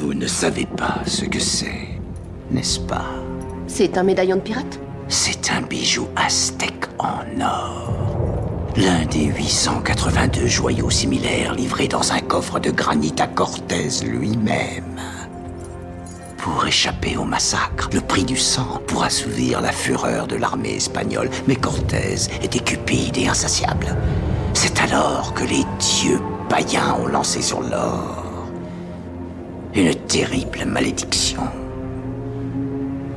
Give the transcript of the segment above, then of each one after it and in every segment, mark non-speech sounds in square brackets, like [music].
Vous ne savez pas ce que c'est, n'est-ce pas? C'est un médaillon de pirate? C'est un bijou aztèque en or. L'un des 882 joyaux similaires livrés dans un coffre de granit à Cortés lui-même. Pour échapper au massacre, le prix du sang pour assouvir la fureur de l'armée espagnole. Mais Cortés était cupide et insatiable. C'est alors que les dieux païens ont lancé sur l'or une terrible malédiction.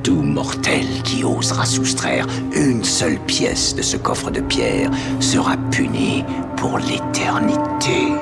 Tout mortel qui osera soustraire une seule pièce de ce coffre de pierre sera puni pour l'éternité.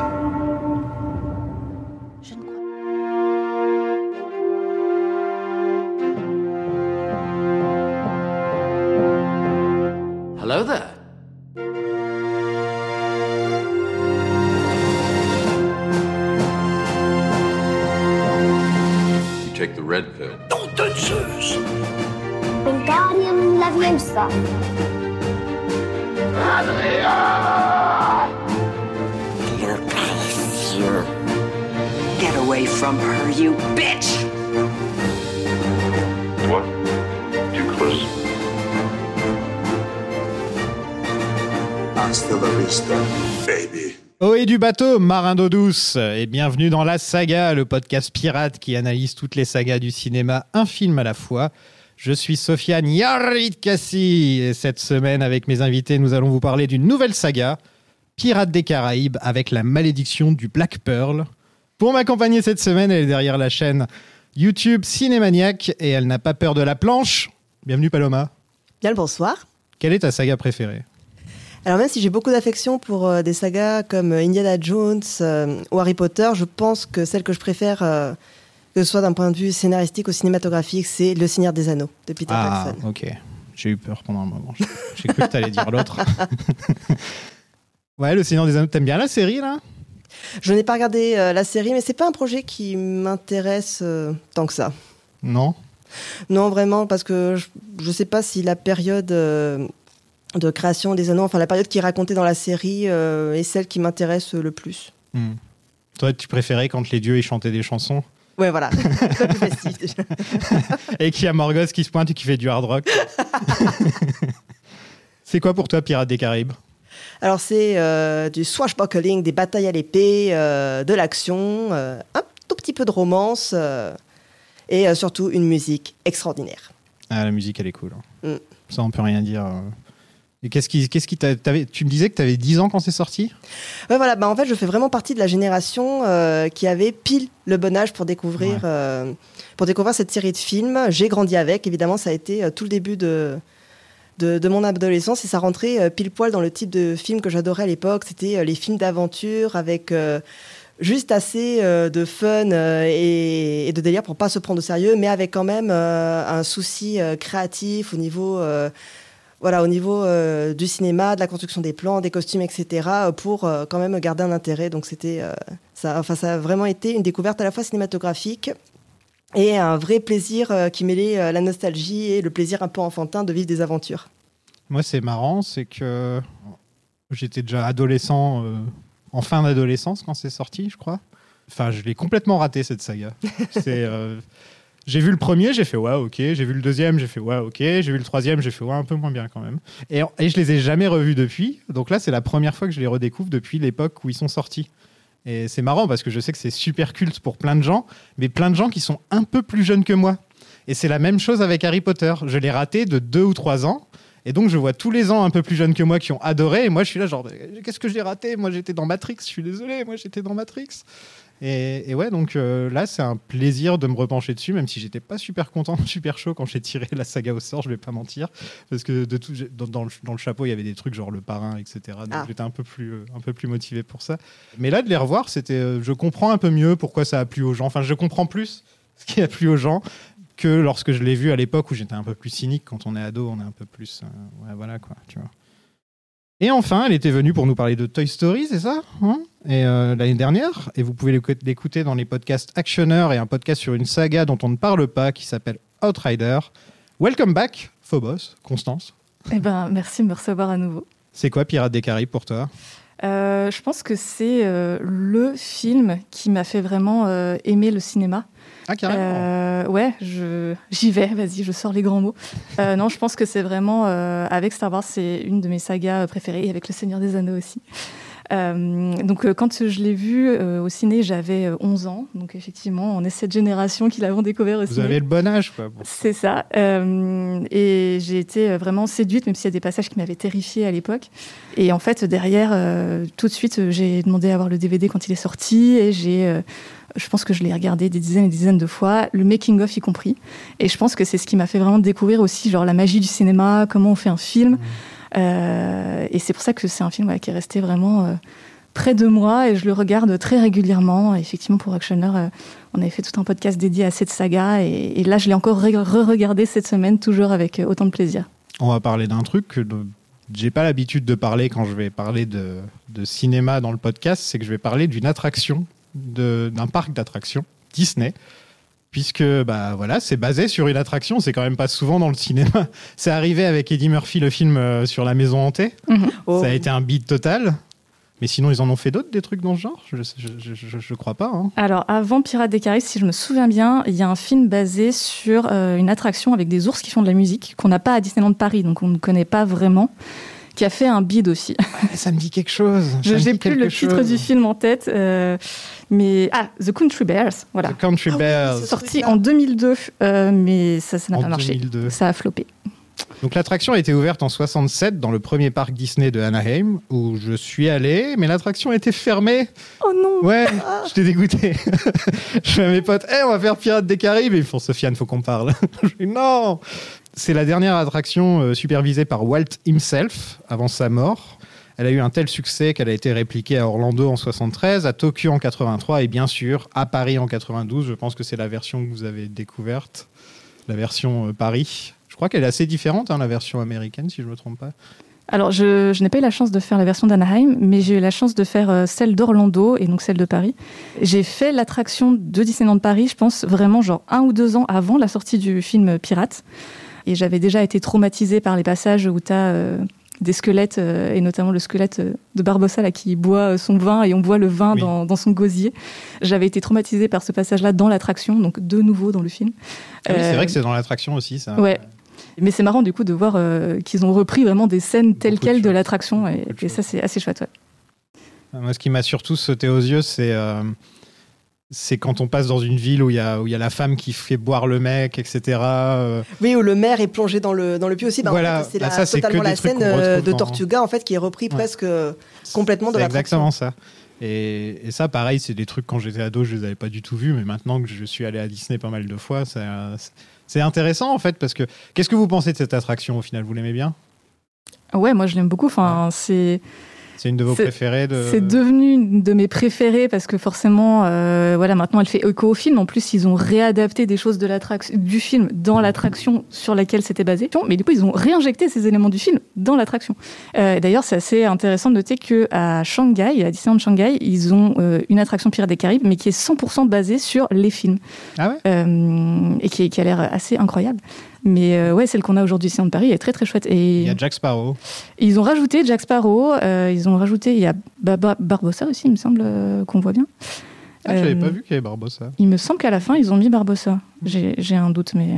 Bateau, marin d'eau douce, et bienvenue dans La Saga, le podcast pirate qui analyse toutes les sagas du cinéma, un film à la fois. Je suis Sofiane Yarritkassi, et cette semaine, avec mes invités, nous allons vous parler d'une nouvelle saga, Pirates des Caraïbes, avec la malédiction du Black Pearl. Pour m'accompagner cette semaine, elle est derrière la chaîne YouTube Cinémaniac, et elle n'a pas peur de la planche. Bienvenue Paloma. Bien le bonsoir. Quelle est ta saga préférée? Alors même si j'ai beaucoup d'affection pour euh, des sagas comme euh, Indiana Jones euh, ou Harry Potter, je pense que celle que je préfère, euh, que ce soit d'un point de vue scénaristique ou cinématographique, c'est Le Seigneur des Anneaux de Peter Ah, Jackson. ok. J'ai eu peur pendant un moment. J'ai- cru que t'allais dire l'autre. [laughs] ouais, Le Seigneur des Anneaux. T'aimes bien la série, là? Je n'ai pas regardé la série, mais c'est pas un projet qui m'intéresse tant que ça. Non? Non, vraiment, parce que je ne sais pas si la période euh, de création des anneaux, enfin la période qui est racontée dans la série, euh, est celle qui m'intéresse le plus. Hmm. Toi, tu préférais quand les dieux ils chantaient des chansons? Ouais, voilà. [laughs] Plus [laughs] et qu'il y a Morgoth qui se pointe et qui fait du hard rock. [laughs] C'est quoi pour toi, Pirates des Caraïbes? Alors c'est euh, du swashbuckling, des batailles à l'épée, euh, de l'action, euh, un tout petit peu de romance et surtout une musique extraordinaire. Ah, la musique, elle est cool. hein. Mm. Ça, on peut rien dire. Et qu'est-ce qui, qu'est-ce qui Tu me disais que tu avais 10 ans quand c'est sorti? Ouais, voilà, bah, en fait je fais vraiment partie de la génération euh, qui avait pile le bon âge pour découvrir, Ouais. euh, pour découvrir cette série de films. J'ai grandi avec, évidemment ça a été euh, tout le début de, de, de mon adolescence et ça rentrait pile poil dans le type de film que j'adorais à l'époque. C'était les films d'aventure avec euh, juste assez euh, de fun euh, et, et de délire pour pas se prendre au sérieux, mais avec quand même euh, un souci créatif au niveau, voilà, au niveau euh, du cinéma, de la construction des plans, des costumes, etc., euh, pour euh, quand même garder un intérêt. Donc c'était, euh, ça, enfin, ça a vraiment été une découverte à la fois cinématographique et un vrai plaisir qui mêlait la nostalgie et le plaisir un peu enfantin de vivre des aventures. Moi, c'est marrant, c'est que j'étais déjà adolescent, en fin d'adolescence quand c'est sorti, je crois. Enfin, je l'ai complètement raté cette saga. [laughs] C'est, j'ai vu le premier, j'ai fait ouais, ok. J'ai vu le deuxième, j'ai fait ouais, ok. J'ai vu le troisième, j'ai fait ouais, un peu moins bien quand même. Et, et je les ai jamais revus depuis. Donc là, c'est la première fois que je les redécouvre depuis l'époque où ils sont sortis. Et c'est marrant parce que je sais que c'est super culte pour plein de gens, mais plein de gens qui sont un peu plus jeunes que moi. Et c'est la même chose avec Harry Potter. Je l'ai raté de deux ou trois ans. Et donc, je vois tous les ans un peu plus jeunes que moi qui ont adoré. Et moi, je suis là, genre, qu'est-ce que j'ai raté? Moi, j'étais dans Matrix. Je suis désolé. Moi, j'étais dans Matrix. Et, et ouais, donc euh, là, c'est un plaisir de me repencher dessus, même si j'étais pas super content, [laughs] super chaud quand j'ai tiré la saga au sort, je vais pas mentir. Parce que de tout, dans, dans le, dans le chapeau, il y avait des trucs genre le parrain, etc. Donc Ah. j'étais un, peu plus, euh, un peu plus motivé pour ça. Mais là, de les revoir, c'était, euh, je comprends un peu mieux pourquoi ça a plu aux gens. Enfin, je comprends plus ce qui a plu aux gens que lorsque je l'ai vu à l'époque où j'étais un peu plus cynique. Quand on est ado, on est un peu plus. ouais, voilà quoi, tu vois. Et enfin, elle était venue pour nous parler de Toy Story, c'est ça hein? Et euh, l'année dernière, et vous pouvez l'écou- l'écouter dans les podcasts Actionneur et un podcast sur une saga dont on ne parle pas qui s'appelle Outrider. Welcome back, Phobos, Constance. Eh ben, merci de me recevoir à nouveau. C'est quoi Pirates des Caraïbes pour toi? Euh, je pense que c'est euh, le film qui m'a fait vraiment aimer le cinéma. Ah, carrément. Euh, ouais, j'y vais, vas-y, je sors les grands mots. Euh, non, je pense que c'est vraiment, euh, avec Star Wars, c'est une de mes sagas préférées, et avec Le Seigneur des Anneaux aussi. Donc, quand je l'ai vu au ciné, j'avais euh, 11 ans. Donc, effectivement, on est cette génération qui l'avons découvert au Vous ciné. avez le bon âge, quoi. Bon. C'est ça. Et j'ai été vraiment séduite, même s'il y a des passages qui m'avaient terrifiée à l'époque. Et en fait, derrière, tout de suite, j'ai demandé à voir le DVD quand il est sorti. Et j'ai, je pense que je l'ai regardé des dizaines et des dizaines de fois, le making-of y compris. Et je pense que c'est ce qui m'a fait vraiment découvrir aussi genre, la magie du cinéma, comment on fait un film. Euh, et c'est pour ça que c'est un film qui est resté vraiment euh, près de moi et je le regarde très régulièrement. Et effectivement, pour Actioner, euh, on avait fait tout un podcast dédié à cette saga. Et, et là, je l'ai encore re- re-regardé cette semaine, toujours avec autant de plaisir. On va parler d'un truc que j'ai pas l'habitude de parler quand je vais parler de, de cinéma dans le podcast, c'est que je vais parler d'une attraction, d'un parc d'attractions Disney. Puisque bah voilà, c'est basé sur une attraction, c'est quand même pas souvent dans le cinéma. [laughs] C'est arrivé avec Eddie Murphy le film euh, sur la maison hantée. Oh. Ça a été un beat total. Mais sinon, ils en ont fait d'autres, des trucs dans ce genre? Je, je, je, je- je crois pas. hein. Alors, avant Pirates des Caraïbes, si je me souviens bien, il y a un film basé sur euh, une attraction avec des ours qui font de la musique, qu'on n'a pas à Disneyland Paris, donc on ne connaît pas vraiment, qui a fait un bid aussi. Ça me dit quelque chose. Je n'ai plus le titre du film en tête, euh, mais ah, The Country Bears, voilà. The Country Ah oui, Bears. Sorti en 2002, euh, mais ça, ça n'a pas marché. 2002. Ça a floppé. Donc l'attraction a été ouverte en 67 dans le premier parc Disney de Anaheim où je suis allé, mais l'attraction était fermée. Oh non Ouais, j'étais dégoûté. [laughs] je fais à mes potes, Eh, on va faire Pirates des Caraïbes. Et ils font Sofiane, faut qu'on parle. [laughs] je dis non. C'est la dernière attraction euh, supervisée par Walt himself avant sa mort. Elle a eu un tel succès qu'elle a été répliquée à Orlando en 73, à Tokyo en 83 et bien sûr à Paris en 92. Je pense que c'est la version que vous avez découverte, la version euh, Paris. Je crois qu'elle est assez différente, hein, la version américaine, si je ne me trompe pas. Alors, je, n'ai pas eu la chance de faire la version d'Anaheim, mais j'ai eu la chance de faire euh, celle d'Orlando et donc celle de Paris. J'ai fait l'attraction de Disneyland Paris, je pense vraiment genre un ou deux ans avant la sortie du film Pirate. Et j'avais déjà été traumatisée par les passages où tu as des squelettes, euh, et notamment le squelette euh, de Barbossa là, qui boit euh, son vin et on boit le vin Oui. dans, dans son gosier. J'avais été traumatisée par ce passage-là dans l'attraction, donc de nouveau dans le film. Ah oui, c'est vrai que c'est dans l'attraction aussi, ça. Ouais. Mais c'est marrant du coup de voir qu'ils ont repris vraiment des scènes telles Beaucoup quelles de l'attraction et, ça c'est assez chouette. ouais. Moi, ce qui m'a surtout sauté aux yeux, c'est c'est quand on passe dans une ville où il y a où il y a la femme qui fait boire le mec, etc. euh, Oui, où le maire est plongé dans le, dans le puits aussi. Bah, en Voilà. fait, c'est Bah, la- ça, c'est que totalement des la trucs scène euh, de dans- Tortuga, en fait, qui est repris Ouais. presque euh, complètement de l'attraction. exactement ça. Et, et ça, pareil, c'est des trucs quand j'étais ado, je les avais pas du tout vus, mais maintenant que je suis allé à Disney pas mal de fois, c'est c'est intéressant en fait parce que qu'est-ce que vous pensez de cette attraction au final? Vous l'aimez bien? Ouais, moi je l'aime beaucoup. Enfin, c'est C'est une de vos préférées de... c'est devenu une de mes préférées parce que forcément, euh, voilà, maintenant elle fait écho au film. En plus, ils ont réadapté des choses de du film dans l'attraction sur laquelle c'était basé. Mais du coup, ils ont réinjecté ces éléments du film dans l'attraction. Euh, D'ailleurs, c'est assez intéressant de noter que à Shanghai, à Disneyland Shanghai, ils ont euh, une attraction Pirates des Caraïbes, mais qui est 100% basée sur les films. Ah ouais? Et qui, qui a l'air assez incroyable. Mais euh, ouais, celle qu'on a aujourd'hui ici en Paris est très très chouette. Et Il y a Jack Sparrow. ils ont rajouté Jack Sparrow, euh, ils ont rajouté, il y a Baba- Barbossa aussi, il me semble euh, qu'on voit bien. Ah, j'avais Euh, pas vu qu'il y avait Barbossa. Il me semble qu'à la fin, ils ont mis Barbossa. J'ai un doute, mais.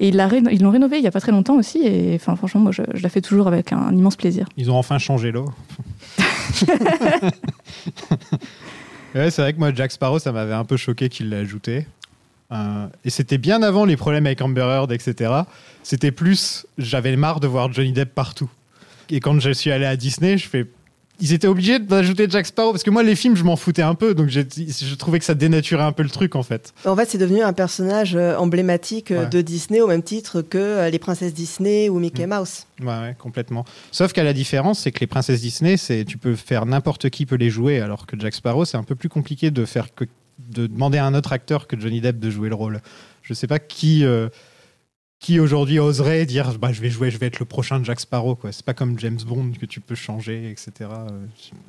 Et ils l'ont rénové il y a pas très longtemps aussi, et enfin, franchement, moi, je, je la fais toujours avec un, immense plaisir. Ils ont enfin changé l'eau. [laughs] [laughs] ouais, c'est vrai que moi, Jack Sparrow, ça m'avait un peu choqué qu'il l'ait ajouté. Euh, et c'était bien avant les problèmes avec Amber Heard, etc. C'était plus, j'avais marre de voir Johnny Depp partout. Et quand je suis allé à Disney, je fais. Ils étaient obligés d'ajouter Jack Sparrow parce que moi, les films, je m'en foutais un peu. Donc je trouvais que ça dénaturait un peu le truc, en fait. En fait, c'est devenu un personnage euh, emblématique euh, Ouais. de Disney au même titre que les princesses Disney ou Mickey Mm. Mouse. Ouais, ouais, complètement. Sauf qu'à la différence, c'est que les princesses Disney, c'est tu peux faire n'importe qui peut les jouer, alors que Jack Sparrow, c'est un peu plus compliqué de faire que de demander à un autre acteur que Johnny Depp de jouer le rôle. Je sais pas qui euh, qui aujourd'hui oserait dire bah je vais jouer, je vais être le prochain Jack Sparrow quoi. C'est pas comme James Bond que tu peux changer, etc. Euh,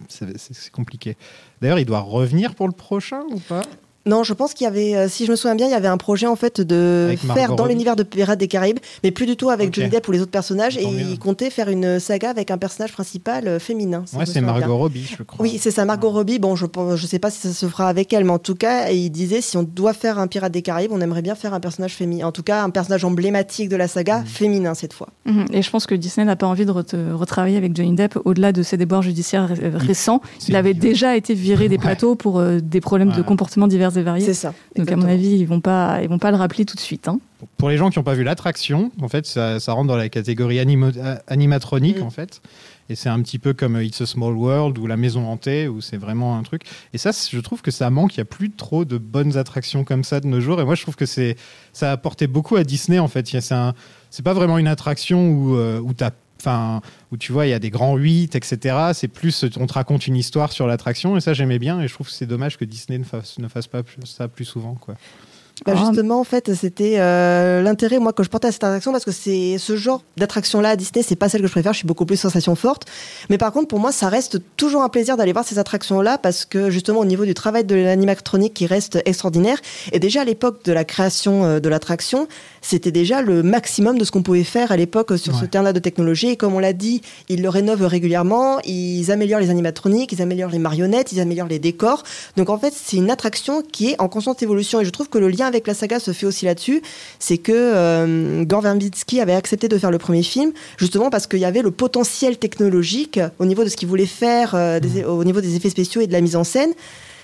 c'est compliqué. D'ailleurs, il doit revenir pour le prochain ou pas? Non, je pense qu'il y avait, euh, si je me souviens bien, il y avait un projet en fait de faire dans l'univers de Pirates des Caraïbes, mais plus du tout avec Ok. Johnny Depp ou les autres personnages. Et il comptait faire une saga avec un personnage principal euh, féminin. si Ouais, c'est bien. Margot Robbie, je crois. Oui, c'est ça, Margot Robbie. Bon, je pense, je sais pas si ça se fera avec elle, mais en tout cas, il disait si on doit faire un Pirate des Caraïbes, on aimerait bien faire un personnage féminin. En tout cas, un personnage emblématique de la saga, féminin cette fois. Mhm. Et je pense que Disney n'a pas envie de re- retravailler avec Johnny Depp au-delà de ses déboires judiciaires ré- euh, récents. Il avait déjà été viré des Ouais. plateaux pour euh, des problèmes de comportement divers et variés. C'est ça. Donc à mon avis, ils vont pas, ils vont pas le rappeler tout de suite. hein. Pour les gens qui n'ont pas vu l'attraction, en fait, ça, ça rentre dans la catégorie animo- euh, animatronique, Mm. en fait. Et c'est un petit peu comme euh, It's a Small World ou La Maison Hantée, où c'est vraiment un truc. Et ça, je trouve que ça manque. Il n'y a plus trop de bonnes attractions comme ça de nos jours. Et moi, je trouve que c'est ça a apporté beaucoup à Disney, en fait. C'est un- c'est pas vraiment une attraction où, euh, où t'as- Enfin, où tu vois, il y a des grands 8, etc. C'est plus, on te raconte une histoire sur l'attraction, et ça j'aimais bien, et je trouve que c'est dommage que Disney ne fasse, ne fasse pas plus- ça plus souvent. Quoi. Bah, Ah. justement, en fait, c'était euh, l'intérêt moi que je portais à cette attraction parce que c'est ce genre d'attraction-là à Disney, c'est pas celle que je préfère. Je suis beaucoup plus sensation forte. Mais par contre, pour moi, ça reste toujours un plaisir d'aller voir ces attractions-là parce que justement, au niveau du travail de l'animatronique qui reste extraordinaire. Et déjà à l'époque de la création euh, de l'attraction, c'était déjà le maximum de ce qu'on pouvait faire à l'époque sur ce terrain-là de technologie. Et comme on l'a dit, ils le rénovent régulièrement, ils améliorent les animatroniques, ils améliorent les marionnettes, ils améliorent les décors. Donc en fait, c'est une attraction qui est en constante évolution. Et je trouve que le lien avec la saga se fait aussi là-dessus. C'est que euh, Gore Verbinski avait accepté de faire le premier film, justement parce qu'il y avait le potentiel technologique au niveau de ce qu'il voulait faire, euh, des- au niveau des effets spéciaux et de la mise en scène.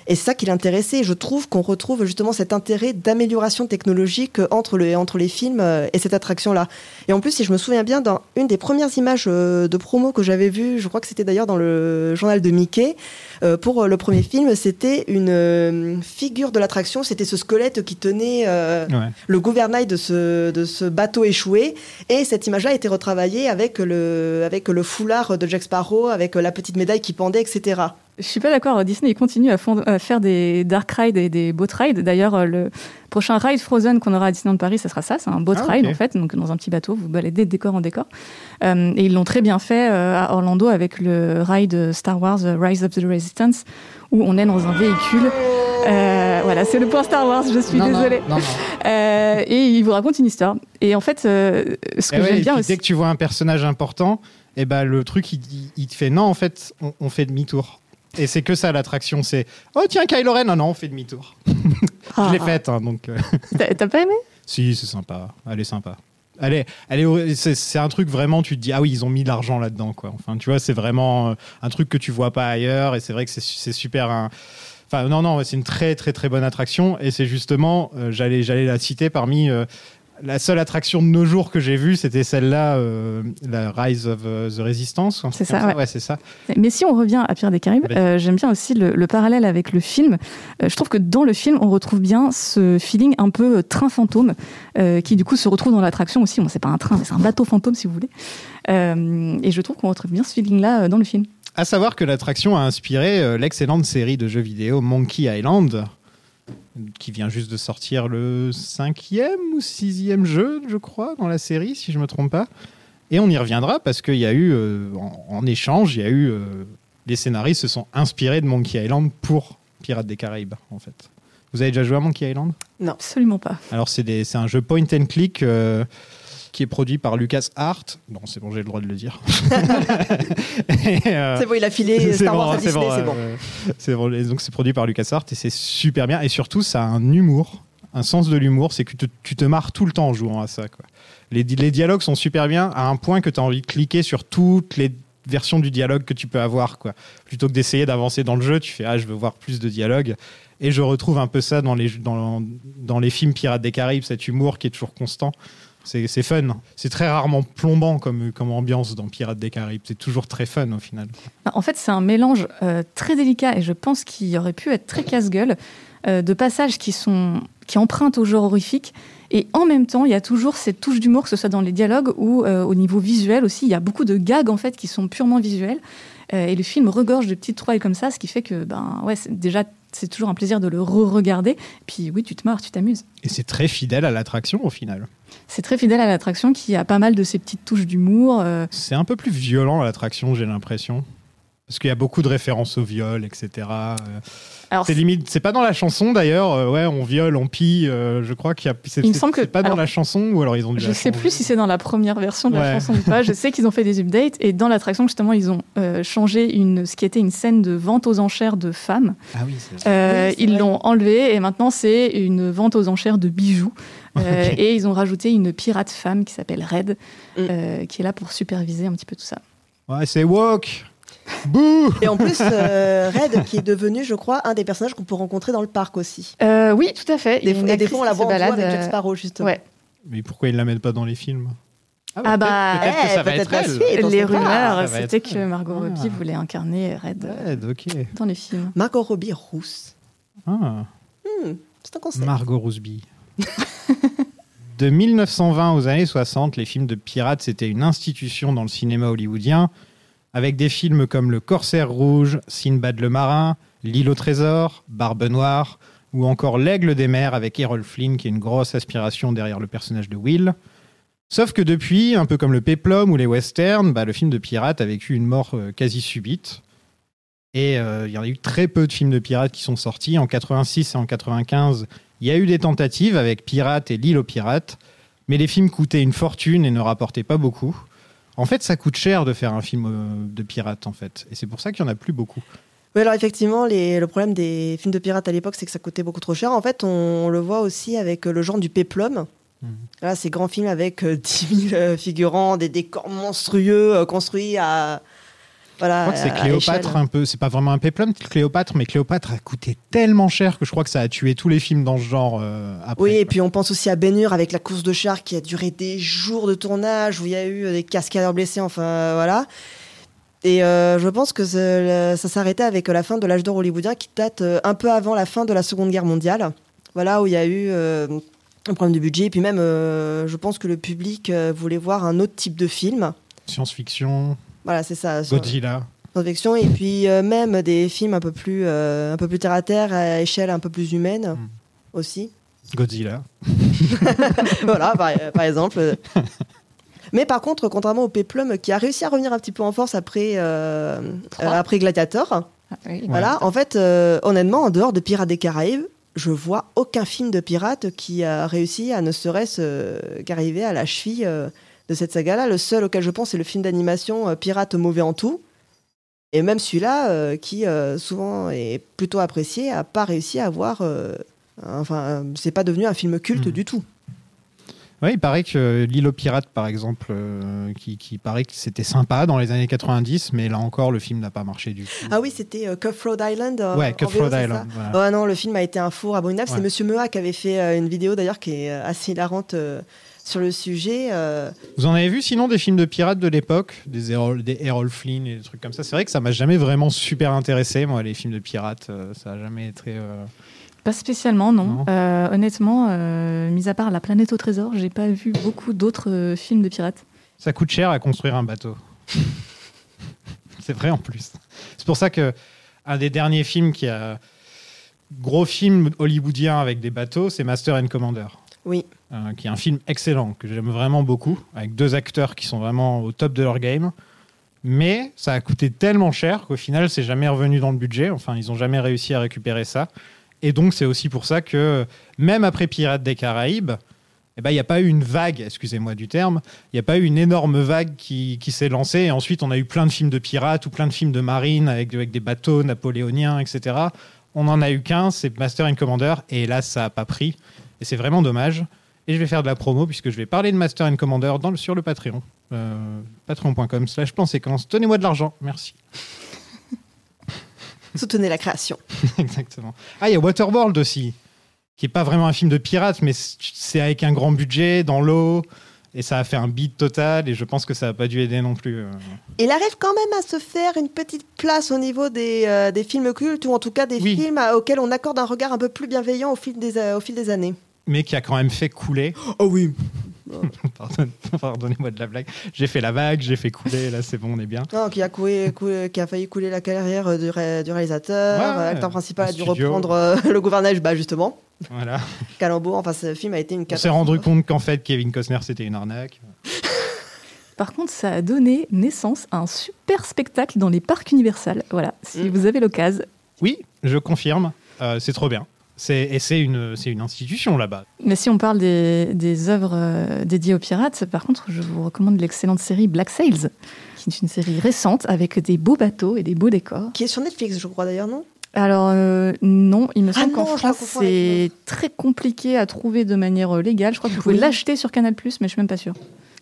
Et c'est ça qui l'intéressait. Je trouve qu'on retrouve justement cet intérêt d'amélioration technologique entre, le, entre les films euh, et cette attraction-là. Et en plus, si je me souviens bien, dans une des premières images euh, de promo que j'avais vues, je crois que c'était d'ailleurs dans le journal de Mickey, euh, pour le premier film, c'était une figure de l'attraction. C'était ce squelette qui tenait Ouais. le gouvernail de ce, de ce bateau échoué. Et cette image-là a été retravaillée avec le, avec le foulard de Jack Sparrow, avec la petite médaille qui pendait, etc. Je suis pas d'accord. Disney il continue à, fond- à faire des dark rides et des boat rides. D'ailleurs, euh, le prochain ride Frozen qu'on aura à Disneyland Paris, ça sera ça. C'est un boat Ah, ride en fait, donc dans un petit bateau, vous baladez de décor en décor. Euh, et ils l'ont très bien fait euh, à Orlando avec le ride Star Wars Rise of the Resistance, où on est dans un véhicule. Euh, voilà, c'est le point Star Wars. Je suis Non, désolée. non, non. Euh, et il vous raconte une histoire. Et en fait, euh, ce que Eh ouais, j'aime bien aussi. Dès que tu vois un personnage important, et ben le truc il, il- il te fait non en fait on, on fait demi-tour. Et c'est que ça l'attraction, c'est oh tiens Kylo Ren, non non on fait demi-tour. Ah, [laughs] Je l'ai faite hein, donc. euh, [laughs] T'as pas aimé? Si c'est sympa, elle est sympa. Elle est, c'est, un truc vraiment, tu te dis, ah oui, ils ont mis de l'argent là-dedans, quoi. Enfin, tu vois, c'est vraiment euh, un truc que tu vois pas ailleurs, et c'est vrai que c'est, c'est super. un- Enfin, non, non, c'est une très, très, très bonne attraction, et c'est justement, euh, j'allais, j'allais la citer parmi euh, la seule attraction de nos jours que j'ai vue, c'était celle-là, euh, la Rise of euh, the Resistance. C'est ça, ouais. c'est ça. Mais si on revient à Pirates des Caraïbes, euh, j'aime bien aussi le, le parallèle avec le film. Euh, je trouve que dans le film, on retrouve bien ce feeling un peu train fantôme, qui du coup se retrouve dans l'attraction aussi. Bon, c'est pas un train, mais c'est un bateau fantôme si vous voulez. Et je trouve qu'on retrouve bien ce feeling-là dans le film. À savoir que l'attraction a inspiré l'excellente série de jeux vidéo Monkey Island, qui vient juste de sortir le cinquième ou sixième jeu, je crois, dans la série, si je me trompe pas. Et on y reviendra parce qu'il y a eu, euh, en, en échange, il y a eu, euh, les scénaristes se sont inspirés de Monkey Island pour Pirates des Caraïbes, en fait. Vous avez déjà joué à Monkey Island? Absolument pas. Alors c'est un jeu point and click euh, qui est produit par Lucas Art. Non, c'est bon, j'ai le droit de le dire. [laughs] Euh, C'est bon, il a filé [laughs] Star Wars à Disney, c'est bon. c'est bon. Et donc c'est produit par LucasArts et c'est super bien. Et surtout, ça a un humour, un sens de l'humour. C'est que tu te, tu te marres tout le temps en jouant à ça. Quoi. Les, di- les dialogues sont super bien à un point que tu as envie de cliquer sur toutes les versions du dialogue que tu peux avoir. Quoi. Plutôt que d'essayer d'avancer dans le jeu, tu fais Ah, je veux voir plus de dialogue. Et je retrouve un peu ça dans les, dans, dans les films Pirates des Caraïbes, cet humour qui est toujours constant. C'est fun. C'est très rarement plombant comme, comme ambiance dans Pirates des Caraïbes. C'est toujours très fun au final. Bah, En fait, c'est un mélange euh, très délicat et je pense qu'il aurait pu être très casse-gueule euh, de passages qui sont qui empruntent au genre horrifique et en même temps, il y a toujours cette touche d'humour, que ce soit dans les dialogues ou euh, au niveau visuel aussi. Il y a beaucoup de gags en fait qui sont purement visuels et le film regorge de petites trouvailles comme ça, ce qui fait que ben ouais, déjà c'est toujours un plaisir de le re-regarder. Puis oui, tu te marres, tu t'amuses. Et c'est très fidèle à l'attraction au final. C'est très fidèle à l'attraction qui a pas mal de ces petites touches d'humour. euh, C'est un peu plus violent à l'attraction, j'ai l'impression. Parce qu'il y a beaucoup de références au viol, etc. Euh, Alors, C'est limite, c'est pas dans la chanson d'ailleurs. euh, ouais, on viole, on pille. euh, je crois qu'il y a. c'est- Il me c'est- semble que- c'est pas dans alors, la chanson ou alors ils ont dû. Je la sais changer. plus si c'est dans la première version de la chanson ou pas. Je sais qu'ils ont fait des updates et dans l'attraction justement ils ont euh, changé une, ce qui était une scène de vente aux enchères de femmes. Ah oui, c'est Euh, Oui, c'est ils l'ont enlevé et maintenant c'est une vente aux enchères de bijoux. Euh. [laughs] Et ils ont rajouté une pirate femme qui s'appelle Red, Mm. euh, qui est là pour superviser un petit peu tout ça. Ouais, c'est woke. [laughs] Bouh Et en plus, euh, Red, qui est devenu, je crois, un des personnages qu'on peut rencontrer dans le parc aussi. Euh, oui, tout à fait. Des, et fois, on la voit en balade, avec Jack Sparrow, justement. ouais. Mais pourquoi ils la mettent pas dans les films? Ah bah, peut-être que eh, ça va peut-être être la elle. suite. Les rumeurs, c'était être que. Margot Ah. Robbie voulait incarner Red euh, Ouais, ok. dans les films. Margot Robbie rousse. Ah, Hmm, c'est un concept. Margot Rousby. [laughs] de 1920 aux années 60, les films de pirates, c'était une institution dans le cinéma hollywoodien, avec des films comme Le Corsaire Rouge, Sinbad le Marin, L'île au trésor, Barbe Noire, ou encore L'Aigle des mers avec Errol Flynn, qui est une grosse aspiration derrière le personnage de Will. Sauf que depuis, un peu comme le Peplum ou les westerns, bah, le film de pirates a vécu une mort euh, quasi subite. Et euh, il y en a eu très peu de films de pirates qui sont sortis. En 86 et en 95, il y a eu des tentatives avec Pirates et L'île aux pirates, mais les films coûtaient une fortune et ne rapportaient pas beaucoup. En fait, ça coûte cher de faire un film euh, de pirates, en fait. Et c'est pour ça qu'il n'y en a plus beaucoup. Oui, alors effectivement, les- le problème des films de pirates à l'époque, c'est que ça coûtait beaucoup trop cher. En fait, on, le voit aussi avec euh, le genre du péplum. Mhm. Là, ces grands films avec euh, [laughs] 10 000 euh, figurants, des décors monstrueux euh, construits à. Voilà, Je crois que c'est Cléopâtre un peu. C'est pas vraiment un péplum, Cléopâtre, mais Cléopâtre a coûté tellement cher que je crois que ça a tué tous les films dans ce genre euh, après. Oui, et quoi. puis on pense aussi à Bénur avec la course de chars qui a duré des jours de tournage où il y a eu des cascadeurs blessés, enfin euh, voilà. Et euh, je pense que ça, ça s'arrêtait avec la fin de l'âge d'or hollywoodien qui date euh, un peu avant la fin de la Seconde Guerre mondiale. Voilà, où il y a eu euh, un problème de budget. Et puis même, je pense que le public voulait voir un autre type de film. Science-fiction, Voilà, c'est ça. Godzilla. science-fiction. Et puis euh, même des films un peu plus, euh, un peu plus terre à terre, à échelle un peu plus humaine Mm. aussi. Godzilla. [laughs] voilà, par, par exemple. Mais par contre, contrairement au Peplum, qui a réussi à revenir un petit peu en force après, euh, euh, après Gladiator, Ah, oui. voilà, en fait, euh, honnêtement, en dehors de Pirates des Caraïbes, je vois aucun film de pirates qui a réussi à ne serait-ce euh, qu'arriver à la cheville euh, de cette saga-là. Le seul auquel je pense, c'est le film d'animation euh, Pirates mauvais en tout. Et même celui-là, euh, qui euh, souvent est plutôt apprécié, a pas réussi à avoir. enfin, c'est pas devenu un film culte Mhm. du tout. Oui, il paraît que l'île aux pirates, par exemple, euh, qui, qui paraît que c'était sympa dans les années 90, mais là encore, le film n'a pas marché du tout. Ah oui, c'était euh, Island. euh, ouais, VO, c'est Island. voilà. non, le film a été un four abominable. Ouais. C'est Monsieur Mea qui avait fait une vidéo d'ailleurs qui est assez hilarante sur le sujet. euh. Vous en avez vu sinon des films de pirates de l'époque? Des Errol, des Errol Flynn et des trucs comme ça C'est vrai que ça m'a jamais vraiment super intéressé, moi, les films de pirates. euh, ça a jamais été. euh, Pas spécialement, non. Non. Euh, honnêtement, euh, mis à part La planète au trésor, j'ai pas vu beaucoup d'autres euh, films de pirates. Ça coûte cher à construire un bateau. [laughs] c'est vrai en plus. C'est pour ça que un des derniers films qui a gros film hollywoodien avec des bateaux, c'est Master and Commander. Oui. Euh, qui est un film excellent que j'aime vraiment beaucoup, avec deux acteurs qui sont vraiment au top de leur game. Mais ça a coûté tellement cher qu'au final, c'est jamais revenu dans le budget. Enfin, ils n'ont jamais réussi à récupérer ça. Et donc, c'est aussi pour ça que même après Pirates des Caraïbes, eh ben, il n'y a pas eu une vague, excusez-moi du terme, il n'y a pas eu une énorme vague qui, s'est lancée. Et ensuite, on a eu plein de films de pirates ou plein de films de marine avec, avec des bateaux napoléoniens, etc. On en a eu qu'un, c'est Master and Commander. Et là, ça n'a pas pris. Et c'est vraiment dommage. Et je vais faire de la promo puisque je vais parler de Master and Commander dans le- sur le Patreon. Euh, Patreon.com slash plan séquence. Donnez-moi de l'argent. Merci. [laughs] Soutenez la création. [laughs] Exactement. Ah, il y a Waterworld aussi, qui est pas vraiment un film de pirate, mais c'est avec un grand budget, dans l'eau, et ça a fait un beat total, et je pense que ça n'a pas dû aider non plus. euh. Il arrive quand même à se faire une petite place au niveau des, euh, des films cultes, ou en tout cas des Oui. films à- auxquels on accorde un regard un peu plus bienveillant au fil des, euh, au fil des années. Mais qui a quand même fait couler. [gasps] Oh oui. [laughs] Pardonne- [laughs] Pardonnez-moi de la blague. J'ai fait la vague, j'ai fait couler, là c'est bon, on est bien. Non, qui, a coulé- coulé- qui a failli couler la carrière du, ré- du réalisateur. Ouais. L'acteur principal a dû studio. reprendre euh, [laughs] le gouvernail, bah justement. Voilà. [laughs] Calembour, enfin ce film a été une On s'est catastrophe. rendu compte qu'en fait Kevin Costner c'était une arnaque. [laughs] Par contre, ça a donné naissance à un super spectacle dans les parcs universels. Voilà, si Mm. vous avez l'occasion. Oui, je confirme. Euh, c'est trop bien. C'est, et c'est une, c'est une institution là-bas. Mais si on parle des, des œuvres euh, dédiées aux pirates, par contre, je vous recommande l'excellente série Black Sails, qui est une série récente avec des beaux bateaux et des beaux décors. Qui est sur Netflix, je crois d'ailleurs, non? Alors, euh, non, il me Ah semble qu'en je la France, c'est très compliqué à trouver de manière euh, légale. Je crois que vous pouvez Oui. l'acheter sur Canal, mais je suis même pas sûre.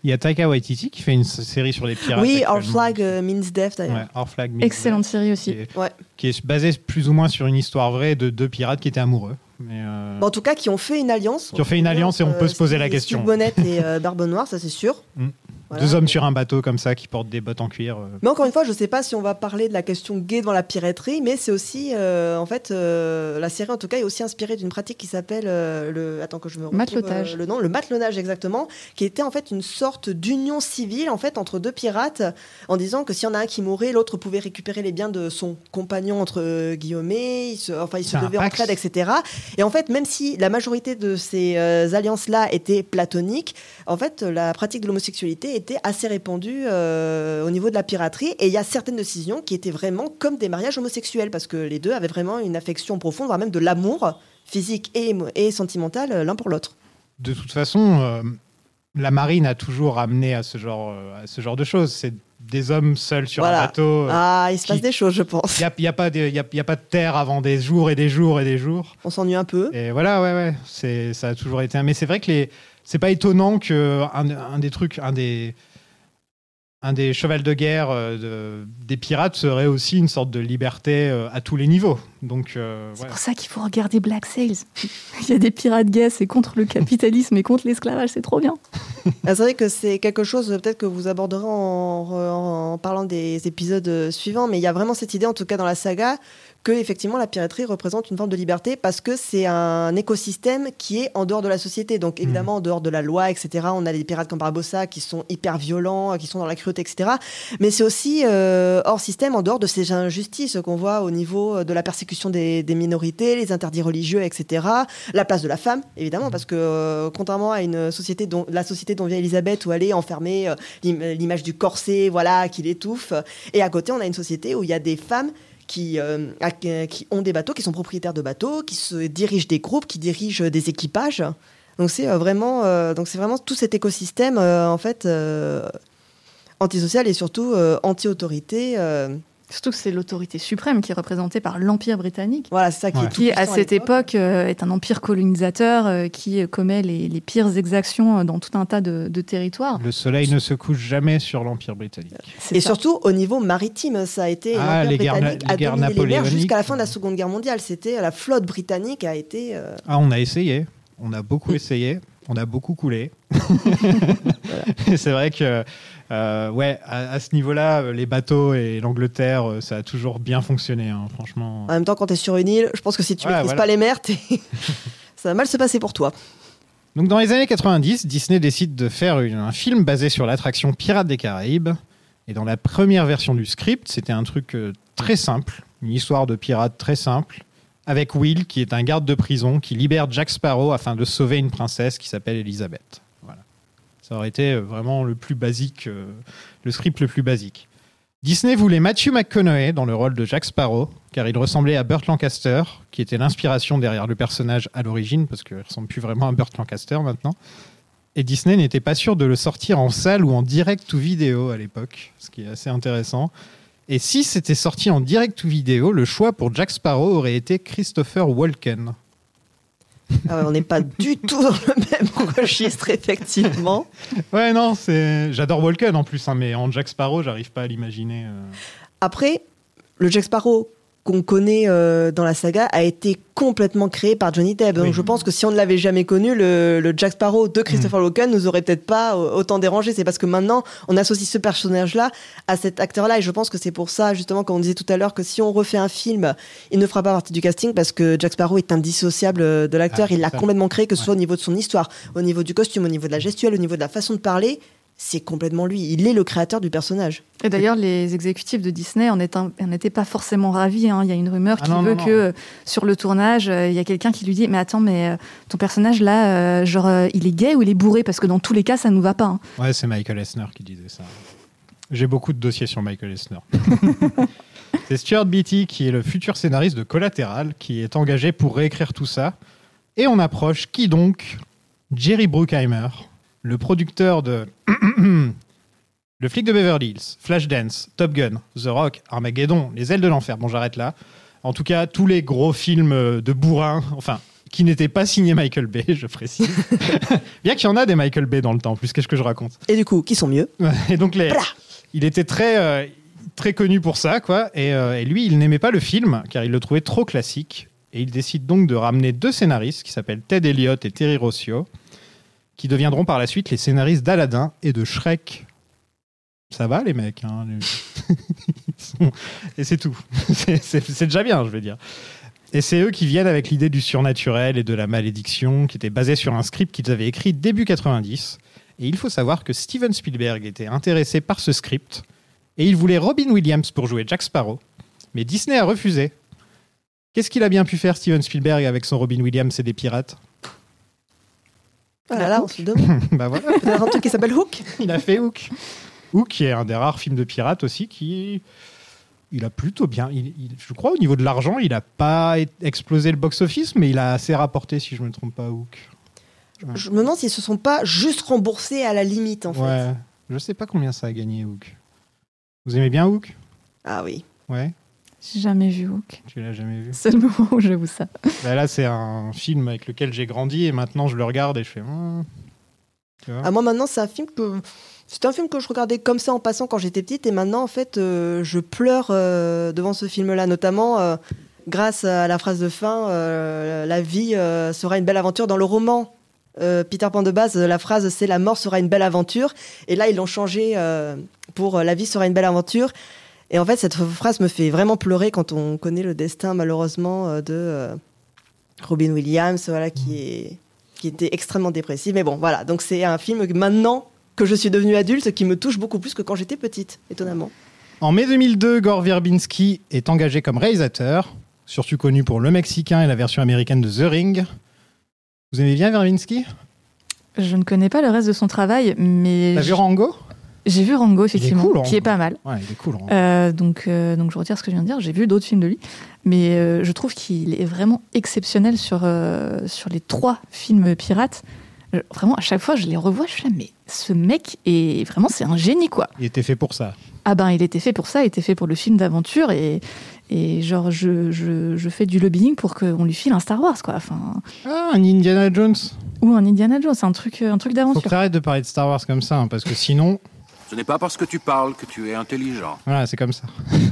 Il y a Taika Waititi qui fait une série sur les pirates. Oui, Our. Flag euh, Means Death d'ailleurs. Ouais, Our Flag. Means Excellente Death, série Qui aussi. est, Ouais. qui est basée plus ou moins sur une histoire vraie de deux pirates qui étaient amoureux. Mais, euh, Bon, en tout cas, qui ont fait une alliance. Qui ont fait une alliance et on peut se poser la question. Steve Bonnet et euh, Barbe Noire, ça c'est sûr. Mm. Voilà. Deux hommes sur un bateau comme ça qui portent des bottes en cuir. euh. Mais encore une fois, je ne sais pas si on va parler de la question gay devant la piraterie, mais c'est aussi, euh, en fait, euh, la série en tout cas est aussi inspirée d'une pratique qui s'appelle euh, le, attends que je me retrouve, Matelotage. euh, le nom, le matelonnage exactement, qui était en fait une sorte d'union civile en fait entre deux pirates, en disant que s'il y en a un qui mourait, l'autre pouvait récupérer les biens de son compagnon entre euh, guillemets, ils se, enfin ils se devaient pax. entraide, etc. Et en fait, même si la majorité de ces euh, alliances-là étaient platoniques, en fait, la pratique de l'homosexualité était assez répandue euh, au niveau de la piraterie. Et il y a certaines décisions qui étaient vraiment comme des mariages homosexuels, parce que les deux avaient vraiment une affection profonde, voire même de l'amour physique et, et sentimental euh, l'un pour l'autre. De toute façon, euh, la marine a toujours amené à ce genre, à ce genre de choses. C'est des hommes seuls sur Voilà. un bateau. Ah, il se passe des choses, je pense. Il n'y a, il y a pas de- y a- y a pas de terre avant des jours et des jours et des jours. On s'ennuie un peu. Et voilà, ouais, ouais. Ça a toujours été. un- Mais c'est vrai que les, c'est pas étonnant que un, un des trucs, un des, un des chevals de guerre euh, de- des pirates serait aussi une sorte de liberté euh, à tous les niveaux. Donc, euh, C'est ouais. pour ça qu'il faut regarder Black Sails. [laughs] Il y a des pirates gays, c'est contre le capitalisme et contre l'esclavage, c'est trop bien. Ah, c'est vrai que c'est quelque chose peut-être que vous aborderez en, en parlant des épisodes suivants, mais il y a vraiment cette idée, en tout cas dans la saga, que effectivement la piraterie représente une forme de liberté parce que c'est un écosystème qui est en dehors de la société. Donc évidemment en dehors de la loi, etc. On a des pirates comme Barbossa qui sont hyper violents, qui sont dans la cruauté, etc. Mais c'est aussi euh, hors système, en dehors de ces injustices qu'on voit au niveau de la persécution des, des minorités, les interdits religieux, etc. La place de la femme, évidemment, parce que euh, contrairement à une société dont la société dont vient Elisabeth, où elle est enfermée, euh, l'im- l'image du corset, voilà, qui l'étouffe. Et à côté, on a une société où il y a des femmes qui, euh, qui ont des bateaux, qui sont propriétaires de bateaux, qui dirigent des groupes, qui dirigent des équipages. Donc c'est euh, vraiment, euh, donc c'est vraiment tout cet écosystème en fait antisocial et surtout anti-autorité. Surtout que c'est l'autorité suprême qui est représentée par l'Empire britannique. voilà, c'est ça qui Ouais. est tout qui, à cette époque, euh, est un empire colonisateur euh, qui euh, commet les, les pires exactions dans tout un tas de, de territoires. Le soleil ne se couche jamais sur l'Empire britannique. Et ça. surtout au niveau maritime, ça a été Ah, l'Empire les guerres les a guerres dominé les mers napoléoniques. jusqu'à la fin de la Seconde Guerre mondiale. C'était la flotte britannique a été euh, Ah, on a essayé. On a beaucoup [laughs] essayé. On a beaucoup coulé. [laughs] [laughs] C'est vrai que, euh, ouais, à, à ce niveau-là, euh, les bateaux et l'Angleterre, euh, ça a toujours bien fonctionné, hein, franchement. en même temps quand tu es sur une île. Je pense que si tu Ouais, maîtrises voilà. pas les mers, [laughs] ça va mal se passer pour toi. Donc, dans les années 90, Disney décide de faire une- un film basé sur l'attraction Pirates des Caraïbes. Et dans la première version du script, c'était un truc euh, très simple, une histoire de pirates très simple, avec Will, qui est un garde de prison, qui libère Jack Sparrow afin de sauver une princesse qui s'appelle Elizabeth. Ça aurait été euh, vraiment le plus basique, euh, le script le plus basique. Disney voulait Matthew McConaughey dans le rôle de Jack Sparrow, car il ressemblait à Burt Lancaster, qui était l'inspiration derrière le personnage à l'origine, parce qu'il ressemble plus vraiment à Burt Lancaster maintenant. Et Disney n'était pas sûr de le sortir en salle ou en direct ou vidéo à l'époque, ce qui est assez intéressant. Et si c'était sorti en direct ou vidéo, le choix pour Jack Sparrow aurait été Christopher Walken. Ah ouais, on n'est pas du [laughs] tout dans le même registre, effectivement. Ouais, non, c'est. J'adore Walken en plus, hein, mais en Jack Sparrow, j'arrive pas à l'imaginer. euh. Après, le Jack Sparrow qu'on connaît euh, dans la saga a été complètement créé par Johnny Depp. Donc Oui. je pense que si on ne l'avait jamais connu, le, le Jack Sparrow de Christopher Mm. Walken nous aurait peut-être pas euh, autant dérangé. C'est parce que maintenant, on associe ce personnage-là à cet acteur-là. Et je pense que c'est pour ça, justement, comme on disait tout à l'heure, que si on refait un film, il ne fera pas partie du casting parce que Jack Sparrow est indissociable euh, de l'acteur. Ah, il l'a complètement créé, que ce Ouais. soit au niveau de son histoire, au niveau du costume, au niveau de la gestuelle, au niveau de la façon de parler. C'est complètement lui. Il est le créateur du personnage. Et d'ailleurs, les exécutifs de Disney en étaient, en étaient pas forcément ravis. hein. Il y a une rumeur Ah qui non, veut non, que euh, sur le tournage, euh, il y a quelqu'un qui lui dit Mais attends, mais euh, ton personnage là, genre, il est gay ou il est bourré? Parce que dans tous les cas, ça nous va pas. hein. Ouais, c'est Michael Esner qui disait ça. J'ai beaucoup de dossiers sur Michael Esner. [laughs] c'est Stuart Beatty qui est le futur scénariste de Collateral qui est engagé pour réécrire tout ça. Et on approche qui donc? Jerry Bruckheimer, le producteur de [clears throat] Le flic de Beverly Hills, Flashdance, Top Gun, The Rock, Armageddon, Les ailes de l'enfer. Bon, j'arrête là. En tout cas, tous les gros films euh, de bourrin, [laughs] enfin, qui n'étaient pas signés Michael Bay, [laughs] je précise. [laughs] Bien qu'il y en a des Michael Bay dans le temps, plus qu'est-ce que je raconte. Et du coup, qui sont mieux Et donc les, il était très euh, très connu pour ça quoi. Et, euh, et lui, il n'aimait pas le film car il le trouvait trop classique. Et il décide donc de ramener deux scénaristes qui s'appellent Ted Elliott et Terry Rossio, qui deviendront par la suite les scénaristes d'Aladdin et de Shrek. Ça va les mecs, hein, [laughs] et c'est tout. [laughs] C'est déjà bien, je veux dire. Et c'est eux qui viennent avec l'idée du surnaturel et de la malédiction, qui était basée sur un script qu'ils avaient écrit début 90. Et il faut savoir que Steven Spielberg était intéressé par ce script et il voulait Robin Williams pour jouer Jack Sparrow. Mais Disney a refusé. Qu'est-ce qu'il a bien pu faire Steven Spielberg avec son Robin Williams et des pirates? Voilà, là, on se demande. [laughs] Bah voilà, un truc qui s'appelle Hook il a fait Hook. Hook qui est un des rares films de pirates aussi qui il a plutôt bien il- il- je crois au niveau de l'argent, il a pas explosé le box office mais il a assez rapporté si je me trompe pas Hook. Je me demande s'ils se sont pas juste remboursés à la limite, en fait. Ouais, je sais pas combien ça a gagné Hook. Vous aimez bien Hook? Ah oui. Ouais, J'ai jamais vu Hook. tu l'as jamais vu? C'est le moment où j'avoue ça. Bah là, c'est un film avec lequel j'ai grandi et maintenant je le regarde et je fais. Tu vois? Ah, moi, maintenant, c'est un film que. C'était un film que je regardais comme ça en passant quand j'étais petite et maintenant, en fait, euh, je pleure euh, devant ce film-là, notamment euh, grâce à la phrase de fin euh, La vie euh, sera une belle aventure. Dans le roman euh, Peter Pan de base, la phrase c'est La mort sera une belle aventure. Et là, ils l'ont changé euh, pour La vie sera une belle aventure. Et en fait, cette phrase me fait vraiment pleurer quand on connaît le destin, malheureusement, euh, de euh, Robin Williams, voilà, qui, est, qui était extrêmement dépressif. Mais bon, voilà. Donc, c'est un film que maintenant que je suis devenue adulte qui me touche beaucoup plus que quand j'étais petite, étonnamment. En mai 2002, Gore Verbinski est engagé comme réalisateur, surtout connu pour Le Mexicain et la version américaine de The Ring. Vous aimez bien Verbinski? Je ne connais pas le reste de son travail, mais T'as vu Rango? J'ai vu Rango, effectivement, cool, qui est pas mal. Ouais, il est cool. Euh, donc, euh, donc je retire ce que je viens de dire. J'ai vu d'autres films de lui, mais euh, je trouve qu'il est vraiment exceptionnel sur, euh, sur les trois films pirates. Vraiment, à chaque fois, je les revois, je suis là, mais ce mec est vraiment, c'est un génie, quoi. Il était fait pour ça. Ah ben, il était fait pour ça, il était fait pour le film d'aventure et, et genre, je, je, je fais du lobbying pour qu'on lui file un Star Wars, quoi. Enfin, Ah, un Indiana Jones. ou un Indiana Jones, un truc, un truc Faut que d'aventure. t'arrêtes de parler de Star Wars comme ça, hein, parce que sinon, Ce n'est pas parce que tu parles que tu es intelligent. voilà, c'est comme ça. [laughs]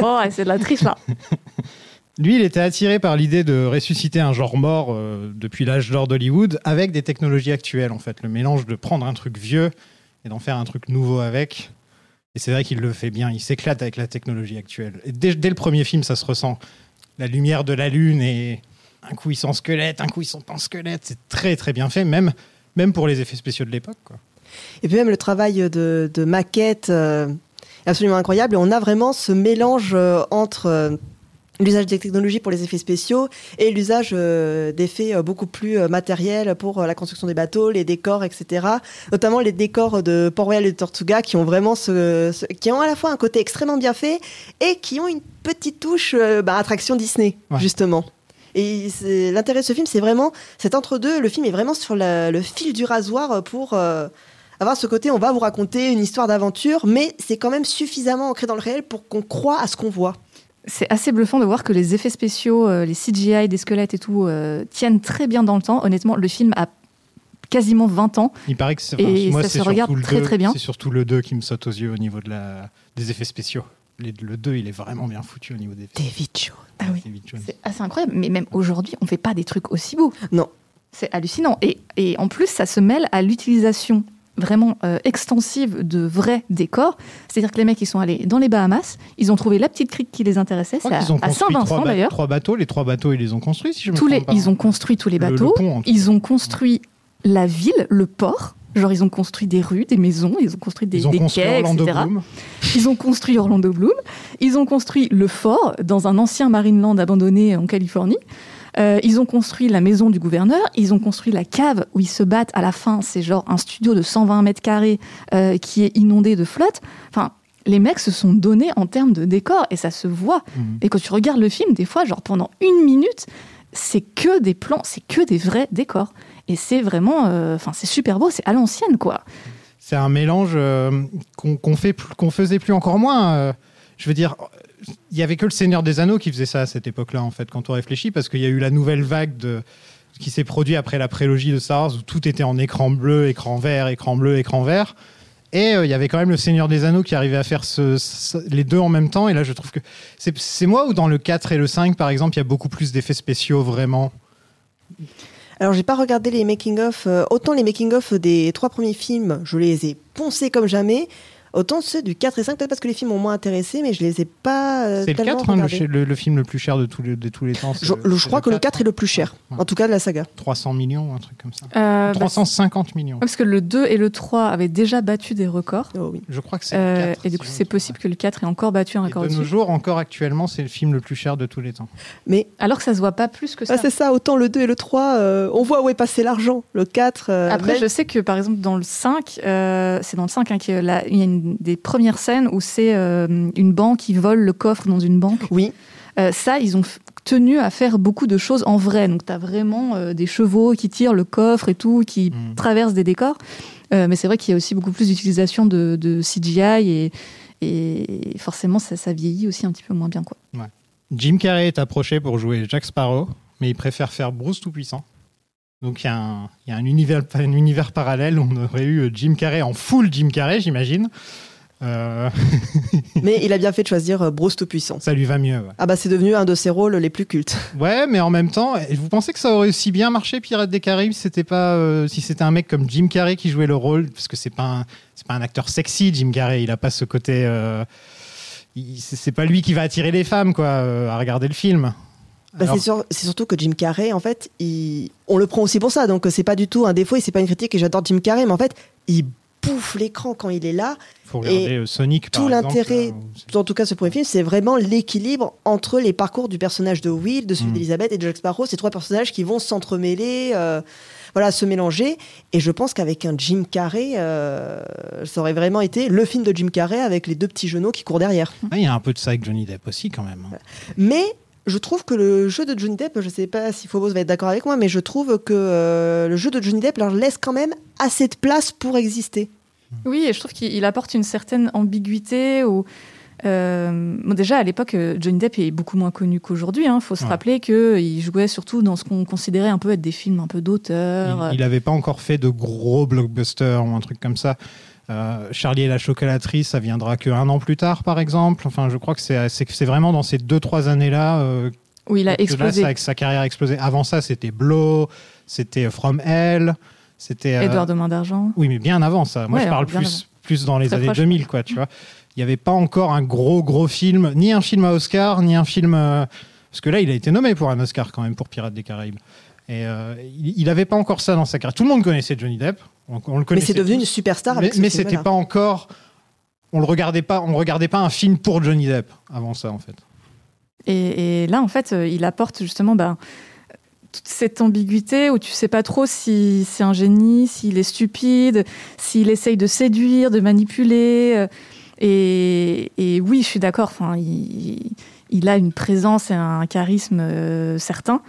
Oh, ouais, c'est de la triche, là. [laughs] Lui, il était attiré par l'idée de ressusciter un genre mort euh, depuis l'âge d'or d'Hollywood avec des technologies actuelles, en fait. Le mélange de prendre un truc vieux et d'en faire un truc nouveau avec. Et c'est vrai qu'il le fait bien. Il s'éclate avec la technologie actuelle. Et dès, dès le premier film, ça se ressent. La lumière de la lune et un coup ils sont en squelette, un coup ils sont pas en squelette. C'est très très bien fait, même, même pour les effets spéciaux de l'époque. Et puis même le travail de, de maquette euh, est absolument incroyable. Et on a vraiment ce mélange euh, entre euh, l'usage des technologies pour les effets spéciaux et l'usage euh, d'effets euh, beaucoup plus euh, matériels pour la construction des bateaux, les décors, etc. Notamment les décors de Port-Royal et de Tortuga qui ont vraiment ce, ce- qui ont à la fois un côté extrêmement bien fait et qui ont une petite touche bah, attraction Disney Ouais. justement. Et l'intérêt de ce film, c'est vraiment cet entre-deux. Le film est vraiment sur la- le fil du rasoir pour avoir ce côté, on va vous raconter une histoire d'aventure, mais c'est quand même suffisamment ancré dans le réel pour qu'on croit à ce qu'on voit. C'est assez bluffant de voir que les effets spéciaux, euh, les CGI des squelettes et tout, euh, tiennent très bien dans le temps. Honnêtement, le film a quasiment 20 ans. Il paraît que c'est. Et moi, ça se regarde très, 2, très bien. C'est surtout le 2 qui me saute aux yeux au niveau de la, des effets spéciaux. Les- le 2, il est vraiment bien foutu au niveau des effets. David Jones. Ah oui. David Jones. C'est assez incroyable. Mais même aujourd'hui, on fait pas des trucs aussi beaux. Non. C'est hallucinant. Et, et en plus, ça se mêle à l'utilisation vraiment euh, extensive de vrais décors. C'est-à-dire que les mecs, ils sont allés dans les Bahamas, ils ont trouvé la petite crique qui les intéressait. C'est à, Saint-Vincent d'ailleurs. trois bateaux. Les trois bateaux, ils les ont construits, si je me Tous les, pas. ils ont construit tous les Le- le bateaux. pont, en ils ont construit la ville, le port. Genre, ils ont construit des rues, des maisons, ils ont construit des, Ils ont des construit quais, Orlando etc. Bloom. Ils ont construit Orlando Bloom. Ils ont construit le fort dans un ancien Marineland abandonné en Californie. Euh, ils ont construit la maison du gouverneur. Ils ont construit la cave où ils se battent à la fin. C'est genre un studio de 120 mètres carrés euh, qui est inondé de flotte. Enfin, les mecs se sont donnés en termes de décor et ça se voit. Mhm. Et quand tu regardes le film, des fois, genre pendant une minute, c'est que des plans, c'est que des vrais décors. Et c'est vraiment, euh, enfin, c'est super beau, c'est à l'ancienne, quoi. C'est un mélange qu'on qu'on faisait plus encore moins. je veux dire, il y avait que le Seigneur des Anneaux qui faisait ça à cette époque-là, en fait, quand on réfléchit, parce qu'il y a eu la nouvelle vague qui s'est produite après la prélogie de Star Wars, où tout était en écran bleu, écran vert, écran bleu, écran vert. Et euh, il y avait quand même le Seigneur des Anneaux qui arrivait à faire les deux en même temps. Et là, je trouve que c'est moi ou dans le 4 et le 5, par exemple, il y a beaucoup plus d'effets spéciaux, vraiment. Alors, j'ai pas regardé les making-of. euh, autant les making-of des trois premiers films, je les ai poncés comme jamais. Autant ceux du 4 et 5, peut-être parce que les films m'ont moins intéressé, mais je les ai pas euh, C'est le tellement 4, hein, le, le- le film le plus cher de tous les, de tous les temps. Je, le- je crois que le 4 est le plus cher, Ouais. en tout cas de la saga. 300 millions, un truc comme ça. Euh, bah, 350 millions. parce que le 2 et le 3 avaient déjà battu des records. Oh oui. Je crois que c'est Euh, le 4. et du coup, c'est possible que le 4 ait encore battu un Et record de nos jours, encore actuellement, c'est le film le plus cher de tous les temps. Mais Alors que ça se voit pas plus que ça. ah, c'est ça, autant le 2 et le 3, euh, on voit où est passé l'argent. Le 4, euh, Après, même- je sais que par exemple dans le 5, euh, c'est dans le 5 hein, qu'il y a a une des premières scènes où c'est euh, une banque qui vole le coffre dans une banque. Oui, Euh, ça, ils ont tenu à faire beaucoup de choses en vrai. Donc, tu as vraiment euh, des chevaux qui tirent le coffre et tout, qui Mm. traversent des décors. Euh, mais c'est vrai qu'il y a aussi beaucoup plus d'utilisation de, de CGI et, et forcément, ça, ça vieillit aussi un petit peu moins bien. Quoi. Jim Carrey est approché pour jouer Jack Sparrow, mais il préfère faire Bruce Tout-Puissant. Donc il y a, un, il y a un, univers, un univers parallèle où on aurait eu Jim Carrey en full Jim Carrey, j'imagine. Euh, [laughs] mais il a bien fait de choisir euh, Bruce Tout-Puissant. ça lui va mieux. Ouais. Ah bah c'est devenu un de ses rôles les plus cultes. [laughs] Ouais, mais en même temps, vous pensez que ça aurait aussi bien marché Pirates des Caraïbes si c'était pas euh, si c'était un mec comme Jim Carrey qui jouait le rôle? Parce que c'est pas un, pas un acteur sexy Jim Carrey, il a pas ce côté euh, c'est pas lui qui va attirer les femmes quoi euh, à regarder le film. Bah, c'est, surtout que Jim Carrey, en fait, il- on le prend aussi pour ça. Donc, euh, c'est pas du tout un défaut et c'est pas une critique. Et j'adore Jim Carrey, mais en fait, il bouffe l'écran quand il est là. faut regarder euh, Sonic par tout l'intérêt, En tout cas, ce premier film, c'est vraiment l'équilibre entre les parcours du personnage de Will, de celui Mm. d'Elisabeth et de Jack Sparrow. Ces trois personnages qui vont s'entremêler, euh, voilà, se mélanger. Et je pense qu'avec un Jim Carrey, euh, ça aurait vraiment été le film de Jim Carrey avec les deux petits genoux qui courent derrière. Ah, il y a un peu de ça avec Johnny Depp aussi quand même. hein. Mais je trouve que le jeu de Johnny Depp, je sais pas si Phobos va être d'accord avec moi, mais je trouve que euh, le jeu de Johnny Depp leur laisse quand même assez de place pour exister. Oui, et je trouve qu'il il apporte une certaine ambiguïté. Ou, euh, bon, déjà, à l'époque, euh, Johnny Depp est beaucoup moins connu qu'aujourd'hui. Il faut se Ouais. rappeler qu'il jouait surtout dans ce qu'on considérait un peu être des films un peu d'auteur. Il n'avait pas encore fait de gros blockbusters ou un truc comme ça. Euh, Charlie et la chocolaterie, ça viendra que un an plus tard, par exemple. Enfin, je crois que c'est vraiment dans ces deux trois années-là euh, où il a là, explosé. ça- sa carrière a explosé. Avant ça, c'était Blow, c'était From Hell, c'était. euh, Edouard Main d'Argent. Oui, mais bien avant ça. Moi, Ouais, je parle plus, avant. plus dans les Très années proche. 2000, quoi, tu vois. Il n'y avait pas encore un gros, gros film, ni un film à Oscar, ni un film. euh, Parce que là, il a été nommé pour un Oscar quand même pour Pirates des Caraïbes. Et euh, il n'avait pas encore ça dans sa carrière. Tout le monde connaissait Johnny Depp. On, on le Mais c'est devenu une superstar Mais, avec mais c'était pas encore. On le regardait pas. On regardait pas un film pour Johnny Depp avant ça, en fait. Et, et là, en fait, euh, il apporte justement ben, toute cette ambiguïté où tu sais pas trop si c'est un génie, s'il est stupide, s'il essaye de séduire, de manipuler. euh, Et, et oui, je suis d'accord. Enfin, il, il a une présence et un charisme euh, certain.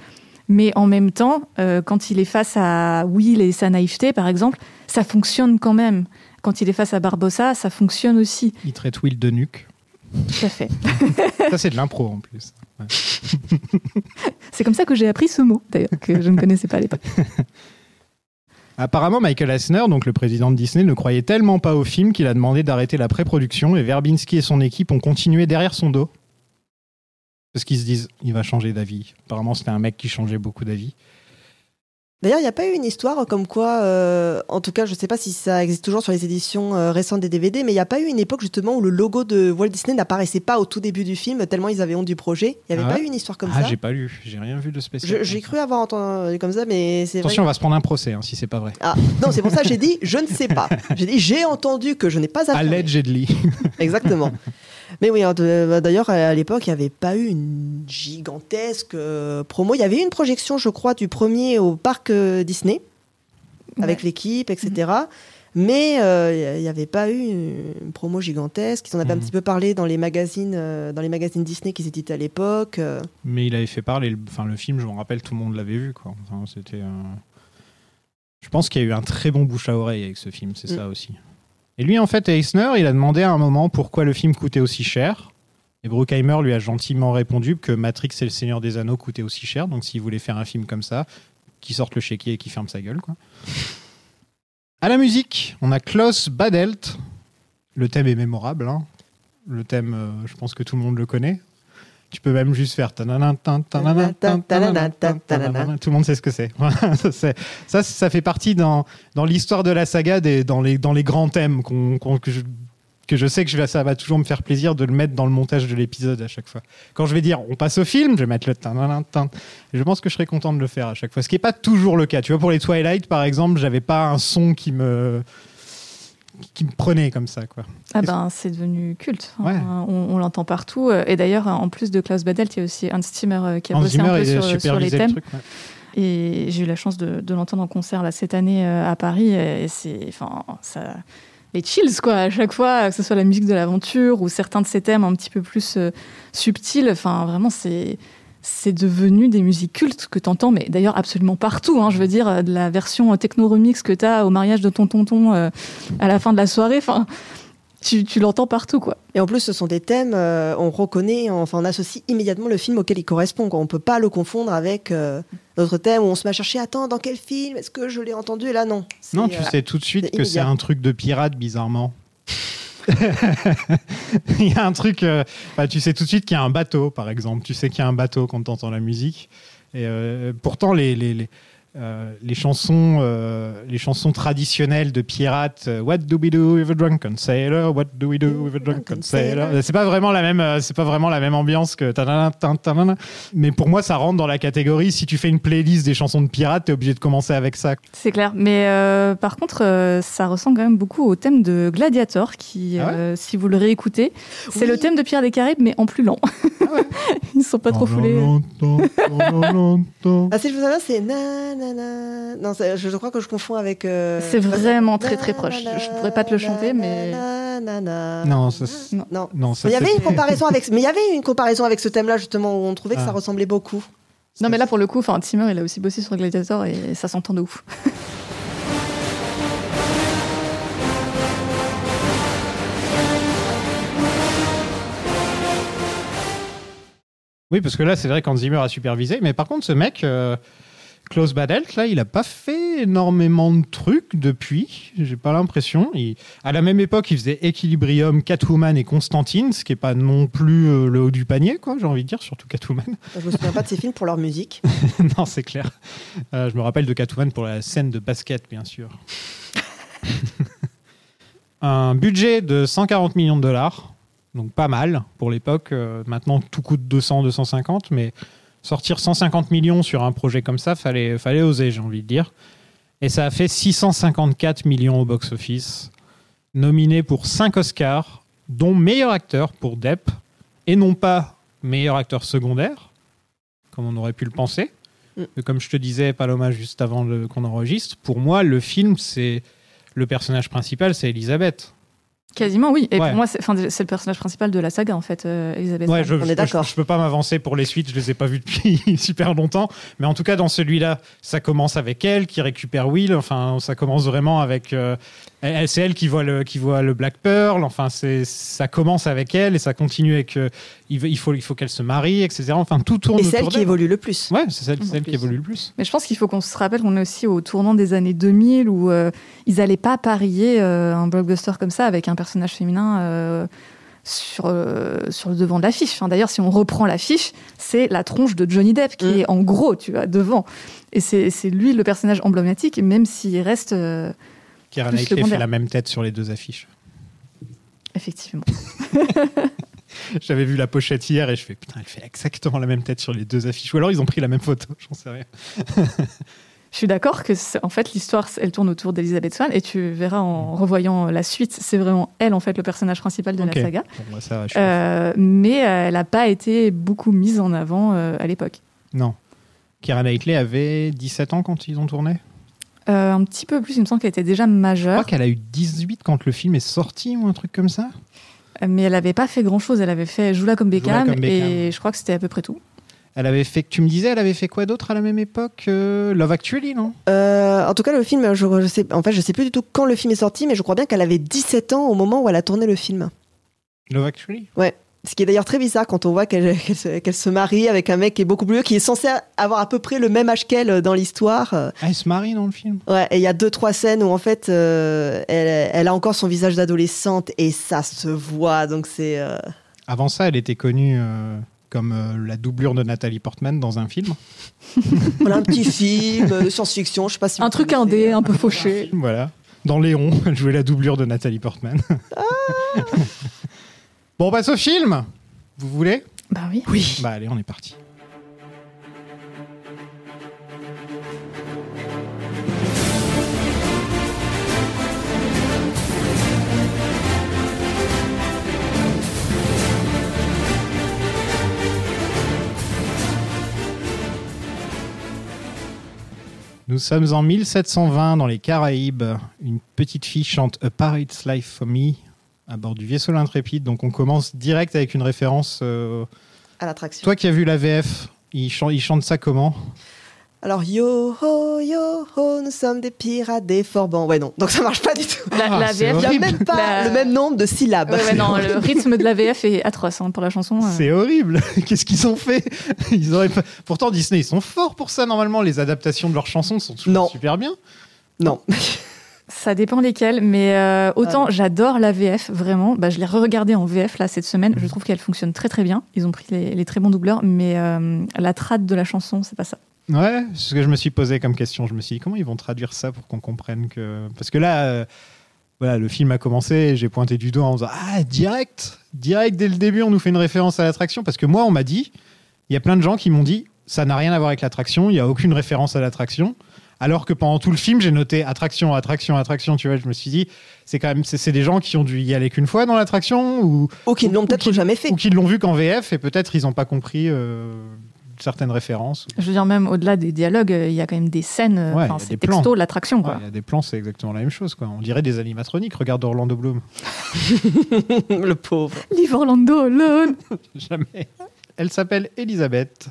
Mais en même temps, euh, quand il est face à Will et sa naïveté, par exemple, ça fonctionne quand même. Quand il est face à Barbossa, ça fonctionne aussi. Il traite Will de nuque. Tout à fait. [laughs] ça, c'est de l'impro en plus. Ouais. C'est comme ça que j'ai appris ce mot, d'ailleurs, que je ne connaissais pas à l'époque. [laughs] Apparemment, Michael Eisner, donc le président de Disney, ne croyait tellement pas au film qu'il a demandé d'arrêter la pré-production et Verbinski et son équipe ont continué derrière son dos. Parce qu'ils se disent, il va changer d'avis. Apparemment, c'était un mec qui changeait beaucoup d'avis. D'ailleurs, il n'y a pas eu une histoire comme quoi, euh, en tout cas, je ne sais pas si ça existe toujours sur les éditions euh, récentes des DVD, mais il n'y a pas eu une époque justement où le logo de Walt Disney n'apparaissait pas au tout début du film, tellement ils avaient honte du projet. Il n'y avait Ah pas ouais eu une histoire comme Ah, ça. j'ai pas lu, j'ai rien vu de spécial. J'ai cru avoir entendu comme ça, mais c'est vrai. Attention, on va se prendre un procès hein, si c'est pas vrai. Ah, non, c'est pour ça que j'ai dit je ne sais pas. J'ai dit j'ai entendu que je n'ai pas. Allegedly. Exactement. [laughs] Mais oui, hein, bah, d'ailleurs, à l'époque, il n'y avait pas eu une gigantesque euh, promo. Il y avait eu une projection, je crois, du premier au parc euh, Disney, avec l'équipe, etc. Mais euh, il n'y avait pas eu une promo gigantesque. Ils en avaient un Mhm. petit peu parlé dans les magazines, euh, dans les magazines Disney qui éditaient à l'époque. euh. Mais il avait fait parler, le- enfin le film, je me rappelle, tout le monde l'avait vu. Quoi. Enfin, c'était. Je pense qu'il y a eu un très bon bouche à oreille avec ce film, c'est Mm. ça aussi. Et lui, en fait, Eisner, il a demandé à un moment pourquoi le film coûtait aussi cher. Et Bruckheimer lui a gentiment répondu que Matrix et le Seigneur des Anneaux coûtaient aussi cher. Donc s'il voulait faire un film comme ça, qu'il sorte le chéquier et qu'il ferme sa gueule. Quoi. À la musique, on a Klaus Badelt. Le thème est mémorable. hein. Le thème, euh, je pense que tout le monde le connaît. Tu peux même juste faire. Tout le monde sait ce que [laughs] c'est. Ça, ça, fait partie dans, dans l'histoire de la saga, des, dans, les, dans les grands thèmes qu'on- que, je, que je sais que je ça va toujours me faire plaisir de le mettre dans le montage de l'épisode à chaque fois. Quand je vais dire on passe au film, je vais mettre le je pense que je serais content de le faire à chaque fois. Ce qui n'est pas toujours le cas. Tu vois, pour les Twilight, par exemple, j'avais pas un son qui me qui me prenait comme ça quoi. Ah ben, c'est devenu culte. Ouais. Hein, On, on l'entend partout. Et d'ailleurs, en plus de Klaus Badelt, il y a aussi Hans Zimmer euh, qui a Hans bossé un peu sur, sur les le thèmes. truc, ouais. Et j'ai eu la chance de, de l'entendre en concert là, cette année euh, à Paris. Et c'est, enfin, ça, les chills quoi. À chaque fois, que ce soit la musique de l'aventure ou certains de ces thèmes un petit peu plus euh, subtils. Enfin, vraiment, c'est c'est devenu des musiques cultes que t'entends, mais d'ailleurs absolument partout. Hein, je veux dire, euh, de la version techno remix que t'as au mariage de ton tonton euh, à la fin de la soirée. Enfin, tu, tu l'entends partout quoi. Et en plus, ce sont des thèmes, euh, on reconnaît, enfin, on associe immédiatement le film auquel il correspond. Quoi. On peut pas le confondre avec euh, d'autres thèmes où on se met à chercher, attends, dans quel film Est-ce que je l'ai entendu? Et là, non. Non, tu euh, sais tout de suite que c'est un truc de pirate, bizarrement. [laughs] Il y a un truc. euh, tu sais tout de suite qu'il y a un bateau, par exemple. Tu sais qu'il y a un bateau quand tu entends la musique. Et euh, pourtant, les, les, les, euh, les chansons, euh, les chansons traditionnelles de pirates, euh, What do we do with a drunken sailor? What do we do with a drunken sailor? C'est pas vraiment la même, c'est pas vraiment la même ambiance que. Mais pour moi, ça rentre dans la catégorie. Si tu fais une playlist des chansons de pirates, t'es obligé de commencer avec ça. C'est clair. Mais euh, par contre, euh, ça ressemble quand même beaucoup au thème de Gladiator, qui, Ah ouais euh, si vous le réécoutez, c'est Oui. le thème de Pierre des Caraïbes, mais en plus lent. [laughs] Ils sont pas trop foulés. Ah, si je vous souviens, c'est na Non, je, crois que je confonds avec. euh, C'est vraiment très, très proche. Je pourrais pas te le chanter, mais-. Non, ça, Non. Non. non, ça, Mais il y avait une comparaison avec, mais il y avait une comparaison avec ce thème-là justement où on trouvait que Ah. ça ressemblait beaucoup. Non, mais là, pour le coup, enfin, Timmer, il a aussi bossé sur Gladiator et ça s'entend de ouf. Oui, parce que là, c'est vrai qu'Hans Zimmer a supervisé, mais par contre, ce mec, euh, Klaus Badelt, là, il a pas fait énormément de trucs depuis. J'ai pas l'impression. Il- À la même époque, il faisait Equilibrium, Catwoman et Constantine, ce qui est pas non plus euh, le haut du panier, quoi. J'ai envie de dire, surtout Catwoman. Je me souviens pas de ces films pour leur musique. [laughs] non, c'est clair. Euh, je me rappelle de Catwoman pour la scène de basket, bien sûr. [laughs] Un budget de 140 millions de dollars, donc pas mal pour l'époque. Euh, maintenant, tout coûte 200, 250, mais sortir 150 millions sur un projet comme ça, fallait, fallait oser, j'ai envie de dire. Et ça a fait 654 millions au box-office, nominé pour 5 Oscars, dont meilleur acteur pour Depp, et non pas meilleur acteur secondaire, comme on aurait pu le penser. Mm. Comme je te disais, Paloma, juste avant qu'on enregistre, pour moi, le film, c'est le personnage principal, c'est Elisabeth. Quasiment, oui. Et Ouais. pour moi, c'est enfin, c'est le personnage principal de la saga, en fait, euh, Elisabeth. Ouais, je, On est je- d'accord. Je, je peux pas m'avancer pour les suites, je les ai pas vues depuis [laughs] super longtemps. Mais en tout cas, dans celui-là, ça commence avec elle qui récupère Will. Enfin, ça commence vraiment avec. euh, c'est elle qui voit le qui voit le Black Pearl. Enfin, c'est ça commence avec elle et ça continue avec. euh, il, veut- il faut il faut qu'elle se marie, etc. Enfin, tout tourne Et celle qui d'elle. évolue le plus. Ouais, c'est celle, qui évolue le plus. Mais je pense qu'il faut qu'on se rappelle qu'on est aussi au tournant des années 2000 où euh, ils n'allaient pas parier euh, un blockbuster comme ça avec un personnage féminin euh, sur, euh, sur le devant de l'affiche. Enfin, D'ailleurs, si on reprend l'affiche, c'est la tronche de Johnny Depp qui Mm. est en gros, tu vois, devant. Et c'est c'est lui le personnage emblématique, même s'il reste euh, Plus Knightley fait la même tête sur les deux affiches. effectivement. [laughs] J'avais vu la pochette hier et je fais putain, elle fait exactement la même tête sur les deux affiches. Ou alors ils ont pris la même photo, j'en sais rien. [laughs] Je suis d'accord que, en fait, l'histoire, elle tourne autour d'Elizabeth Swann, et tu verras en revoyant la suite, c'est vraiment elle, en fait, le personnage principal de la saga. Bon, bah, ça va, Euh, mais elle n'a pas été beaucoup mise en avant euh, à l'époque. Non. Keira Knightley avait 17 ans quand ils ont tourné? Euh, un petit peu plus, il me semble qu'elle était déjà Je majeure, crois qu'elle a eu 18 quand le film est sorti ou un truc comme ça. mais elle n'avait pas fait grand-chose. Elle avait fait Joue-la comme Beckham, comme Beckham. et je crois que c'était à peu près tout. Elle avait fait, tu me disais, elle avait fait quoi d'autre à la même époque Euh, Love Actually, non? Euh, en tout cas, le film, je, je sais, en fait, je sais plus du tout quand le film est sorti, mais je crois bien qu'elle avait 17 ans au moment où elle a tourné le film. Love Actually? Ce qui est d'ailleurs très bizarre quand on voit [laughs] qu'elle se, marie avec un mec qui est beaucoup plus vieux, qui est censé avoir à peu près le même âge qu'elle dans l'histoire. Euh, Ah, elle se marie dans le film Ouais, et il y a deux, trois scènes où en fait, euh, elle, elle a encore son visage d'adolescente et ça se voit, donc c'est. euh, Avant ça, elle était connue euh, comme euh, la doublure de Nathalie Portman dans un film. [laughs] Voilà un petit [laughs] film de science-fiction, je sais pas si. Un truc indé, un peu fauché. Voilà. Dans Léon, elle jouait la doublure de Nathalie Portman. Bon, on passe au film Vous voulez? Bah oui. Oui. Bah allez, on est parti. Nous sommes en 1720 dans les Caraïbes. Une petite fille chante A Pirate's Life for Me à bord du vaisseau l'Intrépide. Donc on commence direct avec une référence. euh, À l'attraction. Toi qui as vu la VF, il chante, il chante ça comment? Alors, yo ho, yo ho, nous sommes des pirates des Forbans. Ouais, non, donc ça marche pas du tout. La, Ah, la VF, Il y a horrible. même pas La- le même nombre de syllabes. Ouais, ouais, non, le [laughs] rythme de la VF est atroce hein, pour la chanson. euh. C'est horrible. [laughs] Qu'est-ce qu'ils ont fait? Ils auraient pas- Pourtant Disney, ils sont forts pour ça normalement. Les adaptations de leurs chansons sont toujours Non. super bien. Non. [laughs] Ça dépend lesquels, mais euh, autant Ah. j'adore la VF, vraiment. Bah, je l'ai re-regardée en VF là cette semaine. Je trouve qu'elle fonctionne très très bien. Ils ont pris les, les très bons doubleurs, mais euh, la trad de la chanson, c'est pas ça. Ouais, c'est ce que je me suis posé comme question. Je me suis dit comment ils vont traduire ça pour qu'on comprenne que. Parce que là, euh, voilà, le film a commencé. J'ai pointé du doigt en disant ah direct, direct dès le début, on nous fait une référence à l'attraction. Parce que moi, on m'a dit, il y a plein de gens qui m'ont dit ça n'a rien à voir avec l'attraction. Il y a aucune référence à l'attraction. Alors que pendant tout le film, j'ai noté attraction, attraction, attraction. Tu vois, je me suis dit, c'est quand même, c'est des gens qui ont dû y aller qu'une fois dans l'attraction ou, Ou qui ne l'ont peut-être jamais fait. ou qui l'ont vu qu'en VF et peut-être ils n'ont pas compris euh, certaines références. Je veux dire, même au-delà des dialogues, euh, il y a quand même des scènes. euh, Ouais, c'est texto de l'attraction, Ouais. Il y a des plans, c'est exactement la même chose. Quoi. On dirait des animatroniques. Regarde Orlando Bloom. [laughs] le pauvre. Leave Orlando alone. [laughs] Jamais. Elle s'appelle Elisabeth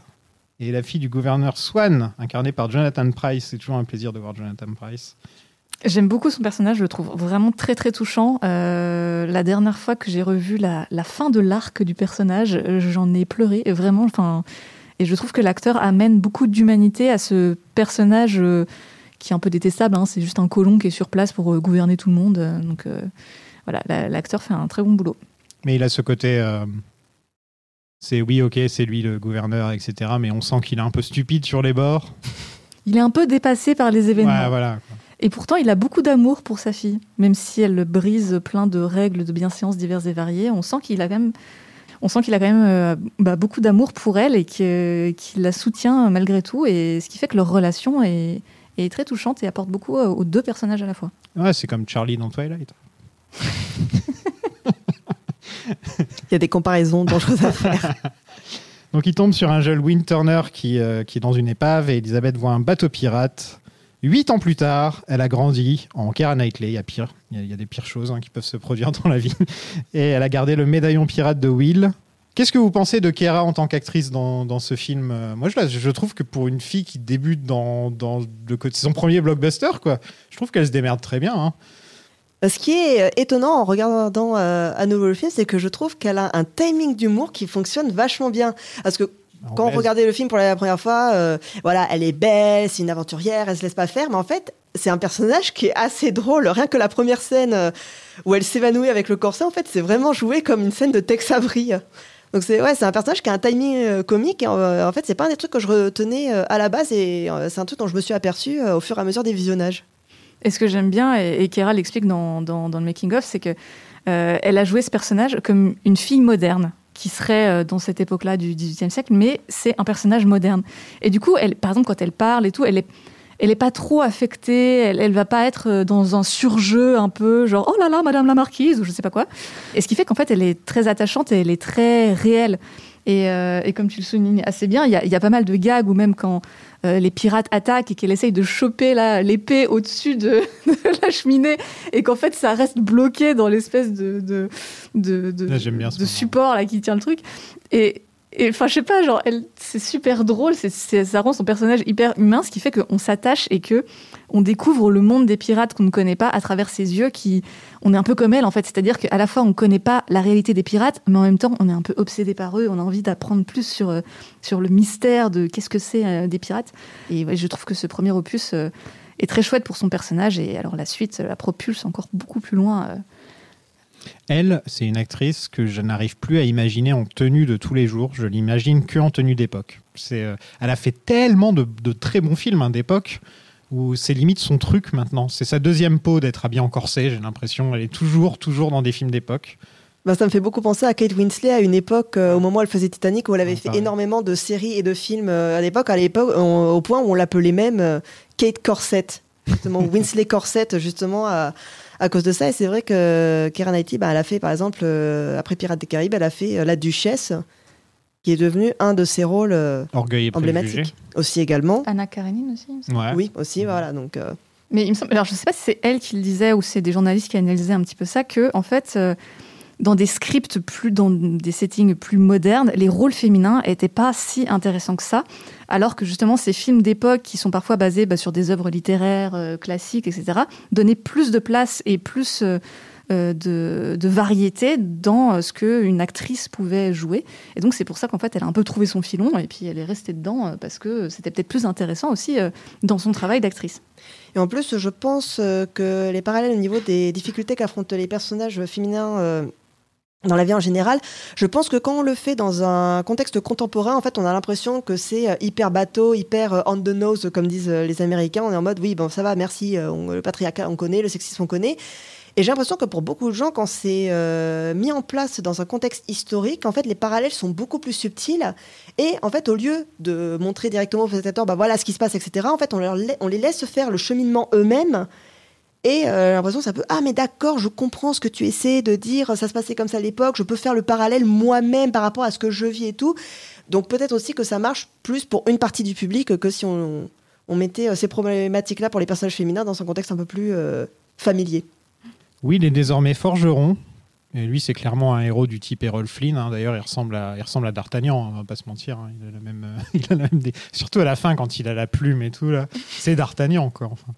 et la fille du gouverneur Swan, incarné par Jonathan Price. C'est toujours un plaisir de voir Jonathan Price. J'aime beaucoup son personnage, je le trouve vraiment très très touchant. Euh, la dernière fois que j'ai revu la, la fin de l'arc du personnage, j'en ai pleuré et vraiment. Enfin, et je trouve que l'acteur amène beaucoup d'humanité à ce personnage euh, qui est un peu détestable. hein. C'est juste un colon qui est sur place pour euh, gouverner tout le monde. Donc voilà, la- l'acteur fait un très bon boulot. Mais il a ce côté. C'est oui, ok, c'est lui le gouverneur, etc. Mais on sent qu'il est un peu stupide sur les bords. Il est un peu dépassé par les événements. Ouais, voilà. quoi. Et pourtant, il a beaucoup d'amour pour sa fille, même si elle le brise plein de règles de bienséance diverses et variées. On sent qu'il a quand même, on sent qu'il a quand même euh, bah, beaucoup d'amour pour elle et qu'il la soutient malgré tout. Et ce qui fait que leur relation est, est très touchante et apporte beaucoup euh, aux deux personnages à la fois. Ouais, c'est comme Charlie dans Twilight. [laughs] [laughs] Il y a des comparaisons dangereuses à faire. [laughs] Donc il tombe sur un jeune Win Turner qui, euh, qui est dans une épave et Elisabeth voit un bateau pirate. Huit ans plus tard, elle a grandi en Keira Knightley. Il y a pire, il y a, des pires choses hein, qui peuvent se produire dans la vie. [laughs] Et elle a gardé le médaillon pirate de Will. Qu'est-ce que vous pensez de Keira en tant qu'actrice dans, dans ce film? Euh, Moi, je, je trouve que pour une fille qui débute dans, dans le son premier blockbuster, quoi, je trouve qu'elle se démerde très bien. hein. Ce qui est euh, étonnant en regardant euh, à nouveau le film, c'est que je trouve qu'elle a un timing d'humour qui fonctionne vachement bien. Parce que Quand on regardait le film pour la première fois, euh, voilà, elle est belle, c'est une aventurière, elle se laisse pas faire, mais en fait, c'est un personnage qui est assez drôle. Rien que la première scène euh, où elle s'évanouit avec le corset, en fait, c'est vraiment joué comme une scène de Tex Avery. Donc c'est ouais, c'est un personnage qui a un timing euh, comique. Et, euh, en fait, c'est pas un des trucs que je retenais euh, à la base, et euh, c'est un truc dont je me suis aperçue euh, au fur et à mesure des visionnages. Et ce que j'aime bien, et, et Kera l'explique dans, dans, le making-of, c'est que euh, elle a joué ce personnage comme une fille moderne qui serait euh, dans cette époque-là du XVIIIe siècle, mais c'est un personnage moderne. Et du coup, par exemple, quand elle parle et tout, elle est, elle est pas trop affectée, elle, elle va pas être euh, dans un surjeu un peu genre oh là là, Madame la Marquise ou je sais pas quoi. Et ce qui fait qu'en fait, elle est très attachante et elle est très réelle. Et, euh, et comme tu le soulignes assez bien, il y a, il y a pas mal de gags où même quand euh, les pirates attaquent et qu'elle essaye de choper l'épée au-dessus de, [laughs] de la cheminée et qu'en fait ça reste bloqué dans l'espèce de, de, de, de- Là, j'aime bien ce de moment. support là qui tient le truc. Et et, enfin, je sais pas, genre, c'est super drôle, c'est- ça rend son personnage hyper humain, ce qui fait qu'on s'attache et que on découvre le monde des pirates qu'on ne connaît pas à travers ses yeux, qui, on est un peu comme elle en fait, c'est-à-dire qu'à la fois on connaît pas la réalité des pirates, mais en même temps on est un peu obsédé par eux, on a envie d'apprendre plus sur, euh, sur le mystère de qu'est-ce que c'est euh, des pirates. Et je trouve que ce premier opus euh, est très chouette pour son personnage, et alors la suite la propulse encore beaucoup plus loin. Elle, c'est une actrice que je n'arrive plus à imaginer en tenue de tous les jours. Je l'imagine que en tenue d'époque. C'est, euh, elle a fait tellement de, de très bons films hein, d'époque où c'est limite son truc maintenant. C'est sa deuxième peau d'être habillée en corset. J'ai l'impression. Elle est toujours, toujours dans des films d'époque. Bah, ça me fait beaucoup penser à Kate Winslet à une époque, euh, au moment où elle faisait Titanic, où elle avait Ah, fait pareil. énormément de séries et de films euh, à l'époque, à l'époque, au point où on l'appelait même Kate Corset, justement, [laughs] Winslet Corset, justement, à, à cause de ça. Et c'est vrai que Keira Knightley, bah, elle a fait, par exemple, euh, après Pirates des Caraïbes, elle a fait euh, La Duchesse, qui est devenu un de ses rôles euh, Orgueil et préjugé. emblématiques. Aussi également. Anna Karenine aussi. il me semble. Ouais. Oui, aussi, voilà. Donc, euh, Mais il me semble, alors je sais pas si c'est elle qui le disait ou c'est des journalistes qui analysaient un petit peu ça, que en fait, euh, dans des scripts plus, dans des settings plus modernes, les rôles féminins étaient pas si intéressants que ça, alors que justement ces films d'époque qui sont parfois basés bah, sur des œuvres littéraires euh, classiques, etc., donnaient plus de place et plus euh, euh, de, de variété dans ce qu'une actrice pouvait jouer. Et donc c'est pour ça qu'en fait elle a un peu trouvé son filon et puis elle est restée dedans parce que c'était peut-être plus intéressant aussi dans son travail d'actrice. Et en plus, je pense que les parallèles au niveau des difficultés qu'affrontent les personnages féminins dans la vie en général, je pense que quand on le fait dans un contexte contemporain, en fait, on a l'impression que c'est euh, hyper bateau, hyper euh, on the nose, comme disent euh, les Américains. On est en mode, oui, bon, ça va, merci, le patriarcat, on connaît, le sexisme, on connaît. Et j'ai l'impression que pour beaucoup de gens, quand c'est mis en place dans un contexte historique, en fait, les parallèles sont beaucoup plus subtils. Et en fait, au lieu de montrer directement aux spectateurs, bah voilà ce qui se passe, etc., en fait, on, on les laisse faire le cheminement eux-mêmes. Et euh, j'ai l'impression ça peut ah mais d'accord je comprends ce que tu essaies de dire ça se passait comme ça à l'époque je peux faire le parallèle moi-même par rapport à ce que je vis et tout donc peut-être aussi que ça marche plus pour une partie du public que si on, mettait euh, ces problématiques là pour les personnages féminins dans un contexte un peu plus euh, familier Oui, il est désormais forgeron. Et lui, c'est clairement un héros du type Errol Flynn. hein. D'ailleurs, il ressemble à, il ressemble à D'Artagnan, hein, on va pas se mentir. hein. Il a même, euh, [laughs] il a même Surtout à la fin, quand il a la plume et tout. C'est D'Artagnan, quoi. Enfin.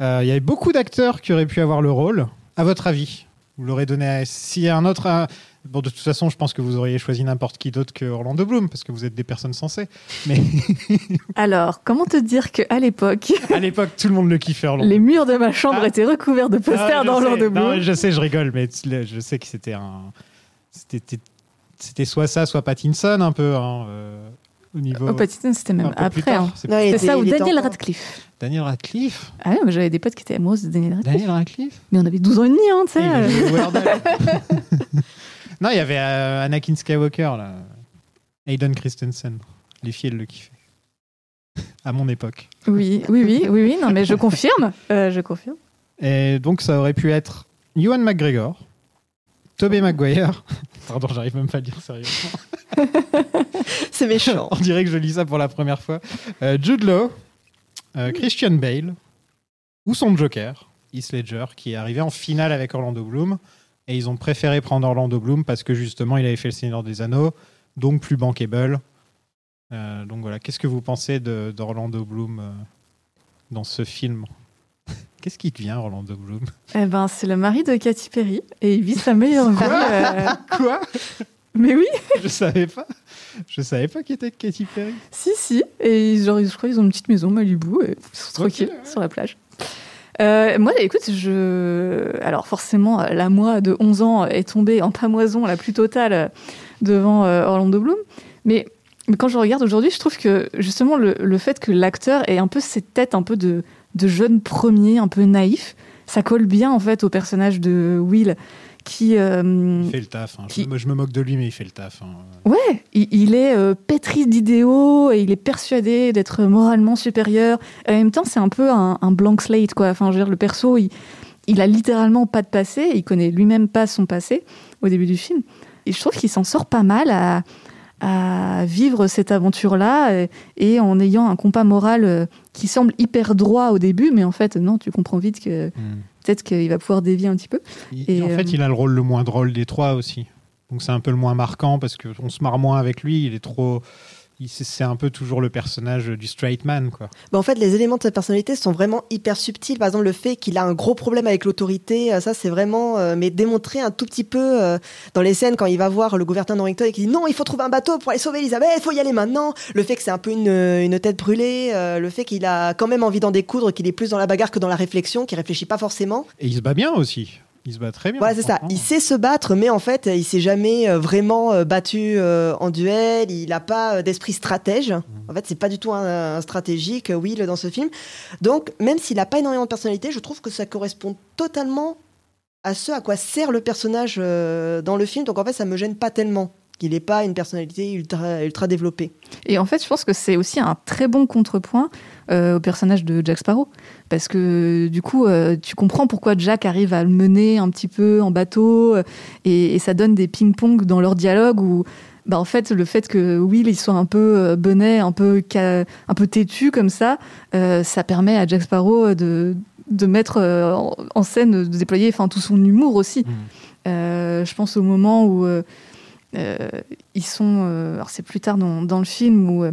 Euh, Il y avait beaucoup d'acteurs qui auraient pu avoir le rôle. À votre avis Vous l'aurez donné à... S'il y a un autre... euh, Bon, de toute façon, je pense que vous auriez choisi n'importe qui d'autre que Orlando Bloom, parce que vous êtes des personnes sensées. Mais [laughs] Alors, comment te dire qu'à l'époque, à l'époque, tout le monde le kiffait, Orlando les murs de ma chambre Ah. étaient recouverts de Ah, posters d'Orlando Bloom je sais, je rigole, mais je sais que c'était un. C'était c'était soit ça, soit Pattinson, un peu, hein, euh, au niveau. Oh, Pattinson, c'était même après. hein. C'était était- ça ou Daniel Radcliffe. Daniel Radcliffe. Ah ouais, moi, j'avais des potes qui étaient amoureuses de Daniel Radcliffe. Daniel Radcliffe Mais on avait 12 ans et demi, hein, tu sais. [laughs] Non, il y avait euh, Anakin Skywalker, là. Hayden Christensen. Les filles, elles le kiffaient. À mon époque. Oui, oui, oui, oui, oui, non, mais je confirme. Euh, je confirme. Et donc, ça aurait pu être Ewan McGregor, Tobey Maguire. [laughs] Pardon, j'arrive même pas à le dire sérieusement. [laughs] c'est méchant On dirait que je lis ça pour la première fois. Euh, Jude Law, euh, Christian Bale, ou son Joker, Heath Ledger, qui est arrivé en finale avec Orlando Bloom. Et ils ont préféré prendre Orlando Bloom parce que justement, il avait fait le Seigneur des Anneaux, donc plus bankable. Euh, donc voilà, qu'est-ce que vous pensez d'Orlando Bloom euh, dans ce film? [laughs] Qu'est-ce qui devient Orlando Bloom? Eh ben, c'est le mari de Katy Perry et il vit sa meilleure [laughs] vie. euh, Quoi? Mais oui, [laughs] Je savais pas. Je savais pas qui était Katy Perry. si, si. Et genre, je crois qu'ils ont une petite maison Malibu et ils sont tranquilles ouais. sur la plage. Euh, moi, écoute, je. Alors, forcément, la moi de 11 ans est tombée en pamoison la plus totale devant euh, Orlando Bloom. Mais, mais quand je regarde aujourd'hui, je trouve que justement le, le fait que l'acteur ait un peu cette tête un peu de, de jeune premier, un peu naïf, ça colle bien en fait au personnage de Will qui. euh, Il fait le taf. hein. Je, Qui- me- je me moque de lui, mais il fait le taf. hein. Ouais, il, il est euh, pétri d'idéaux et il est persuadé d'être moralement supérieur. Et en même temps, c'est un peu un, un blank slate, quoi. Enfin, je veux dire, le perso, il, il a littéralement pas de passé. Il connaît lui-même pas son passé au début du film. Et je trouve qu'il s'en sort pas mal à, à vivre cette aventure-là et, et en ayant un compas moral euh, qui semble hyper droit au début, mais en fait, non, tu comprends vite que Hmm. Peut-être qu'il va pouvoir dévier un petit peu. Il- Et, en euh, fait, il a le rôle le moins drôle des trois aussi. Donc c'est un peu le moins marquant parce qu'on se marre moins avec lui. Il est trop. C'est un peu toujours le personnage du straight man, quoi. Bah, en fait, les éléments de sa personnalité sont vraiment hyper subtils. Par exemple, le fait qu'il a un gros problème avec l'autorité, euh, ça c'est vraiment, euh, mais démontré un tout petit peu euh, dans les scènes quand il va voir le gouverneur Norrington et qui dit non, il faut trouver un bateau pour aller sauver Elisabeth, il faut y aller maintenant. Le fait que c'est un peu une, une tête brûlée, euh, le fait qu'il a quand même envie d'en découdre, qu'il est plus dans la bagarre que dans la réflexion, qu'il réfléchit pas forcément. Et il se bat bien aussi. Il se bat très bien. Voilà, c'est ça. Il sait se battre, mais en fait, il s'est jamais euh, vraiment euh, battu euh, en duel. Il n'a pas d'esprit stratège. En fait, c'est pas du tout un, un stratégique, Will, dans ce film. Donc, même s'il n'a pas énormément de personnalité, je trouve que ça correspond totalement à ce à quoi sert le personnage dans le film. Donc, en fait, ça me gêne pas tellement qu'il n'ait pas une personnalité ultra, ultra développée. Et en fait, je pense que c'est aussi un très bon contrepoint euh, au personnage de Jack Sparrow. Parce que du coup, euh, tu comprends pourquoi Jack arrive à le mener un petit peu en bateau. euh, et, et ça donne des ping-pong dans leur dialogue où. Bah en fait, le fait que Will il soit un peu benet, un peu, un peu têtu comme ça, euh, ça permet à Jack Sparrow de, de mettre en, scène, de déployer enfin, tout son humour aussi. Euh, je pense au moment où ils sont. alors, c'est plus tard dans, dans le film où.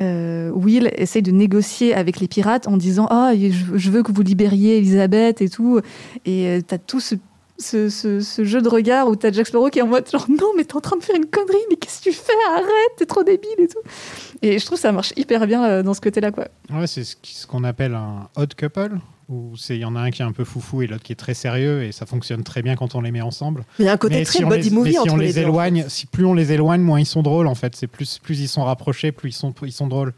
Euh, Will essaye de négocier avec les pirates en disant Ah, je, je veux que vous libériez Elisabeth et tout. Et euh, t'as tout ce, jeu de regard où t'as Jack Sparrow qui est en mode genre Non, mais t'es en train de faire une connerie, mais qu'est-ce que tu fais? Arrête, t'es trop débile et tout. Et je trouve que ça marche hyper bien euh, dans ce côté-là. Ouais, c'est ce qu'on appelle un odd couple, où il y en a un qui est un peu foufou et l'autre qui est très sérieux, et ça fonctionne très bien quand on les met ensemble. Il y a un côté Mais très si body les, movie mais si entre on les, les deux, en fait. éloigne, si plus on les éloigne, moins ils sont drôles en fait. C'est plus plus ils sont rapprochés, plus ils sont ils sont drôles.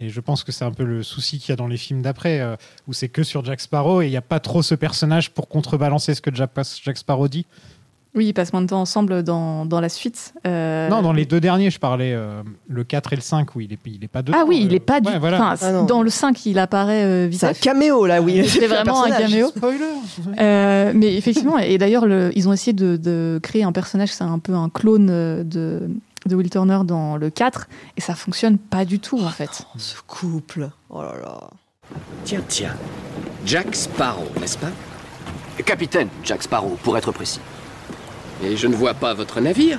Et je pense que c'est un peu le souci qu'il y a dans les films d'après, euh, où c'est que sur Jack Sparrow et il n'y a pas trop ce personnage pour contrebalancer ce que Jack, Jack Sparrow dit. Oui, ils passent moins de temps ensemble dans, dans la suite. Euh, Non, dans les deux derniers, je parlais, euh, le 4 et le 5, où il est, il est pas dedans. Ah oui, il euh, est pas du ouais, voilà. enfin, Ah dans le 5, il apparaît euh, C'est un caméo, là, oui. [laughs] C'est vraiment un caméo. Spoiler Euh, mais effectivement, et d'ailleurs, le- ils ont essayé de, de créer un personnage, c'est un peu un clone euh, de, de Will Turner dans le 4, et ça fonctionne pas du tout, en fait. Ce couple. Oh là là. Tiens, tiens. Jack Sparrow, n'est-ce pas? Capitaine Jack Sparrow, pour être précis. Et je ne vois pas votre navire,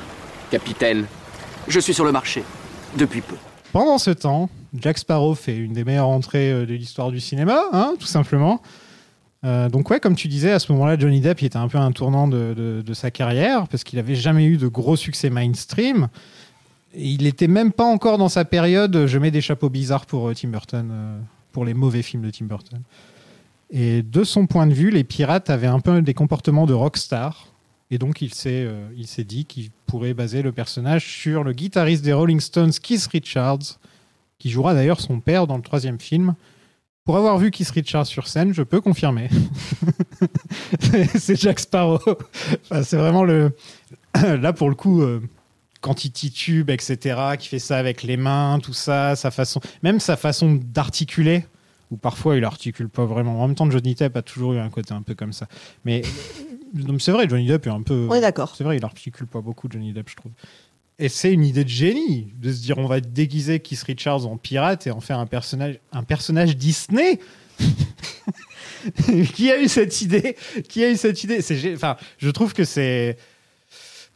capitaine. Je suis sur le marché, depuis peu. Pendant ce temps, Jack Sparrow fait une des meilleures entrées euh, de l'histoire du cinéma, hein, tout simplement. Euh, donc ouais, comme tu disais, à ce moment-là, Johnny Depp était un peu un tournant de, sa carrière parce qu'il avait jamais eu de gros succès mainstream. Il était même pas encore dans sa période. Je mets des chapeaux bizarres pour euh, Tim Burton, pour les mauvais films de Tim Burton. Et de son point de vue, les pirates avaient un peu des comportements de rockstar. Et donc il s'est euh, il s'est dit qu'il pourrait baser le personnage sur le guitariste des Rolling Stones, Keith Richards, qui jouera d'ailleurs son père dans le troisième film. Pour avoir vu Keith Richards sur scène, je peux confirmer. C'est- [laughs] c'est Jack Sparrow. Enfin, c'est vraiment le. Là, pour le coup, euh, quand il titube, etc., qui fait ça avec les mains, tout ça, sa façon. Même sa façon d'articuler, ou parfois il articule pas vraiment. En même temps, Johnny Depp a toujours eu un côté un peu comme ça. Mais donc, c'est vrai, Johnny Depp est un peu. On est d'accord. C'est vrai, il articule pas beaucoup, Johnny Depp, je trouve. Et c'est une idée de génie de se dire on va déguiser Keith Richards en pirate et en faire un personnage, un personnage Disney. [laughs] qui a eu cette idée? Qui a eu cette idée? C'est, enfin, je trouve que c'est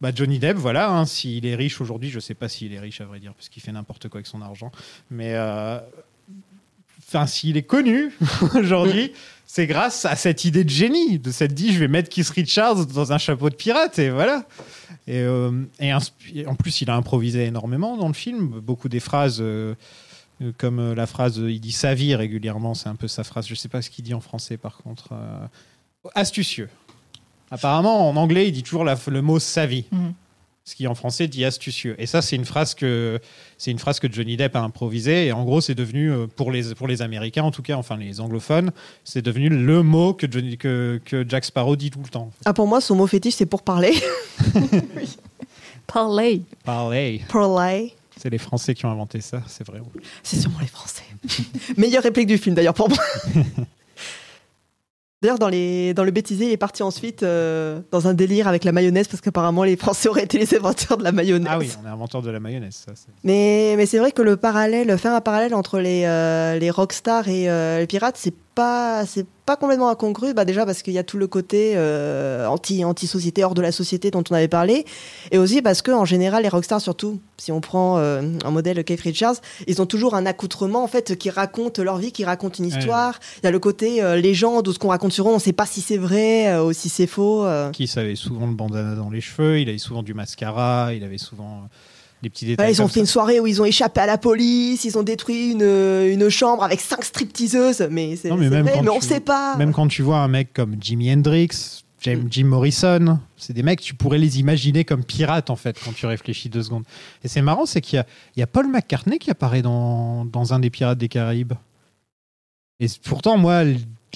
bah, Johnny Depp. Voilà, hein, s'il est riche aujourd'hui, je sais pas s'il est riche à vrai dire, parce qu'il fait n'importe quoi avec son argent. Mais euh, enfin, s'il est connu [laughs] aujourd'hui, c'est grâce à cette idée de génie, de cette dit je vais mettre Keith Richards dans un chapeau de pirate et voilà. Et, euh, en plus, il a improvisé énormément dans le film. Beaucoup des phrases, euh, comme euh, la phrase, il dit sa vie régulièrement, c'est un peu sa phrase. Je sais pas ce qu'il dit en français par contre. Astucieux. Apparemment, en anglais, il dit toujours le mot sa vie. Mhm. Ce qui en français dit astucieux. Et ça, c'est une phrase que c'est une phrase que Johnny Depp a improvisée. Et en gros, c'est devenu euh, pour les pour les Américains, en tout cas, enfin les anglophones, c'est devenu le mot que Johnny que, que Jack Sparrow dit tout le temps. Ah, pour moi, son mot fétiche, c'est pour parler. [laughs] Parley. Parley. Parler. C'est les Français qui ont inventé ça, c'est vrai. C'est sûrement les Français. Meilleure réplique du film, d'ailleurs, pour moi. [laughs] D'ailleurs, dans, les, dans le bêtisier, il est parti ensuite euh, dans un délire avec la mayonnaise, parce qu'apparemment, les Français auraient été les inventeurs de la mayonnaise. Ah oui, on est inventeur de la mayonnaise, ça. Mais, mais c'est vrai que le parallèle, faire un parallèle entre les, euh, les rockstars et euh, les pirates, c'est pas, c'est pas complètement incongru. Bah déjà parce qu'il y a tout le côté euh, anti, anti-société, hors de la société dont on avait parlé. Et aussi parce que, en général, les rockstars, surtout, si on prend euh, un modèle Keith Richards, ils ont toujours un accoutrement, en fait, qui raconte leur vie, qui raconte une histoire. Il y a le côté euh, légende ou ce qu'on raconte sur eux, on sait pas si c'est vrai euh, ou si c'est faux. Qui avait souvent le bandana dans les cheveux, il avait souvent du mascara, il avait souvent euh, des petits détails. Ouais, ils ont fait une soirée où ils ont échappé à la police, ils ont détruit une, une chambre avec cinq stripteaseuses, mais c'est mais même vrai, quand mais on tu- sait pas. Même quand tu vois un mec comme Jimi Hendrix, Jim, Mm. Jim Morrison, c'est des mecs, tu pourrais les imaginer comme pirates, en fait, quand tu réfléchis deux secondes. Et c'est marrant, c'est qu'il y y a Paul McCartney qui apparaît dans, dans un des Pirates des Caraïbes. Et pourtant, moi,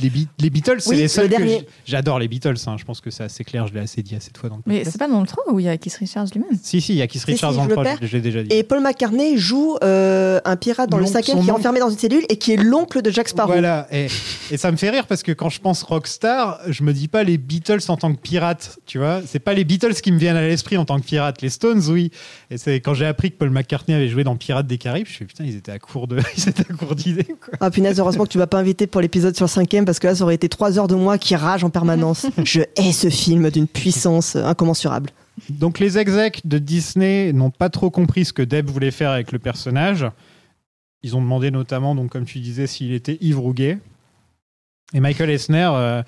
les, Be- les Beatles, c'est Oui, les le seuls que j'adore les Beatles. hein. Je pense que c'est assez clair, je l'ai assez dit assez de fois dans le Mais c'est pas dans le 3 où il y a Keith Richards lui-même? Si, si, il y a Keith Si, Richards si, dans je le le projet, perds. je l'ai déjà dit. Et Paul McCartney joue euh, un pirate dans le cinquième qui est enfermé dans une cellule et qui est l'oncle de Jack Sparrow. Voilà, et, et ça me fait rire parce que quand je pense rockstar, je me dis pas les Beatles en tant que pirates, tu vois. C'est pas les Beatles qui me viennent à l'esprit en tant que pirates. Les Stones, oui. Et c'est quand j'ai appris que Paul McCartney avait joué dans Pirates des Caraïbes, je me suis dit, putain, ils étaient à court de, [laughs] ils étaient à court d'idées. Ah punaise, heureusement que tu m'as pas invité pour l'épisode sur le cinquième parce que là ça aurait été trois heures de moi qui rage en permanence. [laughs] Je hais ce film d'une puissance incommensurable. Donc les execs de Disney n'ont pas trop compris ce que Deb voulait faire avec le personnage. Ils ont demandé notamment, donc comme tu disais, s'il était ivre ou gay. Et Michael Eisner, euh,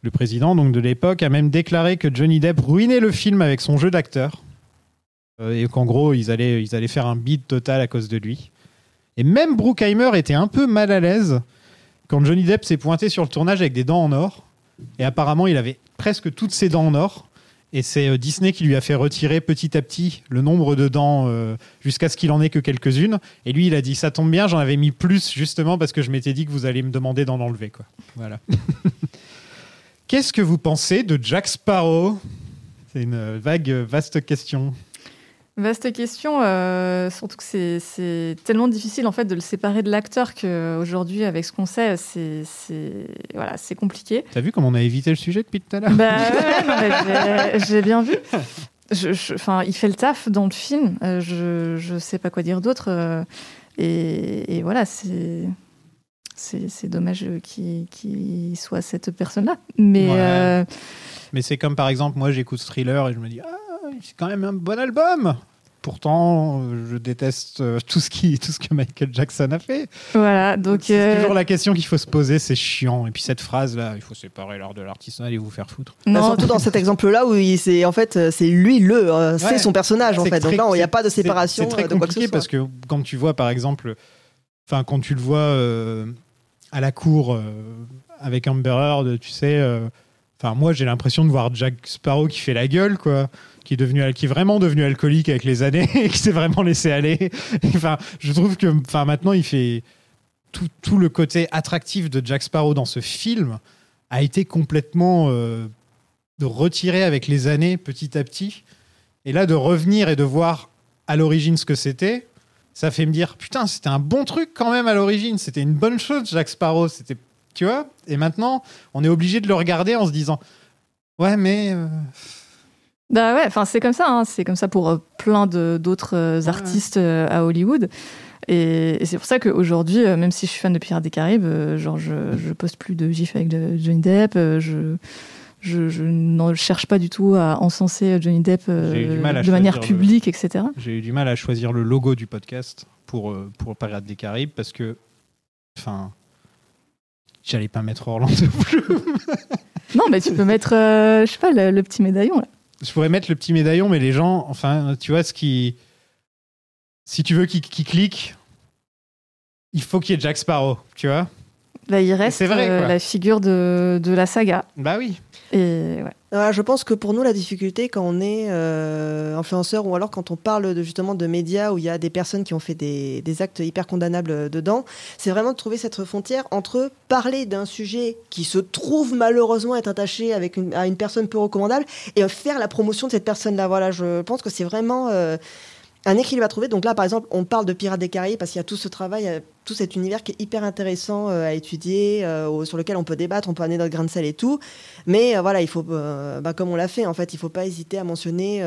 le président donc de l'époque, a même déclaré que Johnny Depp ruinait le film avec son jeu d'acteur. Euh, et qu'en gros, ils allaient, ils allaient faire un bid total à cause de lui. Et même Bruckheimer était un peu mal à l'aise quand Johnny Depp s'est pointé sur le tournage avec des dents en or. Et apparemment, il avait presque toutes ses dents en or. Et c'est euh, Disney qui lui a fait retirer petit à petit le nombre de dents euh, jusqu'à ce qu'il en ait que quelques-unes. Et lui, il a dit ça tombe bien, j'en avais mis plus justement parce que je m'étais dit que vous allez me demander d'en enlever. Quoi. Voilà. [laughs] Qu'est-ce que vous pensez de Jack Sparrow? C'est une euh, vague, vaste question. Vaste question, euh, surtout que c'est- tellement difficile en fait de le séparer de l'acteur qu'aujourd'hui, avec ce qu'on sait, c'est voilà, compliqué. T'as vu comment on a évité le sujet depuis tout à l'heure Bah ouais, j'ai- bien vu. Je- il fait le taf dans le film. euh, je je sais pas quoi dire d'autre. euh, et, et voilà, c'est dommage qu'il qu'il soit cette personne-là. Mais Ouais. Mais c'est comme par exemple, moi j'écoute Thriller et je me dis, ah, c'est quand même un bon album. Pourtant, euh, je déteste euh, tout ce, qui, [laughs] tout ce que Michael Jackson a fait. voilà, donc C'est euh, toujours la question qu'il faut se poser, c'est chiant. Et puis cette phrase-là, il faut séparer l'art de l'artiste, allez vous faire foutre. Bah, non, surtout dans cet exemple-là où il, c'est en fait euh, c'est lui le, euh, Ouais. c'est son personnage en fait. Donc là il n'y a pas de séparation C'est très euh, de quoi que compliqué soit. parce que quand tu vois par exemple, enfin quand tu le vois euh, à la cour euh, avec Amber Heard, tu sais, euh, enfin moi j'ai l'impression de voir Jack Sparrow qui fait la gueule quoi. Qui est, devenu, vraiment devenu alcoolique avec les années [laughs] et qui s'est vraiment laissé aller. [laughs] Enfin, je trouve que enfin, maintenant, il fait tout, le côté attractif de Jack Sparrow dans ce film a été complètement euh, retiré avec les années petit à petit. Et là, de revenir et de voir à l'origine ce que c'était, ça fait me dire putain, c'était un bon truc quand même à l'origine. C'était une bonne chose, Jack Sparrow. C'était, tu vois? Et maintenant, on est obligé de le regarder en se disant ouais, mais euh, Bah ouais, enfin c'est comme ça, hein, c'est comme ça pour euh, plein d'autres euh, artistes euh, à Hollywood. Et, et c'est pour ça qu'aujourd'hui, même si je suis fan de Pirates des Caraïbes, genre je, je poste plus de gifs avec de Johnny Depp, je, je, je ne cherche pas du tout à encenser Johnny Depp de manière le- publique, etc. j'ai eu du mal à choisir le logo du podcast pour pour Pirates des Caraïbes parce que, enfin, j'allais pas mettre Orlando Bloom. [laughs] Non, mais tu peux mettre, je sais pas, le, le petit médaillon là. Je pourrais mettre le petit médaillon, mais les gens, enfin, tu vois, ce qui. Si tu veux qu'ils qu'ils cliquent, il faut qu'il y ait Jack Sparrow, tu vois Bah, il reste vrai, euh, la figure de, de la saga. Bah oui. Et ouais. Ouais, je pense que pour nous, la difficulté quand on est euh, influenceur ou alors quand on parle de, justement de médias où il y a des personnes qui ont fait des, des actes hyper condamnables euh, dedans, c'est vraiment de trouver cette frontière entre parler d'un sujet qui se trouve malheureusement être attaché avec une, à une personne peu recommandable et faire la promotion de cette personne-là. Voilà, je pense que c'est vraiment euh, un équilibre à trouver. Donc là, par exemple, on parle de Pirates des Caraïbes parce qu'il y a tout ce travail, euh, tout cet univers qui est hyper intéressant euh, à étudier, euh, sur lequel on peut débattre, on peut amener notre grain de sel et tout. Mais voilà, il faut, bah, comme on l'a fait, en fait, il faut pas hésiter à mentionner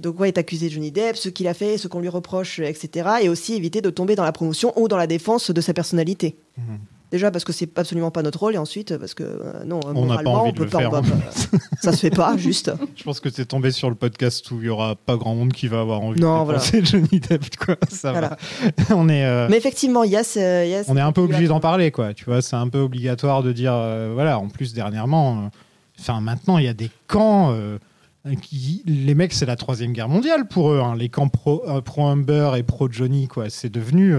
de quoi est accusé Johnny Depp, ce qu'il a fait, ce qu'on lui reproche, etc. Et aussi éviter de tomber dans la promotion ou dans la défense de sa personnalité. Mhm. Déjà parce que c'est absolument pas notre rôle et ensuite parce que euh, non, On n'a pas moralement, envie on de peut pas, faire, on va pas- [laughs] ça se fait pas, juste. Je pense que tu es tombé sur le podcast où il y aura pas grand monde qui va avoir envie Non, de voilà. Johnny Depp, quoi. Ça Voilà. va. [laughs] On est. euh, Mais effectivement, il y a ce, il y a on est un peu obligé d'en parler, quoi. Tu vois, c'est un peu obligatoire de dire, euh, voilà. En plus, dernièrement, enfin, maintenant, il y a des camps. qui, les mecs, c'est la troisième guerre mondiale pour eux. hein. Les camps pro, pro Humber et pro Johnny, quoi. C'est devenu.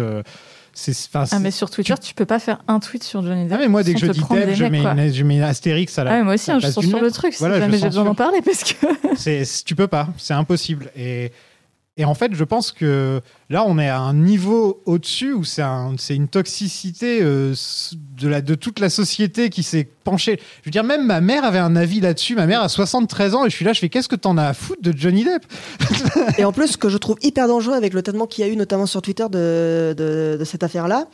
Ah, mais sur Twitter, tu peux pas faire un tweet sur Johnny Depp. Ah, mais moi, dès que je dis Depp, je mets, une, je mets astérix à la. Ah, mais moi aussi, hein, je d'une sur le truc, Voilà, jamais j'ai besoin d'en parler, parce que tu peux pas, c'est impossible. Et, et en fait, je pense que là, on est à un niveau au-dessus où c'est, un- c'est une toxicité euh, de, toute la société qui s'est penchée. Je veux dire, même ma mère avait un avis là-dessus. Ma mère a 73 ans et je suis là, je fais qu'est-ce que t'en as à foutre de Johnny Depp [laughs] Et en plus, ce que je trouve hyper dangereux avec le traitement qu'il y a eu, notamment sur Twitter, de cette affaire-là,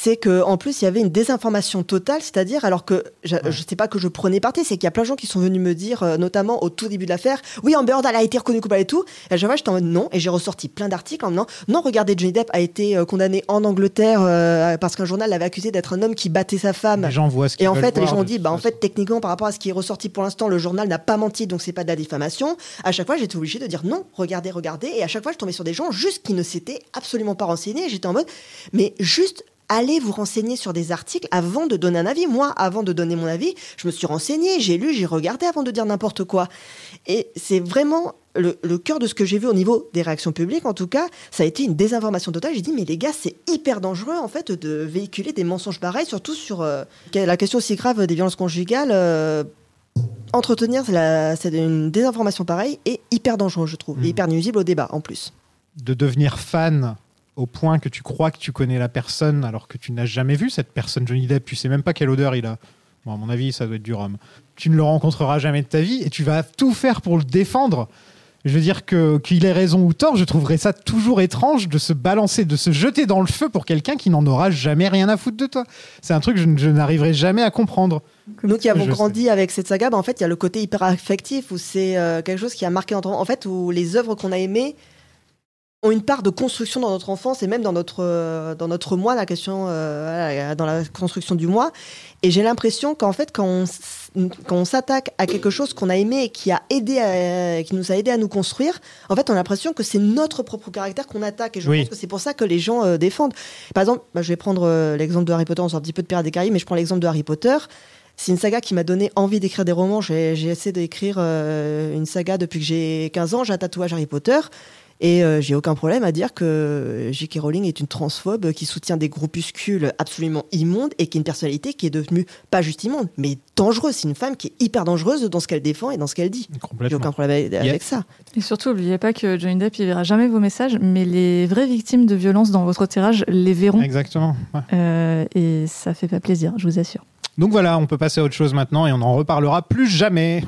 c'est qu'en plus, il y avait une désinformation totale, c'est-à-dire, alors que je ne sais pas que je prenais parti, c'est qu'il y a plein de gens qui sont venus me dire, euh, notamment au tout début de l'affaire, oui, Amber Heard, elle a été reconnue coupable et tout. Et à chaque fois, j'étais en mode non, et j'ai ressorti plein d'articles en disant, non, regardez, Johnny Depp a été euh, condamné en Angleterre euh, parce qu'un journal l'avait accusé d'être un homme qui battait sa femme. Les gens voient ce qu'ils Et en fait, les gens ont dit, bah, en fait, techniquement, par rapport à ce qui est ressorti pour l'instant, le journal n'a pas menti, donc c'est pas de la diffamation. À chaque fois, j'étais obligée de dire non, regardez, regardez. Et à chaque fois, je tombais sur des gens juste qui ne s'étaient absolument pas renseignés. Et J'étais en mode, mais juste allez vous renseigner sur des articles avant de donner un avis. Moi, avant de donner mon avis, je me suis renseignée, j'ai lu, j'ai regardé avant de dire n'importe quoi. Et c'est vraiment le, le cœur de ce que j'ai vu au niveau des réactions publiques, en tout cas, ça a été une désinformation totale. J'ai dit, mais les gars, c'est hyper dangereux, en fait, de véhiculer des mensonges pareils, surtout sur euh, la question aussi grave des violences conjugales. euh, entretenir la- c'est une désinformation pareille est hyper dangereux, je trouve, et hyper nuisible au débat, en plus. de devenir fan au point que tu crois que tu connais la personne alors que tu n'as jamais vu cette personne Johnny Depp, tu sais même pas quelle odeur il a. Bon, à mon avis, ça doit être du rhum. Tu ne le rencontreras jamais de ta vie et tu vas tout faire pour le défendre. Je veux dire que qu'il ait raison ou tort, je trouverais ça toujours étrange de se balancer, de se jeter dans le feu pour quelqu'un qui n'en aura jamais rien à foutre de toi. C'est un truc que je, je n'arriverai jamais à comprendre. Nous qui avons grandi avec cette saga, bah, en fait, il y a le côté hyper affectif où c'est euh, quelque chose qui a marqué En fait, où les œuvres qu'on a aimées ont une part de construction dans notre enfance et même dans notre, euh, dans notre moi, la question, euh, dans la construction du moi. Et j'ai l'impression qu'en fait, quand on, quand on s'attaque à quelque chose qu'on a aimé et qui, a aidé à- qui nous a aidé à nous construire, en fait, on a l'impression que c'est notre propre caractère qu'on attaque. Et je Oui. pense que c'est pour ça que les gens euh, défendent. Par exemple, bah, je vais prendre l'exemple de Harry Potter, on sort un petit peu de Pirates des Caraïbes, mais je prends l'exemple de Harry Potter. C'est une saga qui m'a donné envie d'écrire des romans. J'ai essayé d'écrire une saga depuis que j'ai 15 ans. J'ai un tatouage Harry Potter. Et euh, j'ai aucun problème à dire que J.K. Rowling est une transphobe qui soutient des groupuscules absolument immondes et qui a une personnalité qui est devenue pas juste immonde, mais dangereuse. C'est une femme qui est hyper dangereuse dans ce qu'elle défend et dans ce qu'elle dit. J'ai aucun problème avec, ça. Et surtout, n'oubliez pas que Johnny Depp, il verra jamais vos messages, mais les vraies victimes de violence dans votre tirage les verront. Exactement. ouais. Euh, et ça fait pas plaisir, je vous assure. Donc voilà, on peut passer à autre chose maintenant et on n'en reparlera plus jamais.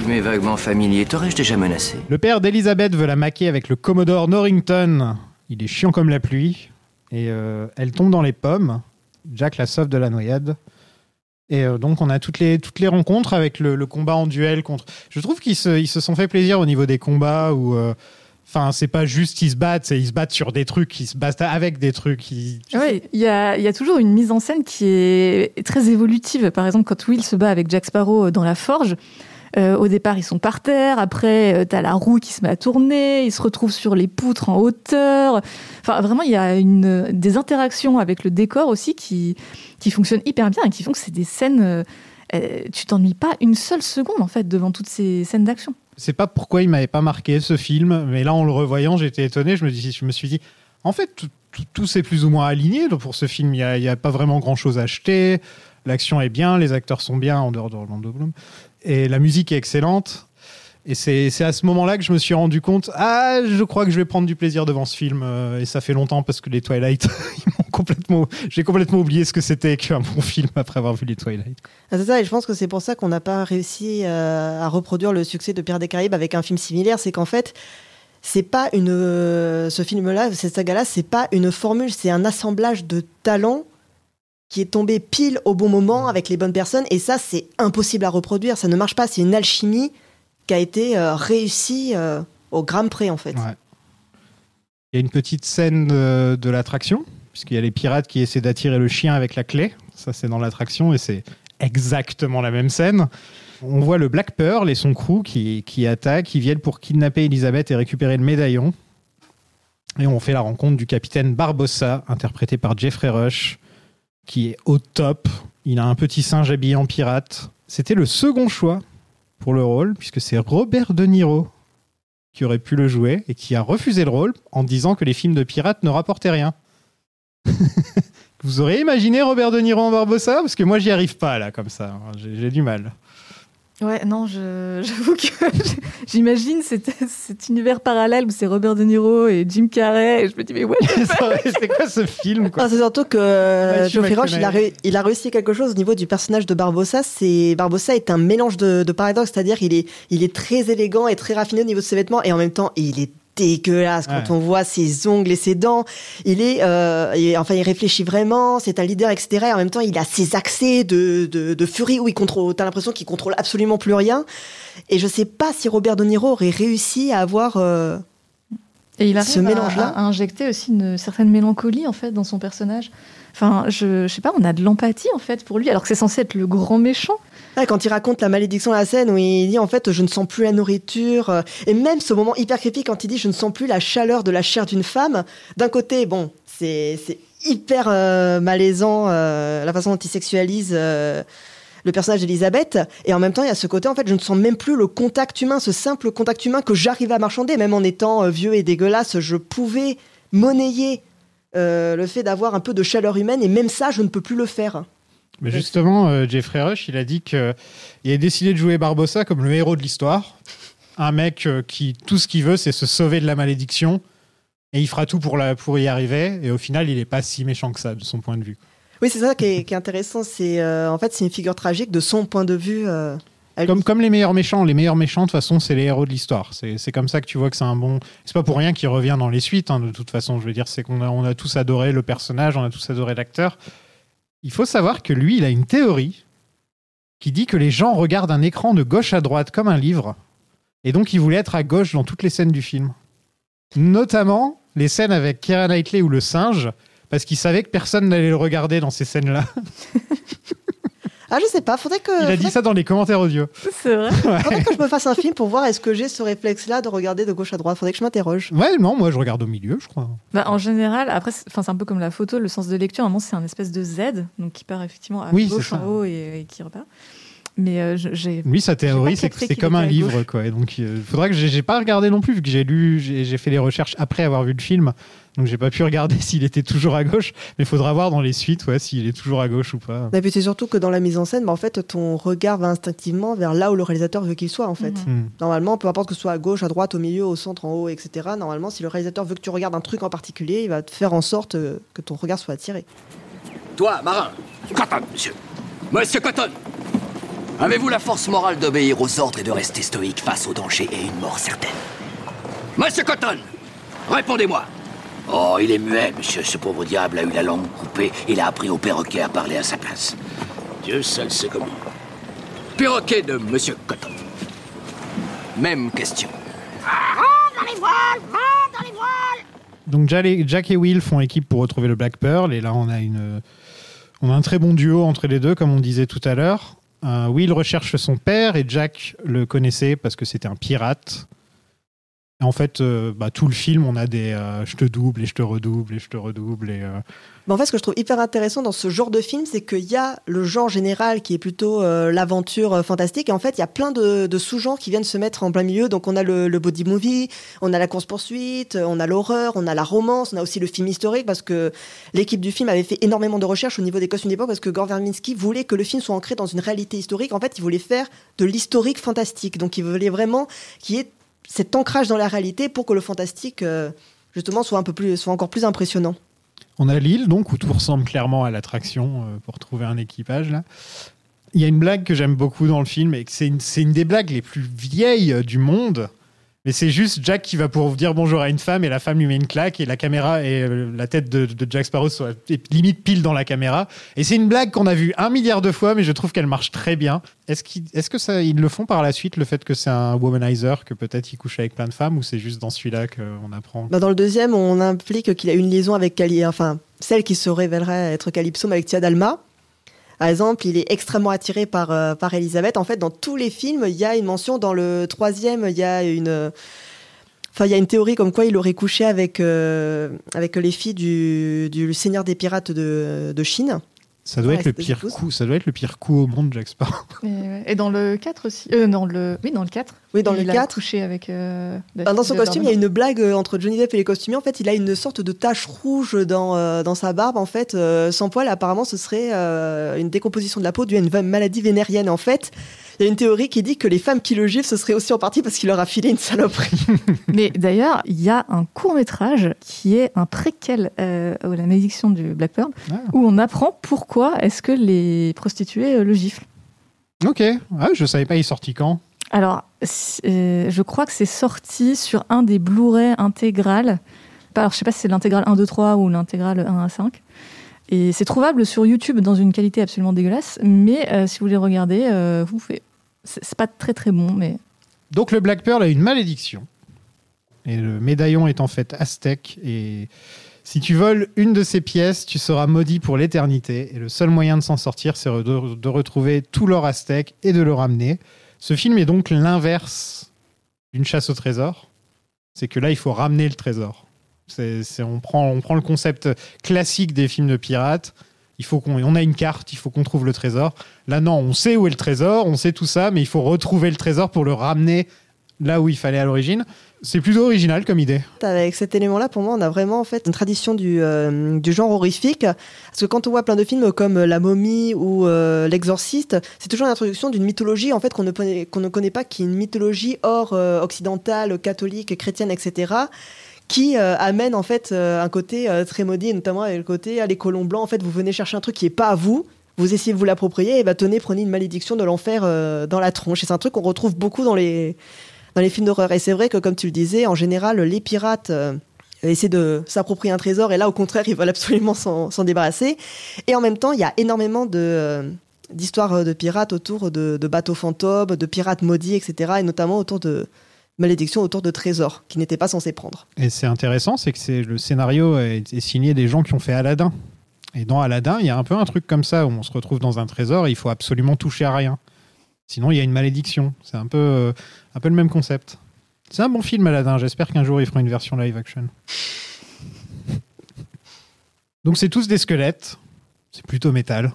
Il m'est vaguement familier. T'aurais-je déjà menacé? Le père d'Elisabeth veut la maquer avec le Commodore Norrington. Il est chiant comme la pluie. Et euh, elle tombe dans les pommes. Jack la sauve de la noyade. Et euh, donc on a toutes les, toutes les rencontres avec le, le combat en duel contre... Je trouve qu'ils se, ils se sont fait plaisir au niveau des combats où... euh, Enfin, c'est pas juste qu'ils se battent, c'est ils se battent sur des trucs, ils se battent avec des trucs. ils- Oui, il y a, il y a toujours une mise en scène qui est très évolutive. Par exemple, quand Will se bat avec Jack Sparrow dans la forge, euh, au départ, ils sont par terre. Après, tu as la roue qui se met à tourner. Ils se retrouvent sur les poutres en hauteur. Enfin, vraiment, il y a des interactions avec le décor aussi qui, fonctionnent hyper bien et qui font que c'est des scènes. euh, euh, tu t'ennuies pas une seule seconde, en fait, devant toutes ces scènes d'action. C'est pas pourquoi il m'avait pas marqué ce film, mais là en le revoyant, j'étais étonné. Je me, suis dit, en fait, tout, tout, tout s'est plus ou moins aligné. Pour ce film, il n'y a, a pas vraiment grand chose à acheter. L'action est bien, les acteurs sont bien en dehors d'Orlando Bloom. Et la musique est excellente. Et c'est à ce moment-là que je me suis rendu compte, ah, je crois que je vais prendre du plaisir devant ce film. Euh, Et ça fait longtemps parce que les Twilight, [laughs] complètement, j'ai complètement oublié ce que c'était qu'un bon [laughs] film après avoir vu les Twilight. Ah, c'est ça, et je pense que c'est pour ça qu'on n'a pas réussi euh, à reproduire le succès de Pierre des Caraïbes avec un film similaire. C'est qu'en fait, c'est pas une, euh, ce film-là, cette saga-là, c'est pas une formule, c'est un assemblage de talents qui est tombé pile au bon moment avec les bonnes personnes. Et ça, c'est impossible à reproduire. Ça ne marche pas. C'est une alchimie qui a été euh, réussie euh, au gramme près, en fait. Il y a une petite scène de, de l'attraction, puisqu'il y a les pirates qui essaient d'attirer le chien avec la clé. Ça, c'est dans l'attraction et c'est exactement la même scène. On voit le Black Pearl et son crew qui, qui attaquent, qui viennent pour kidnapper Elisabeth et récupérer le médaillon. Et on fait la rencontre du capitaine Barbossa, interprété par Jeffrey Rush, qui est au top. Il a un petit singe habillé en pirate. C'était le second choix pour le rôle, puisque c'est Robert De Niro qui aurait pu le jouer et qui a refusé le rôle en disant que les films de pirates ne rapportaient rien. [laughs] Vous auriez imaginé Robert De Niro en Barbossa? Parce que moi, j'y arrive pas là, comme ça. J'ai j'ai du mal. Ouais, non, je- [laughs] j'avoue que [laughs] j'imagine cet, cet univers parallèle où c'est Robert De Niro et Jim Carrey. Et je me dis, mais ouais, [laughs] c'est quoi ce film quoi? Ah, c'est surtout que euh, Geoffrey Roche, il a, il réussi quelque chose au niveau du personnage de Barbossa. C'est Barbossa est un mélange de, de paradoxes, c'est-à-dire il est, il est très élégant et très raffiné au niveau de ses vêtements, et en même temps il est dégueulasse quand Ouais. on voit ses ongles et ses dents. Il est, euh, il- enfin, il réfléchit vraiment. C'est un leader, etc. Et en même temps, il a ses accès de, de, de furie où il contrôle. T'as l'impression qu'il contrôle absolument plus rien. Et je sais pas si Robert De Niro aurait réussi à avoir. euh, Et il Ce à- mélange-là. à, à injecter aussi une certaine mélancolie en fait dans son personnage. Enfin, je, je sais pas, on a de l'empathie en fait pour lui, alors que c'est censé être le grand méchant. Quand il raconte la malédiction à la scène où il dit en fait je ne sens plus la nourriture euh, et même ce moment hyper creepy quand il dit je ne sens plus la chaleur de la chair d'une femme d'un côté bon c'est hyper euh, malaisant euh, la façon dont il sexualise le personnage d'Elisabeth et en même temps il y a ce côté en fait je ne sens même plus le contact humain ce simple contact humain que j'arrive à marchander même en étant vieux et dégueulasse je pouvais monnayer le fait d'avoir un peu de chaleur humaine et même ça je ne peux plus le faire Mais justement, euh, Jeffrey Rush, il a dit qu'il a décidé de jouer Barbossa comme le héros de l'histoire. Un mec euh, qui, tout ce qu'il veut, c'est se sauver de la malédiction. Et il fera tout pour, la, pour y arriver. Et au final, il n'est pas si méchant que ça, de son point de vue. Oui, c'est ça qui est, qui est intéressant. C'est euh, en fait c'est une figure tragique de son point de vue. euh. Comme, comme les meilleurs méchants. Les meilleurs méchants, de toute façon, c'est les héros de l'histoire. C'est c'est comme ça que tu vois que c'est un bon. C'est pas pour rien qu'il revient dans les suites, hein, de toute façon. Je veux dire, c'est qu'on a, on a tous adoré le personnage, on a tous adoré l'acteur. Il faut savoir que lui, il a une théorie qui dit que les gens regardent un écran de gauche à droite comme un livre. Et donc, il voulait être à gauche dans toutes les scènes du film. Notamment les scènes avec Keira Knightley ou le singe, parce qu'il savait que personne n'allait le regarder dans ces scènes-là. [laughs] Ah, je sais pas. Faudrait que Il a dit ça dans les commentaires audio. C'est vrai. [laughs] faudrait que je me fasse un film pour voir est-ce que j'ai ce réflexe-là de regarder de gauche à droite? Faudrait que je m'interroge. Ouais, non, moi je regarde au milieu, je crois. Bah, en général, après, c'est enfin, c'est un peu comme la photo, le sens de lecture, à un moment, c'est un espèce de Z, donc qui part effectivement à Oui, gauche en haut et, et qui repart. Mais euh, j'ai. Lui, sa théorie, c'est que c'est comme un livre, gauche. quoi. Et donc, il faudra que j'ai pas regardé non plus, vu que j'ai lu, j'ai fait les recherches après avoir vu le film. Donc, j'ai pas pu regarder [laughs] s'il était toujours à gauche. Mais il faudra voir dans les suites, ouais, s'il est toujours à gauche ou pas. Et puis c'est surtout que dans la mise en scène, bah, en fait, ton regard va instinctivement vers là où le réalisateur veut qu'il soit, en fait. Mhm. Hmm. Normalement, peu importe que ce soit à gauche, à droite, au milieu, au centre, en haut, etc. Normalement, si le réalisateur veut que tu regardes un truc en particulier, il va te faire en sorte euh, que ton regard soit attiré. Toi, marin. Cotton, monsieur. Monsieur Cotton. Avez-vous la force morale d'obéir aux ordres et de rester stoïque face au danger et une mort certaine Monsieur Cotton Répondez-moi Oh, il est muet, monsieur. Ce pauvre diable a eu la langue coupée. Il a appris au perroquet à parler à sa place. Dieu seul sait comment. Perroquet de monsieur Cotton. Même question. Donc, Jack et- Jack et Will font équipe pour retrouver le Black Pearl. Et là, on a, une, on a un très bon duo entre les deux, comme on disait tout à l'heure. Euh, Will recherche son père et Jack le connaissait parce que c'était un pirate. Et en fait, euh, bah, tout le film, on a des euh, je te double et je te redouble et je te redouble. Et, euh, En fait, ce que je trouve hyper intéressant dans ce genre de film, c'est qu'il y a le genre général qui est plutôt euh, l'aventure euh, fantastique. Et en fait, il y a plein de, sous-genres qui viennent se mettre en plein milieu. Donc, on a le, le body movie, on a la course-poursuite, on a l'horreur, on a la romance, on a aussi le film historique parce que l'équipe du film avait fait énormément de recherches au niveau des costumes d'époque parce que Gore Verbinski voulait que le film soit ancré dans une réalité historique. En fait, il voulait faire de l'historique fantastique. Donc, il voulait vraiment qu'il y ait cet ancrage dans la réalité pour que le fantastique, euh, justement, soit, un peu plus, soit encore plus impressionnant. On a l'île, donc, où tout ressemble clairement à l'attraction euh, pour trouver un équipage. Là. Il y a une blague que j'aime beaucoup dans le film, et que c'est une, c'est une des blagues les plus vieilles euh, du monde. Mais c'est juste Jack qui va pour dire bonjour à une femme, et la femme lui met une claque, et la caméra et euh, la tête de, Jack Sparrow soit limite pile dans la caméra. Et c'est une blague qu'on a vue un milliard de fois, mais je trouve qu'elle marche très bien. Est-ce qu'ils que ça, ils le font par la suite, le fait que c'est un womanizer, que peut-être il couche avec plein de femmes, ou c'est juste dans celui-là qu'on apprend Bah, dans le deuxième, on implique qu'il a une liaison avec Cali, enfin celle qui se révélerait être Calypso, mais avec Tia Dalma. Par exemple, il est extrêmement attiré par, euh, par Elisabeth. En fait, dans tous les films, il y a une mention. Dans le troisième, il y a une. Enfin, il y a théorie comme quoi il aurait couché avec, euh, les filles du, du Seigneur des Pirates de, de Chine. Ça doit Ouais, être le pire coup. Ça doit être le pire coup au monde, Jack Sparrow. [laughs] Et, ouais. Et dans le 4 aussi. Euh, dans le... Oui, dans le 4. Oui, dans il le a 4. couché avec. euh, dans son costume, il y a une blague euh, entre Johnny Depp et les costumiers. En fait, il a une sorte de tache rouge dans, euh, dans sa barbe. En fait, euh, sans poil, apparemment, ce serait euh, une décomposition de la peau due à une maladie vénérienne. En fait, il y a une théorie qui dit que les femmes qui le giflent, ce serait aussi en partie parce qu'il leur a filé une saloperie. [laughs] Mais d'ailleurs, il y a un court métrage qui est un préquel euh, à la malédiction du Blackbird, Ah. où on apprend pourquoi est-ce que les prostituées euh, le giflent. Ok. Ah, je savais pas, il est sorti quand? Alors, euh, je crois que c'est sorti sur un des Blu-ray intégral. Pas- Alors, je sais pas si c'est l'intégrale 1, 2, 3 ou l'intégrale 1 à 5. Et c'est trouvable sur YouTube dans une qualité absolument dégueulasse. Mais euh, si vous voulez regarder, euh, vous faites. C'est pas très très bon, mais Donc le Black Pearl a une malédiction. Et le médaillon est en fait aztèque. Et si tu voles une de ces pièces, tu seras maudit pour l'éternité. Et le seul moyen de s'en sortir, c'est de, retrouver tout l'or aztèque et de le ramener. Ce film est donc l'inverse d'une chasse au trésor. C'est que là, il faut ramener le trésor. On prend le concept classique des films de pirates. Il faut qu'on on a une carte, il faut qu'on trouve le trésor. Là, non, on sait où est le trésor, on sait tout ça, mais il faut retrouver le trésor pour le ramener là où il fallait à l'origine. C'est plutôt original comme idée. Avec cet élément-là, pour moi, on a vraiment en fait une tradition du, euh, du genre horrifique. Parce que quand on voit plein de films comme La momie ou euh, L'Exorciste, c'est toujours l'introduction d'une mythologie en fait qu'on ne, qu'on ne connaît pas, qui est une mythologie hors euh, occidentale, catholique, chrétienne, etc. qui euh, amène en fait euh, un côté euh, très maudit, et notamment le côté ah, les colons blancs. En fait, vous venez chercher un truc qui est pas à vous. Vous essayez de vous l'approprier et bah tenez, prenez une malédiction de l'enfer dans la tronche. Et c'est un truc qu'on retrouve beaucoup dans les dans les films d'horreur. Et c'est vrai que, comme tu le disais, en général, les pirates essaient de s'approprier un trésor, et là, au contraire, [laughs] ils veulent absolument s'en débarrasser. Et en même temps, il y a énormément de d'histoires de pirates autour de bateaux fantômes, de pirates maudits, etc. Et notamment autour de malédictions, autour de trésors qu'ils n'étaient pas censés prendre. Et c'est intéressant, c'est que le scénario est, est signé des gens qui ont fait Aladdin. Et dans Aladdin, il y a un peu un truc comme ça où on se retrouve dans un trésor et il faut absolument toucher à rien. Sinon, il y a une malédiction. C'est un peu, euh, un peu le même concept. C'est un bon film, Aladdin. J'espère qu'un jour, ils feront une version live action. Donc, c'est tous des squelettes. C'est plutôt métal.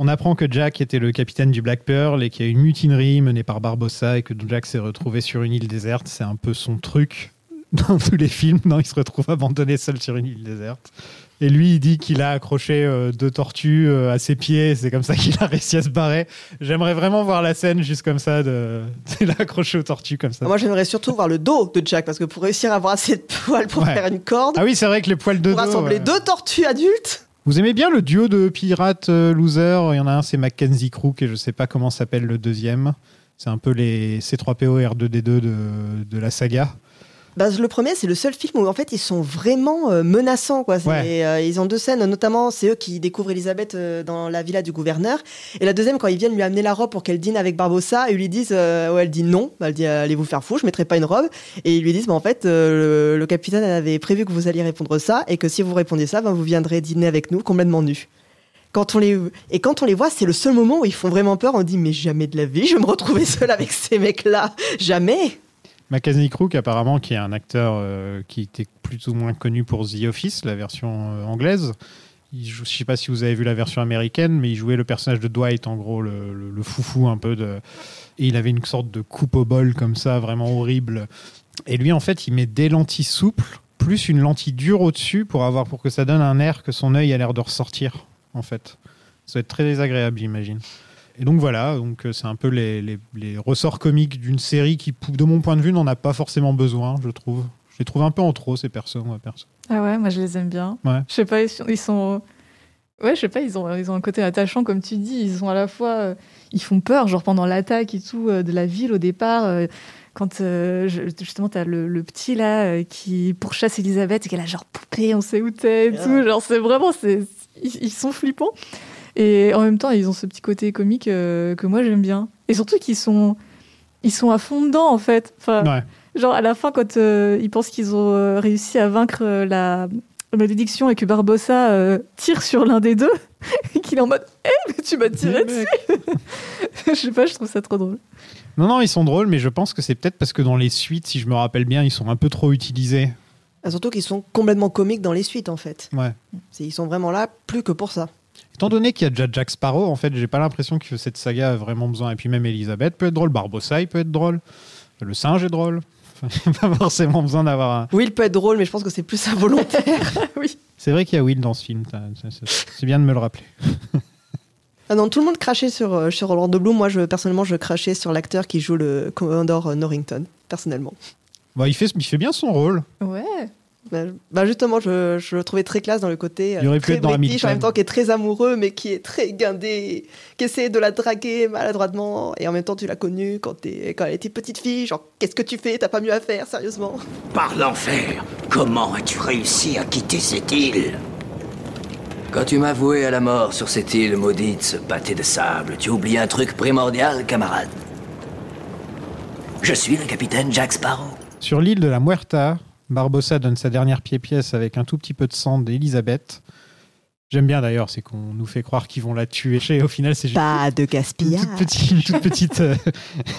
On apprend que Jack était le capitaine du Black Pearl et qu'il y a une mutinerie menée par Barbossa et que Jack s'est retrouvé sur une île déserte. C'est un peu son truc [laughs] dans tous les films. Non, il se retrouve abandonné seul sur une île déserte. Et lui, il dit qu'il a accroché euh, deux tortues euh, à ses pieds. C'est comme ça qu'il a réussi à se barrer. J'aimerais vraiment voir la scène juste comme ça. De... [laughs] Il a accroché aux tortues comme ça. Moi, j'aimerais surtout voir le dos de Jack, parce que pour réussir à avoir assez de poils pour Ouais. faire une corde, Ah oui, c'est vrai que les poils de pour dos. rassembler ouais. deux tortues adultes, Vous aimez bien le duo de pirates euh, losers? Il y en a un, c'est Mackenzie Crook et je sais pas comment s'appelle le deuxième. C'est un peu les C3PO R2D2 de, de la saga. Bah, le premier, c'est le seul film où en fait ils sont vraiment euh, menaçants. Quoi. Ouais. euh, ils ont deux scènes, notamment c'est eux qui découvrent Elisabeth euh, dans la villa du gouverneur. Et la deuxième, quand ils viennent lui amener la robe pour qu'elle dîne avec Barbossa, ils lui disent, ouais, elle dit non. Bah, elle dit, allez vous faire fou, je mettrai pas une robe. Et ils lui disent, bah, en fait, le, le capitaine avait prévu que vous alliez répondre ça, et que si vous répondez ça, bah, vous viendrez dîner avec nous complètement nus. Quand on les... Et quand on les voit, c'est le seul moment où ils font vraiment peur. On dit, mais jamais de la vie, je vais me retrouver seule avec ces mecs-là. Jamais. Mackenzie Crook, apparemment, qui est un acteur euh, qui était plus ou moins connu pour The Office, la version euh, anglaise. Je sais pas si vous avez vu la version américaine, mais il jouait le personnage de Dwight, en gros, le, foufou un peu de. Et il avait une sorte de coupe au bol comme ça, vraiment horrible. Et lui, en fait, il met des lentilles souples plus une lentille dure au-dessus pour avoir pour que ça donne un air que son œil a l'air de ressortir, en fait. Ça va être très désagréable, j'imagine. Et donc voilà, donc euh, c'est un peu les, les- les ressorts comiques d'une série qui, de mon point de vue, n'en a pas forcément besoin, je trouve. Je les trouve un peu en trop, ces persos. moi, perso. Ah ouais, moi je les aime bien. Ouais. Je sais pas, ils sont, Ouais, je sais pas, ils ont, ils ont un côté attachant, comme tu dis. Ils sont à la fois. euh, ils font peur, genre pendant l'attaque et tout euh, de la ville au départ. euh, quand euh, justement, t'as le, le petit là qui pourchasse Elisabeth et qu'elle a genre poupée, on sait où t'es et tout. Genre, c'est vraiment. c'est ils, ils sont flippants. Et en même temps, ils ont ce petit côté comique euh, que moi j'aime bien. Et surtout qu'ils sont. Ils sont à fond dedans, en fait. Enfin, Ouais. Genre, à la fin, quand euh, ils pensent qu'ils ont euh, réussi à vaincre euh, la malédiction et que Barbossa euh, tire sur l'un des deux, [laughs] et qu'il est en mode Eh, mais tu m'as tiré dessus [laughs] Je sais pas, je trouve ça trop drôle. Non, non, ils sont drôles, mais je pense que c'est peut-être parce que dans les suites, si je me rappelle bien, ils sont un peu trop utilisés. Ah, Surtout qu'ils sont complètement comiques dans les suites, en fait. Ouais. C'est- Ils sont vraiment là plus que pour ça. Étant donné qu'il y a déjà Jack Sparrow, en fait, j'ai pas l'impression que cette saga a vraiment besoin. Et puis même Elisabeth peut être drôle, Barbossa il peut être drôle, le singe est drôle. Enfin, [laughs] il n'y a pas forcément besoin d'avoir un. Will peut être drôle, mais je pense que c'est plus involontaire. [laughs] oui. C'est vrai qu'il y a Will dans ce film, c'est- bien de me le rappeler. Ah non, tout le monde crachait sur, euh, sur Orlando Bloom. Moi, je, personnellement, je crachais sur l'acteur qui joue le Commodore Norrington, personnellement. Bah, il, fait, il fait bien son rôle. Ouais. Bah, bah, justement, je, je le trouvais très classe dans le côté euh, Il aurait pu très être dans en même temps qui est très amoureux, mais qui est très guindé, qui essaie de la draguer maladroitement. Et en même temps, tu l'as connue quand, t'es- quand elle était petite fille. Genre, qu'est-ce que tu fais? T'as pas mieux à faire, sérieusement Par l'enfer, comment as-tu réussi à quitter cette île? Quand tu m'as voué à la mort sur cette île maudite, ce pâté de sable, tu oublies un truc primordial, camarade. Je suis le capitaine Jack Sparrow. Sur l'île de la Muerta, Barbossa donne sa dernière pied-pièce avec un tout petit peu de sang d'Elisabeth. J'aime bien d'ailleurs, c'est qu'on nous fait croire qu'ils vont la tuer. Et au final, c'est juste Pas de une gaspillage. toute petite. Une toute petite euh, [laughs]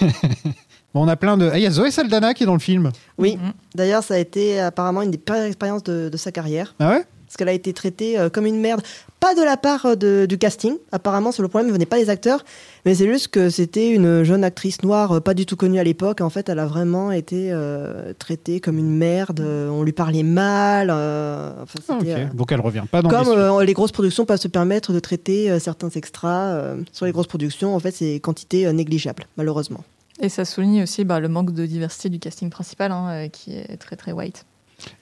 bon, on a plein de. Ah, il y a Zoé Saldana qui est dans le film. Oui, Mhm. d'ailleurs, ça a été apparemment une des pires expériences de, de sa carrière. Ah ouais? Parce qu'elle a été traitée euh, comme une merde. Pas de la part euh, de- du casting. Apparemment, c'est le problème, ne venait pas des acteurs. Mais c'est juste que c'était une jeune actrice noire, euh, pas du tout connue à l'époque. En fait, elle a vraiment été euh, traitée comme une merde. On lui parlait mal. euh, enfin, Ah, c'était, ok. euh, Donc elle revient pas dans Comme les euh, grosses productions peuvent se permettre de traiter euh, certains extras euh, sur les grosses productions, en fait, c'est quantité euh, négligeable, malheureusement. Et ça souligne aussi bah, le manque de diversité du casting principal, hein, euh, qui est très très white.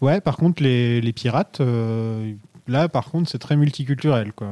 Ouais, par contre, les, les pirates, euh, là, par contre, c'est très multiculturel, quoi.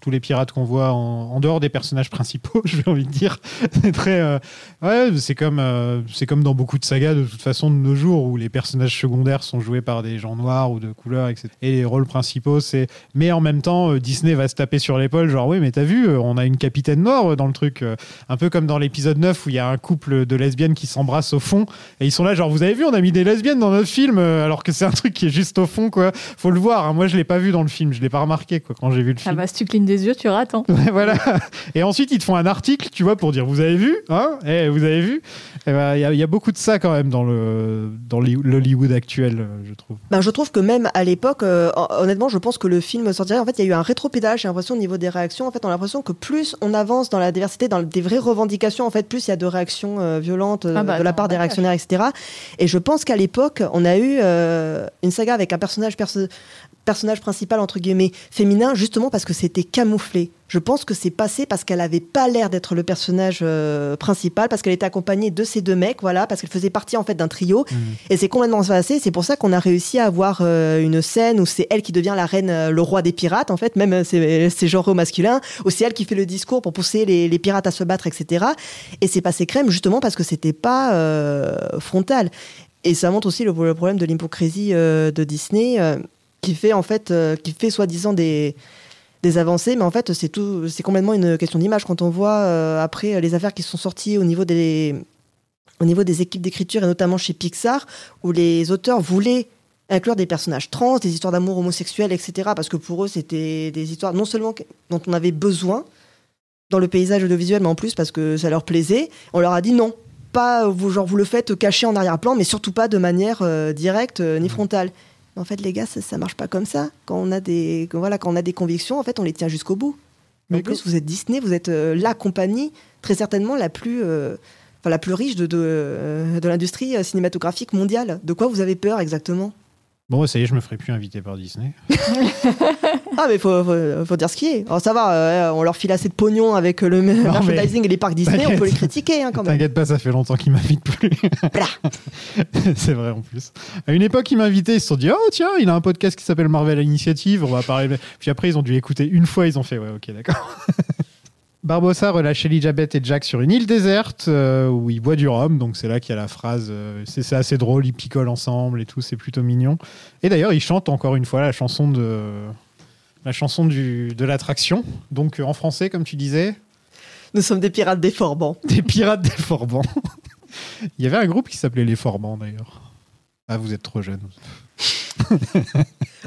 Tous les pirates qu'on voit en, en dehors des personnages principaux, [laughs] j'ai envie de dire, c'est très. euh, ouais, c'est comme, euh, c'est comme dans beaucoup de sagas de toute façon de nos jours où les personnages secondaires sont joués par des gens noirs ou de couleur, etc. Et les rôles principaux, c'est. Mais en même temps, euh, Disney va se taper sur l'épaule, genre, oui, mais t'as vu, on a une capitaine noire dans le truc. un peu comme dans l'épisode 9 où il y a un couple de lesbiennes qui s'embrassent au fond et ils sont là, genre, vous avez vu, on a mis des lesbiennes dans notre film, alors que c'est un truc qui est juste au fond, quoi. Faut le voir. hein. Moi, je l'ai pas vu dans le film, je l'ai pas remarqué, quoi, quand j'ai vu le Ah film. bah, si tu clignes des yeux, tu rates. Hein. Ouais, voilà. [laughs] Et ensuite, ils te font un article, tu vois, pour dire, vous avez vu, hein Eh, vous avez vu Eh ben, Il y, a- il y a beaucoup de ça quand même dans le dans l'Hollywood actuel, je trouve. Ben, je trouve que même à l'époque, euh, hon- honnêtement, je pense que le film sortirait. En fait, il y a eu un rétropédage, j'ai l'impression, au niveau des réactions. En fait, on a l'impression que plus on avance dans la diversité, dans des vraies revendications, en fait, plus il y a de réactions euh, violentes euh, Ah bah, de la non, part des bah, réactionnaires, etc. Et je pense qu'à l'époque, on a eu euh, une saga avec un personnage, perso- personnage principal, entre guillemets, féminin, justement parce que c'était camouflé. Je pense que c'est passé parce qu'elle avait pas l'air d'être le personnage euh, principal, parce qu'elle était accompagnée de ces deux mecs, voilà, parce qu'elle faisait partie en fait d'un trio. Et c'est complètement passé. C'est pour ça qu'on a réussi à avoir euh, une scène où c'est elle qui devient la reine, euh, le roi des pirates, en fait, même c'est genré au masculin, où c'est elle qui fait le discours pour pousser les, les pirates à se battre, etc. Et c'est passé crème justement parce que c'était pas frontal. Et ça montre aussi le, le problème de l'hypocrisie de Disney, qui fait en fait, euh, qui fait soi-disant des des avancées, mais en fait, c'est tout, c'est complètement une question d'image. Quand on voit euh, après les affaires qui sont sorties au niveau des, au niveau des équipes d'écriture et notamment chez Pixar, où les auteurs voulaient inclure des personnages trans, des histoires d'amour homosexuel, etc. Parce que pour eux, c'était des histoires non seulement dont on avait besoin dans le paysage audiovisuel, mais en plus parce que ça leur plaisait. On leur a dit non. pas, vous, genre, vous le faites caché en arrière-plan, mais surtout pas de manière euh, directe euh, ni frontale. En fait, les gars, ça, ça marche pas comme ça. Quand on a des, quand, voilà, quand on a des convictions, en fait, on les tient jusqu'au bout. Mais en plus, vous êtes Disney, vous êtes euh, la compagnie, très certainement la plus, euh, la plus riche de, de, euh, de l'industrie cinématographique mondiale. De quoi vous avez peur exactement? Bon, ça y est, je me ferai plus inviter par Disney. [laughs] Ah, mais faut, faut, faut dire ce qui est. Alors, ça va, euh, on leur file assez de pognon avec le merchandising et les parcs Disney, on peut les critiquer hein, quand même. T'inquiète pas, ça fait longtemps qu'ils m'invitent plus. [laughs] c'est vrai en plus. À une époque, ils m'invitaient, ils se sont dit Oh, tiens, il a un podcast qui s'appelle Marvel Initiative, on va parler. Puis après, ils ont dû écouter une fois, ils ont fait Ouais, ok, d'accord. [laughs] Barbossa relâche Elisabeth et Jack sur une île déserte euh, où ils boivent du rhum, donc c'est là qu'il y a la phrase. euh, c'est c'est assez drôle, ils picolent ensemble et tout, c'est plutôt mignon. Et d'ailleurs, ils chantent encore une fois la chanson de. La chanson du, de l'attraction, donc euh, en français, comme tu disais, Nous sommes des pirates des Forbans. [laughs] des pirates des Forbans. Il y avait un groupe qui s'appelait les Forbans d'ailleurs. Ah, vous êtes trop jeune.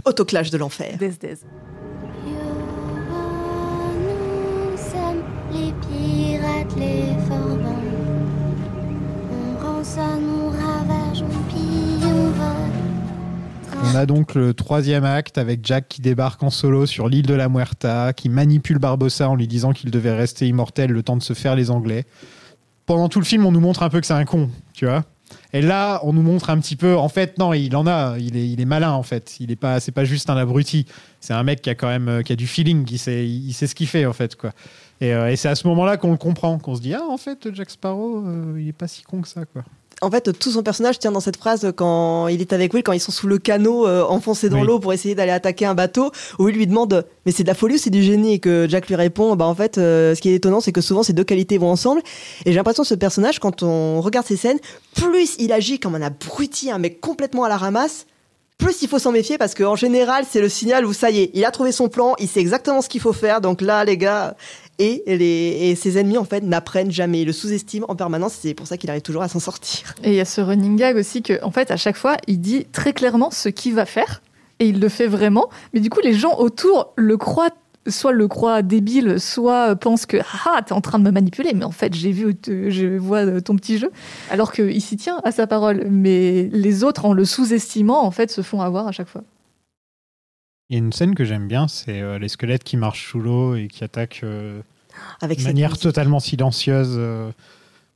Autoclash de l'enfer. Des, des. Les pirates, les forbans. On rançonne, on ravage, on pille, on vole. On a donc le troisième acte avec Jack qui débarque en solo sur l'île de la Muerta, qui manipule Barbossa en lui disant qu'il devait rester immortel le temps de se faire les Anglais. Pendant tout le film, on nous montre un peu que c'est un con, tu vois. Et là, on nous montre un petit peu. En fait, non, il en a. Il est, malin en fait. Il est pas. C'est pas juste un abruti. C'est un mec qui a quand même, euh, qui a du feeling. Qui sait, il sait ce qu'il fait en fait, quoi. Et, euh, et c'est à ce moment-là qu'on le comprend, qu'on se dit ah en fait Jack Sparrow, euh, il est pas si con que ça, quoi. En fait, tout son personnage tient dans cette phrase quand il est avec Will, quand ils sont sous le canot euh, enfoncés dans Oui. l'eau pour essayer d'aller attaquer un bateau, où il lui demande Mais c'est de la folie ou c'est du génie? Et que Jack lui répond Bah en fait, euh, ce qui est étonnant, c'est que souvent ces deux qualités vont ensemble. Et j'ai l'impression que ce personnage, quand on regarde ces scènes, plus il agit comme un abruti, un mec complètement à la ramasse, plus il faut s'en méfier parce qu'en général, c'est le signal où ça y est, il a trouvé son plan, il sait exactement ce qu'il faut faire. Donc là, les gars, et, les, et ses ennemis, en fait, n'apprennent jamais. Ils le sous-estiment en permanence. C'est pour ça qu'il arrive toujours à s'en sortir. Et il y a ce running gag aussi que, en fait, à chaque fois, il dit très clairement ce qu'il va faire. Et il le fait vraiment. Mais du coup, les gens autour le croient, soit le croient débile, soit pensent que, ah, t'es en train de me manipuler. Mais en fait, j'ai vu, te- je vois ton petit jeu. Alors qu'il s'y tient à sa parole. Mais les autres, en le sous-estimant, en fait, se font avoir à chaque fois. Il y a une scène que j'aime bien, c'est euh, les squelettes qui marchent sous l'eau et qui attaquent euh, Avec de cette manière musique. totalement silencieuse. euh.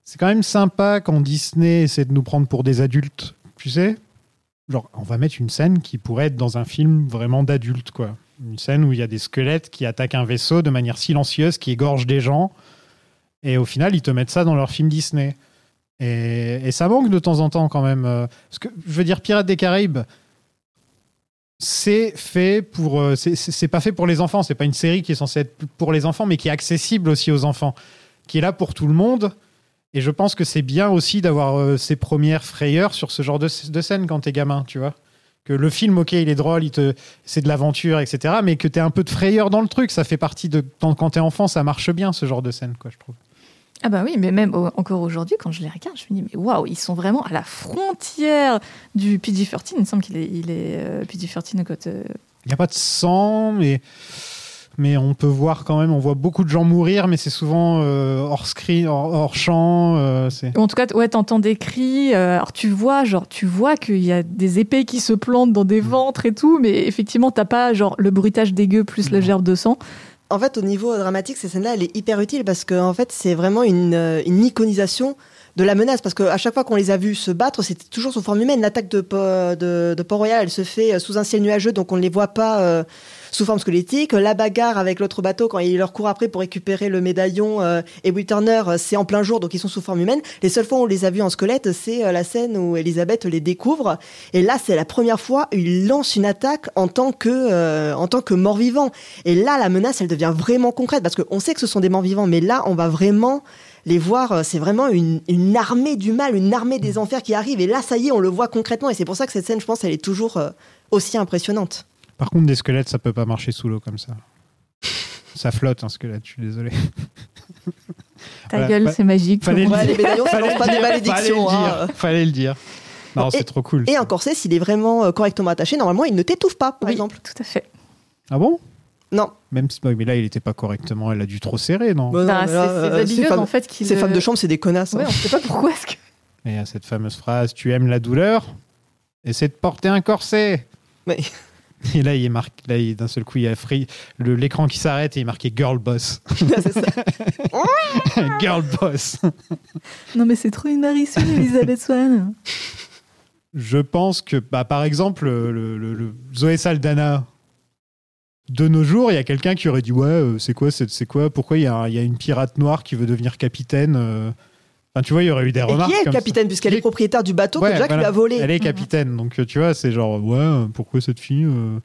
C'est quand même sympa quand Disney essaie de nous prendre pour des adultes, tu sais Genre, on va mettre une scène qui pourrait être dans un film vraiment d'adulte, quoi. Une scène où il y a des squelettes qui attaquent un vaisseau de manière silencieuse, qui égorgent des gens. Et au final, ils te mettent ça dans leur film Disney. Et, et ça manque de temps en temps quand même. euh, Parce que, je veux dire, Pirates des Caraïbes, c'est fait pour. euh, c'est- pas fait pour les enfants. C'est pas une série qui est censée être pour les enfants, mais qui est accessible aussi aux enfants, qui est là pour tout le monde. Et je pense que c'est bien aussi d'avoir euh, ses premières frayeurs sur ce genre de, de scène quand t'es gamin, tu vois. Que le film, ok, il est drôle, il te, c'est de l'aventure, etc. Mais que t'aies un peu de frayeur dans le truc, ça fait partie de. Quand t'es enfant, ça marche bien ce genre de scène, quoi, je trouve. Ah bah oui, mais même au- encore aujourd'hui, quand je les regarde, je me dis, mais waouh, ils sont vraiment à la frontière du PG-13. Il me semble qu'il est, il est euh, PG-13 quand... euh, Il n'y a pas de sang, mais, mais on peut voir quand même, on voit beaucoup de gens mourir, mais c'est souvent euh, hors screen, hors, hors champ. euh, En tout cas, ouais, t'entends des cris. euh, alors tu vois, genre, tu vois qu'il y a des épées qui se plantent dans des ventres et tout, mais effectivement, t'as pas genre le bruitage dégueu plus la gerbe de sang. En fait, au niveau dramatique, cette scène-là, elle est hyper utile parce que en fait, c'est vraiment une, euh, une iconisation de la menace. Parce qu'à chaque fois qu'on les a vus se battre, c'était toujours sous forme humaine. L'attaque de, Po- de, de Port-Royal, elle se fait euh, sous un ciel nuageux, donc on ne les voit pas euh, sous forme squelettique. La bagarre avec l'autre bateau, quand il leur court après pour récupérer le médaillon, euh, et Will Turner, euh, c'est en plein jour, donc ils sont sous forme humaine. Les seules fois où on les a vus en squelette, c'est euh, la scène où Elisabeth les découvre. Et là, c'est la première fois où il lance une attaque en tant que, en tant que mort-vivant. Et là, la menace, elle devient vraiment concrète parce qu'on sait que ce sont des morts-vivants, mais là, on va vraiment les voir. C'est vraiment une, une armée du mal, une armée des enfers qui arrive. Et là, ça y est, on le voit concrètement. Et c'est pour ça que cette scène, je pense, elle est toujours aussi impressionnante. Par contre, des squelettes, ça peut pas marcher sous l'eau comme ça. Ça flotte, un squelette, je suis désolé. Ta Voilà, gueule, c'est magique. Fallait le le dire. les médaillons, ça Fallait pas le des malédictions, Fallait le hein. dire. Fallait le dire. Non, c'est trop cool. Et un corset, s'il est vraiment euh, correctement attaché, normalement, il ne t'étouffe pas, par Oui, exemple. tout à fait. Ah bon? Non. Même si, mais là, il était pas correctement. Elle a dû trop serrer, non? Bah non, Bah, mais là, ces euh, babyleuses, femmes- en fait, qui Ces le- femmes de chambre, c'est des connasses. hein. Ouais, on sait pas pourquoi. Est-ce que... Et il y a cette fameuse phrase Tu aimes la douleur? Essaie de porter un corset. Mais- Et là, il est marqué, là, il- d'un seul coup, il y a free- le- l'écran qui s'arrête et il est marqué Girl Boss. [laughs] [laughs] c'est ça. Girl Boss. Non, mais c'est trop une Marisol, Elisabeth Swan. Je pense que, bah, par exemple, le, le- le Zoé Saldana, de nos jours, il y a quelqu'un qui aurait dit Ouais, euh, c'est quoi, c'est, c'est quoi Pourquoi il y, a, il y a une pirate noire qui veut devenir capitaine euh Enfin, tu vois, il y aurait eu des Et remarques. qui est le capitaine, puisqu'elle est propriétaire du bateau Ouais, que Jack voilà. lui a volé Elle est capitaine, donc euh, tu vois, c'est genre, ouais, euh, pourquoi cette fille euh,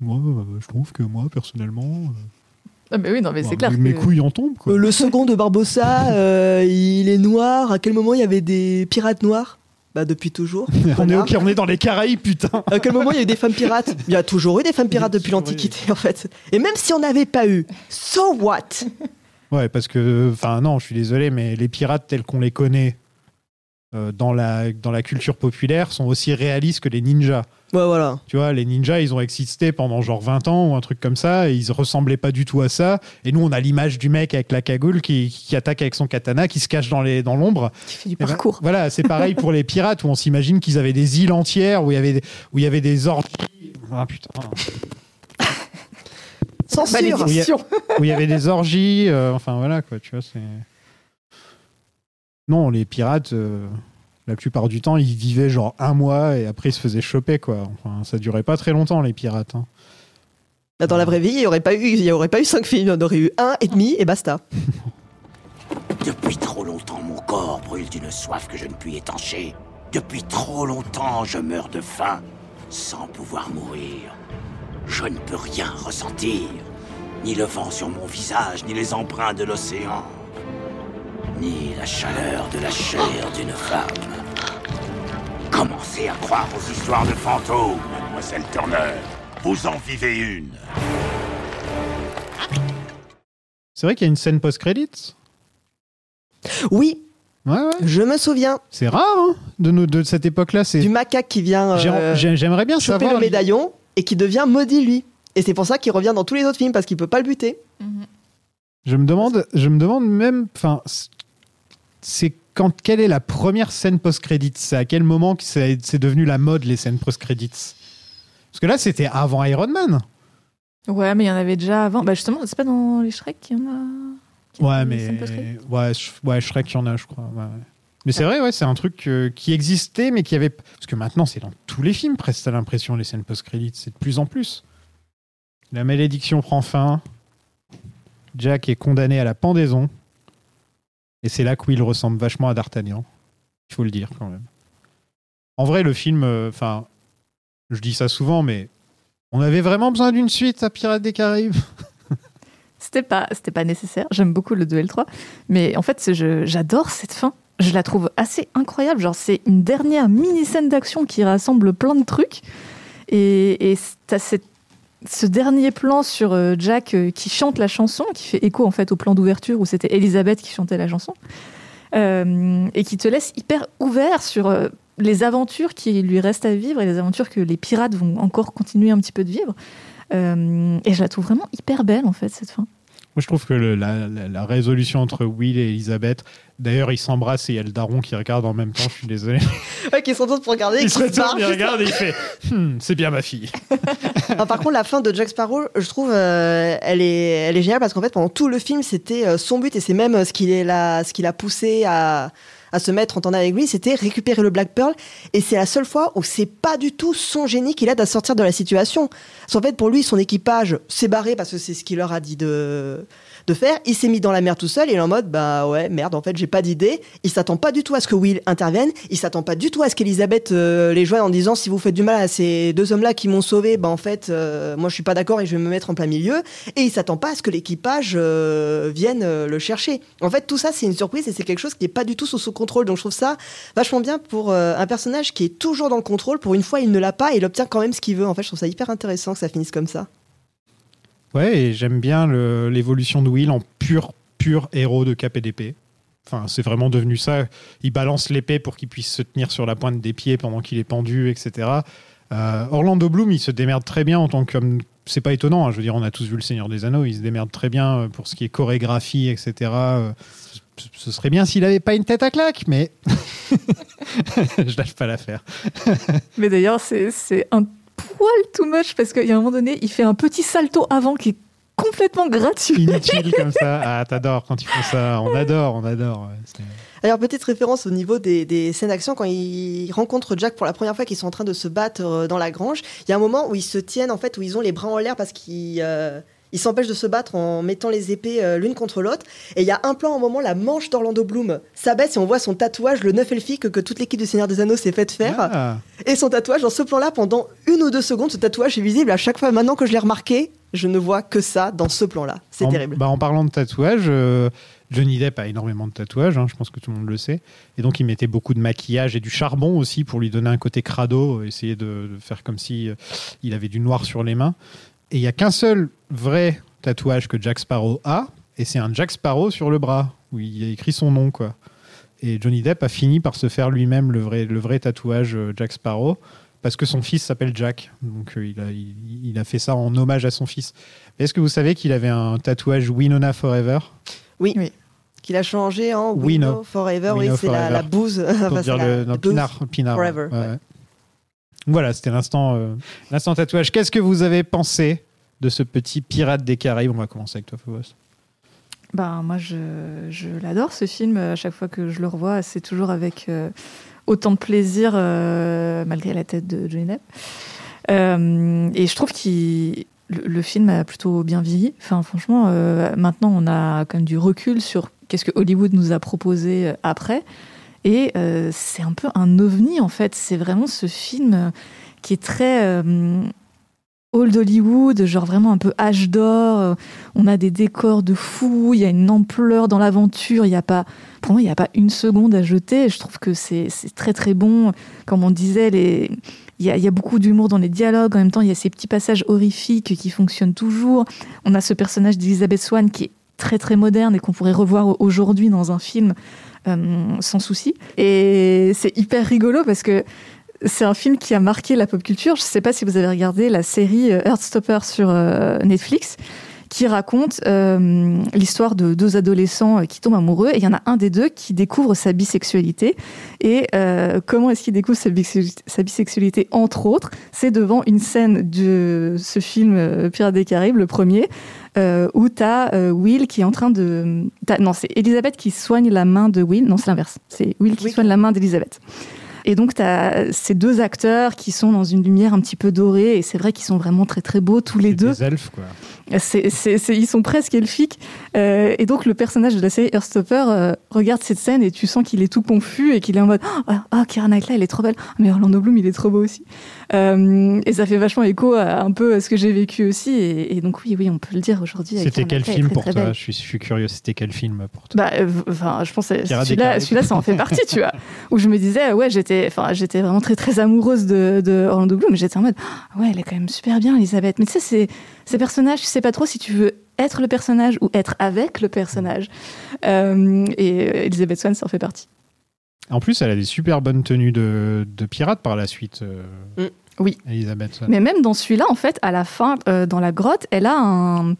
Moi, euh, je trouve que moi, personnellement, euh, Ah, mais oui, non, mais bah, c'est clair. mes que- couilles en tombent, quoi. Le second de Barbossa, euh, il est noir. À quel moment il y avait des pirates noirs? Bah depuis toujours. [laughs] on, est, on est dans les Caraïbes, putain À quel moment il y a eu des femmes pirates? Il y a toujours eu des femmes pirates depuis l'Antiquité en fait. Et même si on n'avait pas eu, so what? Ouais, parce que, enfin, non, je suis désolé, mais les pirates tels qu'on les connaît euh, dans, la, dans la culture populaire sont aussi réalistes que les ninjas. Ouais voilà. Tu vois, les ninjas, ils ont existé pendant genre 20 ans ou un truc comme ça, et ils ressemblaient pas du tout à ça. Et nous, on a l'image du mec avec la cagoule qui, qui attaque avec son katana, qui se cache dans les- dans l'ombre. Qui fait du Eh ben, parcours. voilà, c'est pareil pour les pirates, où on s'imagine qu'ils avaient des îles entières, où il y avait des, où il y avait des orgies. Ah putain. Censure Malédiction. où il y avait des orgies, euh, enfin voilà quoi, tu vois, c'est. Non, les pirates, euh, la plupart du temps, ils vivaient genre un mois et après ils se faisaient choper quoi. Enfin, ça durait pas très longtemps les pirates. hein. Bah, Dans la vraie vie, il n'y aurait, pas eu- il y aurait pas eu cinq films, il y en aurait eu un et demi et basta. [laughs] Depuis trop longtemps, mon corps brûle d'une soif que je ne puis étancher. Depuis trop longtemps, je meurs de faim, sans pouvoir mourir. Je ne peux rien ressentir. Ni le vent sur mon visage, ni les emprunts de l'océan. Ni la chaleur de la chair d'une femme. Commencez à croire aux histoires de fantômes, mademoiselle Turner. Vous en vivez une. C'est vrai qu'il y a une scène post-credits? Oui, Ouais, ouais. je me souviens C'est rare hein, de, nous, de cette époque-là. C'est... du macaque qui vient euh, j'ai- J'aimerais bien choper savoir. le médaillon et qui devient maudit lui. Et c'est pour ça qu'il revient dans tous les autres films parce qu'il peut pas le buter. Je me demande, je me demande même, enfin, c'est quand quelle est la première scène post-credits C'est à quel moment que c'est c'est devenu la mode les scènes post-credits Parce que là, c'était avant Iron Man. Ouais, mais il y en avait déjà avant. Bah, justement, c'est pas dans les Shrek qu'il y en a. qu'il y a Ouais, mais ouais, Shrek, il y en a, je crois. ouais, ouais. Mais c'est vrai, ouais, c'est un truc qui existait, mais qui avait parce que maintenant, c'est dans tous les films presque. T'as l'impression les scènes post-credits, c'est de plus en plus. La malédiction prend fin. Jack est condamné à la pendaison. Et c'est là que Will ressemble vachement à D'Artagnan. Il faut le dire quand même. En vrai, le film, euh, enfin, je dis ça souvent, mais on avait vraiment besoin d'une suite à Pirates des Caraïbes. [laughs] C'était pas, pas nécessaire. J'aime beaucoup le 2 et le 3. Mais en fait, j'adore cette fin. Je la trouve assez incroyable. Genre, c'est une dernière mini scène d'action qui rassemble plein de trucs. Et, et t'as cette- ce dernier plan sur euh, Jack euh, qui chante la chanson, qui fait écho en fait au plan d'ouverture où c'était Elisabeth qui chantait la chanson. Euh, et qui te laisse hyper ouvert sur les aventures qui lui restent à vivre et les aventures que les pirates vont encore continuer un petit peu de vivre. Et je la trouve vraiment hyper belle en fait cette fin. Moi, je trouve que le- la, la- la résolution entre Will et Elisabeth, d'ailleurs, ils s'embrassent et il y a le daron qui regarde en même temps, je suis désolé. [laughs] Ouais, qui se retourne pour regarder Il se retourne, il regarde et il fait [laughs] Hmm, C'est bien ma fille. [laughs] Par contre, la fin de Jack Sparrow, je trouve, euh, elle, est, elle est géniale parce qu'en fait, pendant tout le film, c'était euh, son but et c'est même euh, ce qui l'a ce qui l'a poussé à, à se mettre en tandem avec lui, c'était récupérer le Black Pearl. Et c'est la seule fois où c'est pas du tout son génie qui l'aide à sortir de la situation. Parce qu'en fait, pour lui, son équipage s'est barré parce que c'est ce qu'il leur a dit de de faire. Il s'est mis dans la mer tout seul. Il est en mode, bah ouais, merde, en fait, j'ai pas d'idée. Il s'attend pas du tout à ce que Will intervienne. Il s'attend pas du tout à ce qu'Elisabeth euh, les joigne en disant, si vous faites du mal à ces deux hommes-là qui m'ont sauvé, bah en fait, euh, moi je suis pas d'accord et je vais me mettre en plein milieu. Et il s'attend pas à ce que l'équipage euh, vienne euh, le chercher. En fait, tout ça, c'est une surprise et c'est quelque chose qui est pas du tout sous son contrôle. Donc je trouve ça vachement bien pour un personnage qui est toujours dans le contrôle. Pour une fois, il ne l'a pas et il obtient quand même ce qu'il veut. En fait, je trouve ça hyper intéressant que ça finisse comme ça. Ouais, et j'aime bien l'évolution de Will en pur, pur héros de d'épée. Enfin, c'est vraiment devenu ça. Il balance l'épée pour qu'il puisse se tenir sur la pointe des pieds pendant qu'il est pendu, etc. Euh, Orlando Bloom, il se démerde très bien en tant que. C'est pas étonnant, hein, je veux dire, on a tous vu Le Seigneur des Anneaux, il se démerde très bien euh, pour ce qui est chorégraphie, etc. Euh, ce- serait bien s'il avait pas une tête à claque, mais [laughs] je lâche pas l'affaire. Mais d'ailleurs, c'est un poil too much parce qu'il y a un moment donné, il fait un petit salto avant qui est complètement gratuit. Inutile comme ça. Ah, t'adores quand ils font ça. On adore, on adore. Alors, petite référence au niveau des, des scènes d'action, quand ils rencontrent Jack pour la première fois, qu'ils sont en train de se battre euh, dans la grange, il y a un moment où ils se tiennent, en fait, où ils ont les bras en l'air parce qu'ils euh, ils s'empêchent de se battre en mettant les épées euh, l'une contre l'autre. Et il y a un plan, au moment, la manche d'Orlando Bloom s'abaisse et on voit son tatouage, le neuf elfique que toute l'équipe du Seigneur des Anneaux s'est fait faire. Ah. Et son tatouage, dans ce plan-là, pendant une ou deux secondes, ce tatouage est visible. À chaque fois, maintenant que je l'ai remarqué, je ne vois que ça dans ce plan-là. C'est en, terrible. bah, en parlant de tatouage, euh, Johnny Depp a énormément de tatouages, hein, je pense que tout le monde le sait. Et donc il mettait beaucoup de maquillage et du charbon aussi pour lui donner un côté crado, essayer de, de faire comme si euh, il avait du noir sur les mains. Et il y a qu'un seul vrai tatouage que Jack Sparrow a, et c'est un Jack Sparrow sur le bras, où il a écrit son nom. quoi. Et Johnny Depp a fini par se faire lui-même le vrai, le vrai tatouage euh, Jack Sparrow, parce que son fils s'appelle Jack. Donc euh, il, a, il, il a fait ça en hommage à son fils. Est-ce que vous savez qu'il avait un tatouage Winona Forever? Oui. Oui. Qu'il a changé en. Know Forever. We oui, c'est la, la bouse. pour Enfin, dire le la non, bouse pinard, pinard, Forever. ouais, ouais. ouais. Voilà, c'était l'instant euh, l'instant tatouage. Qu'est-ce que vous avez pensé de ce petit pirate des Caraïbes? On va commencer avec toi, Phobos. Bah, moi, je, je l'adore ce film. À chaque fois que je le revois, c'est toujours avec euh, autant de plaisir, euh, malgré la tête de Johnny et je trouve qu'il le, le film a plutôt bien vieilli. Enfin, franchement, maintenant, on a quand même du recul sur qu'est-ce que Hollywood nous a proposé après. Et euh, c'est un peu un ovni, en fait. C'est vraiment ce film qui est très euh, old Hollywood, genre vraiment un peu âge d'or. On a des décors de fou, il y a une ampleur dans l'aventure. Il y a pas, pour moi, il n'y a pas une seconde à jeter. Je trouve que c'est très très bon. Comme on disait, il y, a, il y a beaucoup d'humour dans les dialogues. En même temps, il y a ces petits passages horrifiques qui fonctionnent toujours. On a ce personnage d'Elizabeth Swann qui est très très moderne et qu'on pourrait revoir aujourd'hui dans un film euh, sans souci. Et c'est hyper rigolo parce que c'est un film qui a marqué la pop culture. Je ne sais pas si vous avez regardé la série euh, Heartstopper sur euh, Netflix, qui raconte euh, l'histoire de deux adolescents euh, qui tombent amoureux. Et il y en a un des deux qui découvre sa bisexualité. Et euh, comment est-ce qu'il découvre sa, bisexu- sa bisexualité, entre autres? C'est devant une scène de ce film Pirates des Caraïbes, le premier, euh, où tu as Will qui est en train de... Non, c'est Elisabeth qui soigne la main de Will. Non, c'est l'inverse. C'est Will qui Oui. soigne la main d'Elisabeth. Et donc, tu as ces deux acteurs qui sont dans une lumière un petit peu dorée, et c'est vrai qu'ils sont vraiment très très beaux tous les deux. Des elfes, quoi. C'est, c'est- c'est- ils sont presque elfiques. Euh, et donc, le personnage de la série Heartstopper euh, regarde cette scène et tu sens qu'il est tout confus et qu'il est en mode Ah, oh, Keira Knightley, elle est trop belle. Ah, Mais Orlando Bloom, il est trop beau aussi. Euh, et ça fait vachement écho à un peu à ce que j'ai vécu aussi. Et, et donc, oui, oui, on peut le dire aujourd'hui. C'était quel Knightley film très, pour très toi je suis, je suis curieux, c'était quel film pour toi Bah, enfin, je pense que celui-là, celui-là, ça en fait partie, tu vois. Où je me disais, ouais, j'étais, j'étais vraiment très, très amoureuse de, de Orlando Bloom, mais j'étais en mode, ah ouais, elle est quand même super bien, Elisabeth. Mais tu sais, c'est, ces personnages, tu sais pas trop si tu veux être le personnage ou être avec le personnage. Euh, et euh, Elisabeth Swann, ça en fait partie. En plus, elle a des super bonnes tenues de, de pirate par la suite. euh, Mm. Oui. Elisabeth. Swann. Mais même dans celui-là, en fait, à la fin, euh, dans la grotte, elle a un,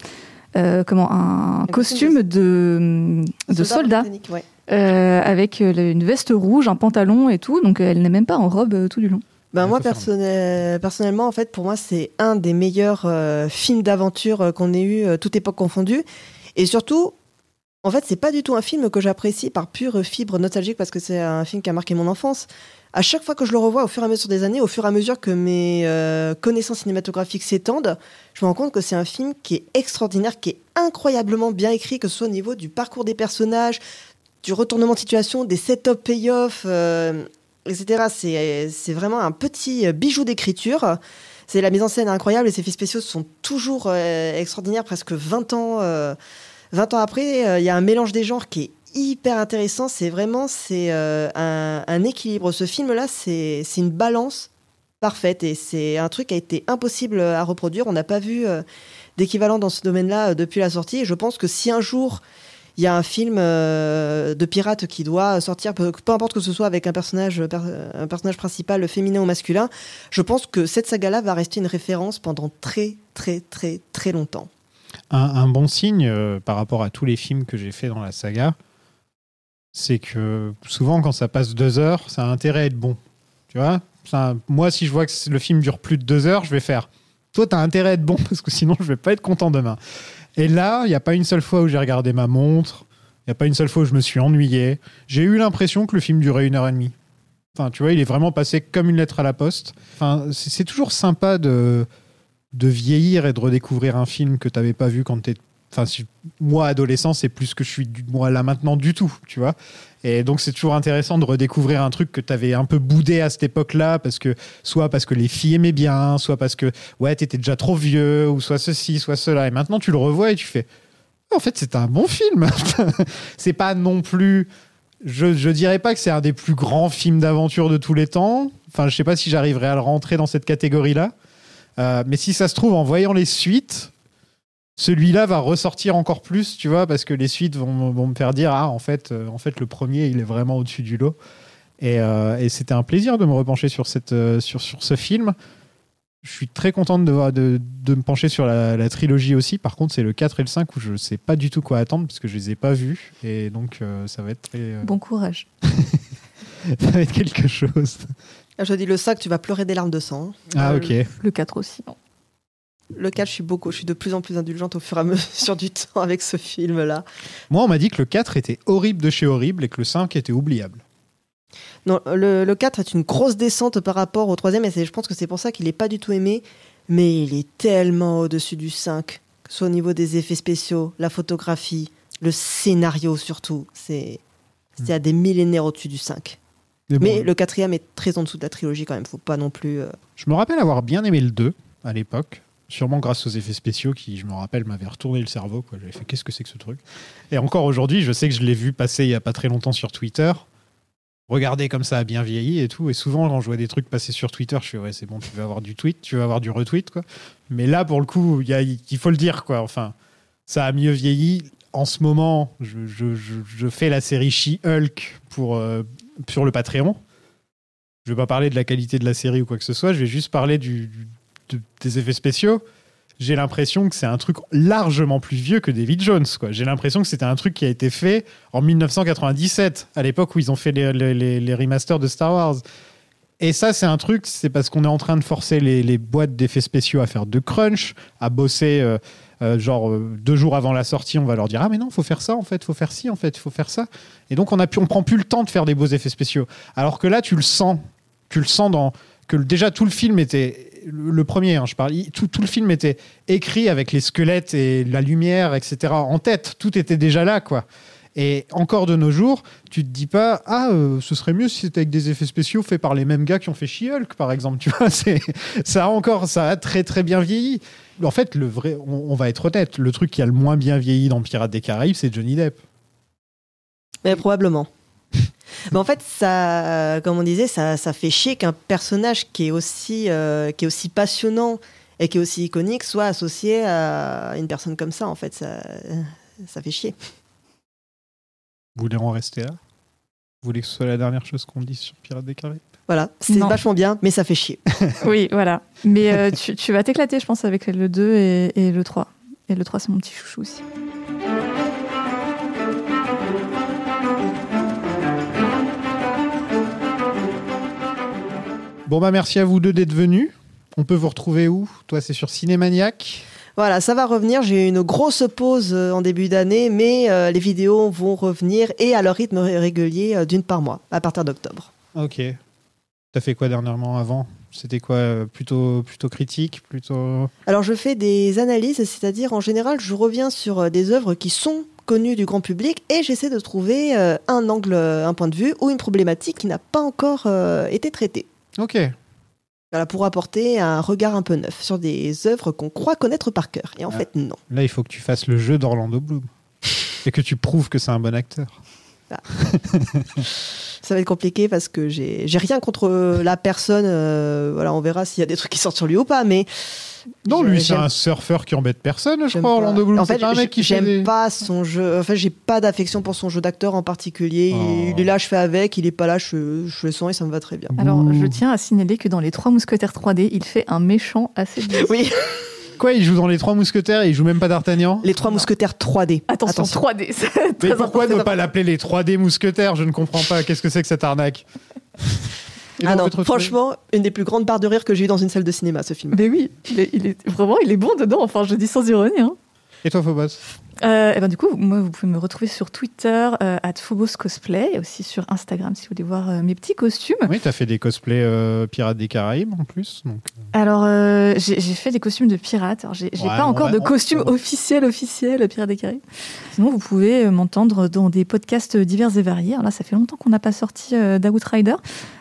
euh, comment, un costume de, de soldat. ouais. euh, avec une veste rouge, un pantalon et tout. Donc elle n'est même pas en robe euh, tout du long. Ben moi, personnel- personnellement, en fait, pour moi, c'est un des meilleurs euh, films d'aventure euh, qu'on ait eu, euh, toute époque confondue. Et surtout, en fait, c'est pas du tout un film que j'apprécie par pure fibre nostalgique parce que c'est un film qui a marqué mon enfance. À chaque fois que je le revois, au fur et à mesure des années, au fur et à mesure que mes connaissances cinématographiques s'étendent, je me rends compte que c'est un film qui est extraordinaire, qui est incroyablement bien écrit, que ce soit au niveau du parcours des personnages, du retournement de situation, des set-up payoff, euh, etc. C'est vraiment un petit bijou d'écriture. C'est la mise en scène incroyable. Les effets spéciaux sont toujours euh, extraordinaires, presque 20 ans, euh, 20 ans après. euh, Il y a un mélange des genres qui est hyper intéressant. C'est vraiment c'est un, équilibre. Ce film-là, c'est une balance parfaite et c'est un truc qui a été impossible à reproduire. On n'a pas vu d'équivalent dans ce domaine-là depuis la sortie. Je pense que si un jour il y a un film euh, de pirate qui doit sortir, peu, importe que ce soit avec un personnage, principal féminin ou masculin, je pense que cette saga-là va rester une référence pendant très, très, très, très longtemps. Un, bon signe euh, par rapport à tous les films que j'ai fait dans la saga, c'est que souvent quand ça passe deux heures, ça a intérêt à être bon. Tu vois? Moi, si je vois que le film dure plus de deux heures, je vais faire. Toi, t'as intérêt à être bon [laughs] parce que sinon, je vais pas être content demain. Et là, il n'y a pas une seule fois où j'ai regardé ma montre. Il n'y a pas une seule fois où je me suis ennuyé. J'ai eu l'impression que le film durait une heure et demie. Enfin, tu vois, il est vraiment passé comme une lettre à la poste. Enfin, c'est c'est toujours sympa de, de vieillir et de redécouvrir un film que tu n'avais pas vu quand tu Enfin, moi, adolescent, c'est plus que je suis du- moi là maintenant du tout, tu vois. Et donc, c'est toujours intéressant de redécouvrir un truc que tu avais un peu boudé à cette époque-là, parce que soit parce que les filles aimaient bien, soit parce que ouais, t'étais déjà trop vieux, ou soit ceci, soit cela. Et maintenant, tu le revois et tu fais. En fait, c'est un bon film. [laughs] c'est pas non plus. Je, je dirais pas que c'est un des plus grands films d'aventure de tous les temps. Enfin, je sais pas si j'arriverai à le rentrer dans cette catégorie-là. Euh, mais si ça se trouve, en voyant les suites, celui-là va ressortir encore plus, tu vois, parce que les suites vont, vont me faire dire ah en fait, euh, en fait le premier il est vraiment au-dessus du lot. Et, euh, et c'était un plaisir de me repencher sur cette euh, sur sur ce film. Je suis très contente de, de, de me pencher sur la, la trilogie aussi. Par contre, c'est le 4 et le 5 où je sais pas du tout quoi attendre parce que je les ai pas vus. Et donc, euh, ça va être très. euh, Bon courage. [laughs] ça va être quelque chose. Ah, Je dis le sac, tu vas pleurer des larmes de sang. hein. Ah, Euh, ok. Le 4 aussi. non. Le 4, je suis beaucoup, je suis de plus en plus indulgente au fur et à mesure [laughs] du temps avec ce film-là. Moi, on m'a dit que le 4 était horrible de chez horrible et que le 5 était oubliable. Non, le, le 4 est une grosse descente par rapport au troisième, et c'est- je pense que c'est pour ça qu'il n'est pas du tout aimé, mais il est tellement au-dessus du 5, que ce soit au niveau des effets spéciaux, la photographie, le scénario surtout. C'est c'est à des millénaires au-dessus du 5. Mais bon, Mais le quatrième est très en dessous de la trilogie quand même, faut pas non plus... euh, Je me rappelle avoir bien aimé le 2 à l'époque. Sûrement grâce aux effets spéciaux qui, je me rappelle, m'avaient retourné le cerveau. J'avais fait qu'est-ce que c'est que ce truc? Et encore aujourd'hui, je sais que je l'ai vu passer il y a pas très longtemps sur Twitter. Regardez comme ça a bien vieilli et tout. Et souvent, quand je vois des trucs passer sur Twitter, je fais ouais, c'est bon, tu vas avoir du tweet, tu vas avoir du retweet. Mais là, pour le coup, il faut le dire. Enfin, ça a mieux vieilli. En ce moment, je, fais la série She-Hulk euh, sur le Patreon. Je vais pas parler de la qualité de la série ou quoi que ce soit, je vais juste parler du- de- des effets spéciaux. J'ai l'impression que c'est un truc largement plus vieux que David Jones. J'ai l'impression que c'était un truc qui a été fait en 1997, à l'époque où ils ont fait les, remasters de Star Wars. Et ça, c'est un truc, c'est parce qu'on est en train de forcer les, les boîtes d'effets spéciaux à faire de crunch, à bosser, euh, euh, genre euh, deux jours avant la sortie, on va leur dire ah mais non, faut faire ça en fait, faut faire ci en fait, faut faire ça. Et donc on a pu, on prend plus le temps de faire des beaux effets spéciaux. Alors que là, tu le sens, tu le sens dans que déjà tout le film était le premier, hein, je parle, tout, le film était écrit avec les squelettes et la lumière, etc. en tête. Tout était déjà là, quoi. Et encore de nos jours, tu te dis pas ah euh, ce serait mieux si c'était avec des effets spéciaux faits par les mêmes gars qui ont fait She-Hulk par exemple. Tu vois, [laughs] ça a encore ça a très très bien vieilli. En fait, le vrai, on, on va être honnête, le truc qui a le moins bien vieilli dans Pirates des Caraïbes, c'est Johnny Depp. Mais probablement. Mais en fait, ça, comme on disait, ça, ça fait chier qu'un personnage qui est aussi, euh, qui est aussi passionnant et qui est aussi iconique soit associé à une personne comme ça. En fait, ça, ça fait chier. Vous voulez en rester là? Vous voulez que ce soit la dernière chose qu'on dise sur Pirates des Caraïbes? Voilà, c'est vachement bien, mais ça fait chier. [laughs] [laughs] Oui, voilà. Mais euh, tu, tu vas t'éclater, je pense, avec le 2 et, et le 3. Et le 3, c'est mon petit chouchou aussi. Bon bah merci à vous deux d'être venus. On peut vous retrouver où? Toi, c'est sur Cinémaniac? Voilà, ça va revenir. J'ai eu une grosse pause euh, en début d'année, mais euh, les vidéos vont revenir et à leur rythme ré- régulier euh, d'une par mois, à partir d'octobre. Ok. T'as fait quoi dernièrement avant? C'était quoi plutôt, plutôt critique plutôt... Alors je fais des analyses, c'est-à-dire en général je reviens sur des œuvres qui sont connues du grand public et j'essaie de trouver euh, un angle, un point de vue ou une problématique qui n'a pas encore été traitée. Ok. Voilà, pour apporter un regard un peu neuf sur des œuvres qu'on croit connaître par cœur. Et en Ah. fait non. Là, il faut que tu fasses le jeu d'Orlando Bloom. [laughs] Et que tu prouves que c'est un bon acteur. [laughs] Ça va être compliqué parce que j'ai j'ai rien contre la personne. euh, voilà, on verra s'il y a des trucs qui sortent sur lui ou pas. Mais Non, lui, c'est un surfeur qui embête personne, je crois. Orlando Bloom. En C'est fait, pas un mec qui j'aime des- pas son jeu. En fait, j'ai pas d'affection pour son jeu d'acteur en particulier. Oh. Il est là, je fais avec. Il est pas là, je, je le sens et ça me va très bien. Alors, je tiens à signaler que dans les Trois Mousquetaires 3D, il fait un méchant assez bien. Oui, [laughs] Quoi, il joue dans les Trois Mousquetaires et il joue même pas d'Artagnan les trois mousquetaires 3D. Attention, 3D, c'est Mais pourquoi ne pas l'appeler les 3D Mousquetaires Je ne comprends pas. Qu'est-ce que c'est que cette arnaque [laughs] Ah non, franchement, une des plus grandes barres de rire que j'ai eues dans une salle de cinéma, ce film. Mais oui, il est, il est- vraiment, il est bon dedans. Enfin, je dis sans ironie. Hein. Et toi, Phobos Euh, et ben, du coup, moi, vous pouvez me retrouver sur Twitter, euh, at Phobos Cosplay, et aussi sur Instagram si vous voulez voir euh, mes petits costumes. Oui, t'as fait des cosplays euh, Pirates des Caraïbes en plus. Donc... Alors, euh, j'ai j'ai fait des costumes de pirates. Alors, j'ai Ouais, pas encore va- de costume on- officiel, officiel, Pirates des Caraïbes. Sinon, vous pouvez m'entendre dans des podcasts divers et variés. Alors là, ça fait longtemps qu'on n'a pas sorti d'Outrider.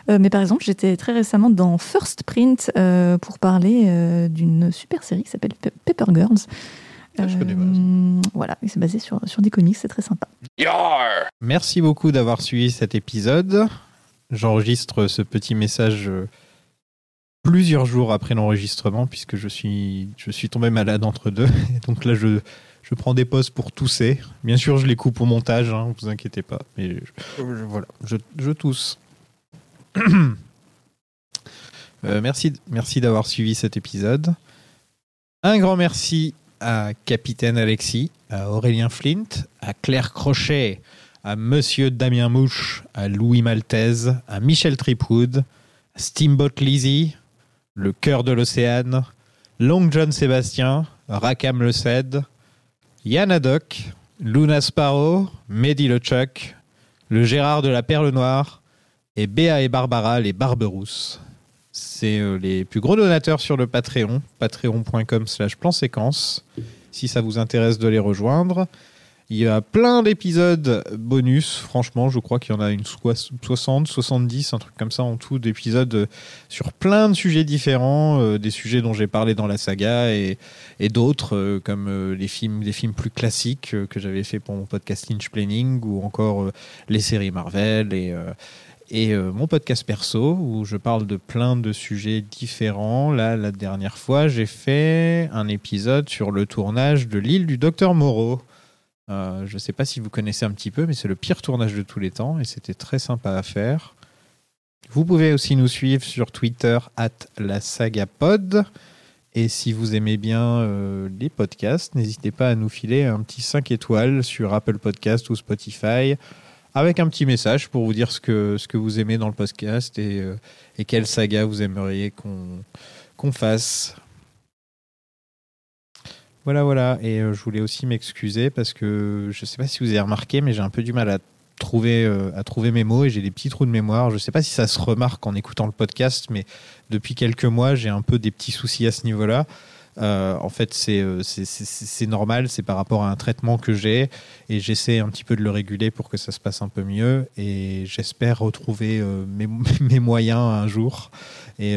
Mais par exemple, j'étais très récemment dans First Print pour parler d'une super série qui s'appelle Pe- Paper Girls. Ah, je connais pas, Euh, voilà, et c'est basé sur, sur des comics, c'est très sympa. Merci beaucoup d'avoir suivi cet épisode. J'enregistre ce petit message euh, plusieurs jours après l'enregistrement puisque je suis, je suis tombé malade entre deux. Et [laughs] donc là, je, je prends des pauses pour tousser. Bien sûr, je les coupe au montage, hein, vous inquiétez pas. Mais je- je- voilà, je, je tousse. [clears throat] Euh, merci merci d'avoir suivi cet épisode. Un grand merci à Capitaine Alexis, à Aurélien Flint, à Claire Crochet, à Monsieur Damien Mouche, à Louis Maltese, à Michel Tripwood, Steamboat Lizzie, le cœur de l'océan, Long John Sébastien, Rakam Le Ced, Yann Haddock, Luna Sparrow, Mehdi Le Chuck, le Gérard de la Perle Noire et Béa et Barbara les Barberousses. C'est euh, les plus gros donateurs sur le Patreon, patreon.com slash plan séquence, si ça vous intéresse de les rejoindre. Il y a plein d'épisodes bonus, franchement, je crois qu'il y en a une soix- 60, 70, un truc comme ça en tout, d'épisodes euh, sur plein de sujets différents, euh, des sujets dont j'ai parlé dans la saga et, d'autres, comme les films, films plus classiques que j'avais fait pour mon podcast Lynch Planning ou encore les séries Marvel et, et euh, mon podcast perso où je parle de plein de sujets différents. Là, la dernière fois, j'ai fait un épisode sur le tournage de l'île du docteur Moreau. Euh, je ne sais pas si vous connaissez un petit peu, mais c'est le pire tournage de tous les temps et c'était très sympa à faire. Vous pouvez aussi nous suivre sur Twitter, at la saga pod. Et si vous aimez bien euh, les podcasts, n'hésitez pas à nous filer un petit 5 étoiles sur Apple Podcast ou Spotify avec un petit message pour vous dire ce que, ce que vous aimez dans le podcast et, euh, quelle saga vous aimeriez qu'on qu'on fasse. Voilà, voilà. Et euh, je voulais aussi m'excuser parce que je ne sais pas si vous avez remarqué, mais j'ai un peu du mal à trouver, euh, à trouver mes mots et j'ai des petits trous de mémoire. Je ne sais pas si ça se remarque en écoutant le podcast, mais depuis quelques mois, j'ai un peu des petits soucis à ce niveau-là. Euh, en fait, c'est euh, c'est- normal, c'est par rapport à un traitement que j'ai et j'essaie un petit peu de le réguler pour que ça se passe un peu mieux et j'espère retrouver euh, mes, [laughs] moyens un jour et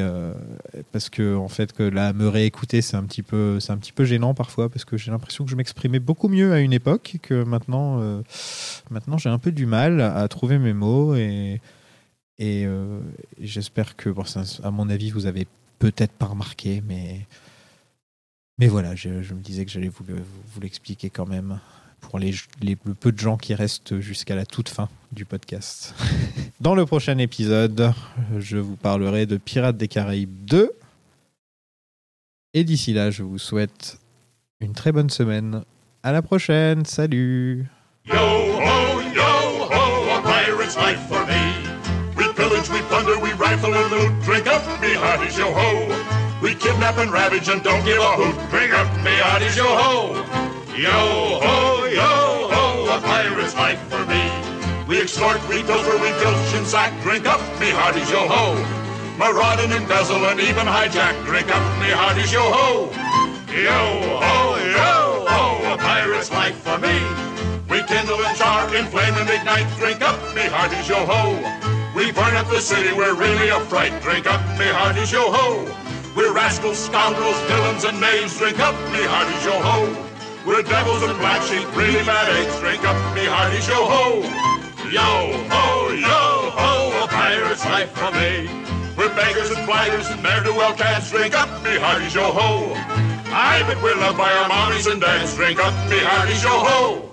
parce que en fait que là me réécouter c'est un petit peu un petit peu gênant parfois parce que j'ai l'impression que je m'exprimais beaucoup mieux à une époque que maintenant maintenant j'ai un peu du mal à trouver mes mots et j'espère que à mon avis vous avez peut-être pas remarqué mais mais voilà, je, je me disais que j'allais vous, le- vous l'expliquer quand même pour les, les- le peu de gens qui restent jusqu'à la toute fin du podcast. [laughs] Dans le prochain épisode, je vous parlerai de Pirates des Caraïbes 2. Et d'ici là, je vous souhaite une très bonne semaine. À la prochaine, salut Yo ho, yo ho, a pirate's life for me. We pillage, we plunder, we rifle and loot. Drink up, me hearties, yo ho. We kidnap and ravage and don't give a hoot. Drink up, me hearties, yo ho. Yo ho, yo ho, a pirate's life for me. We extort, we pilfer, we filch and sack. Drink up, me hearties, yo ho. Maraud and embezzle and even hijack. Drink up, me hearties, yo ho. Yo ho, yo ho, a pirate's life for me. We kindle and char, inflame and ignite. Drink up, me hearties, yo ho. We burn up the city, we're really a fright. Drink up, me hearties, yo ho. We're rascals, scoundrels, villains, and knaves. Drink up, me hearties, yo ho. We're devils and black sheep, really bad eggs. Drink up, me hearties, yo ho. Yo ho, yo ho, a pirate's life for me. We're beggars and flaggers and ne'er-do-well cats. Drink up, me hearties, yo ho. I bet we're loved by our mommies and dads. Drink up, me hearties, yo ho.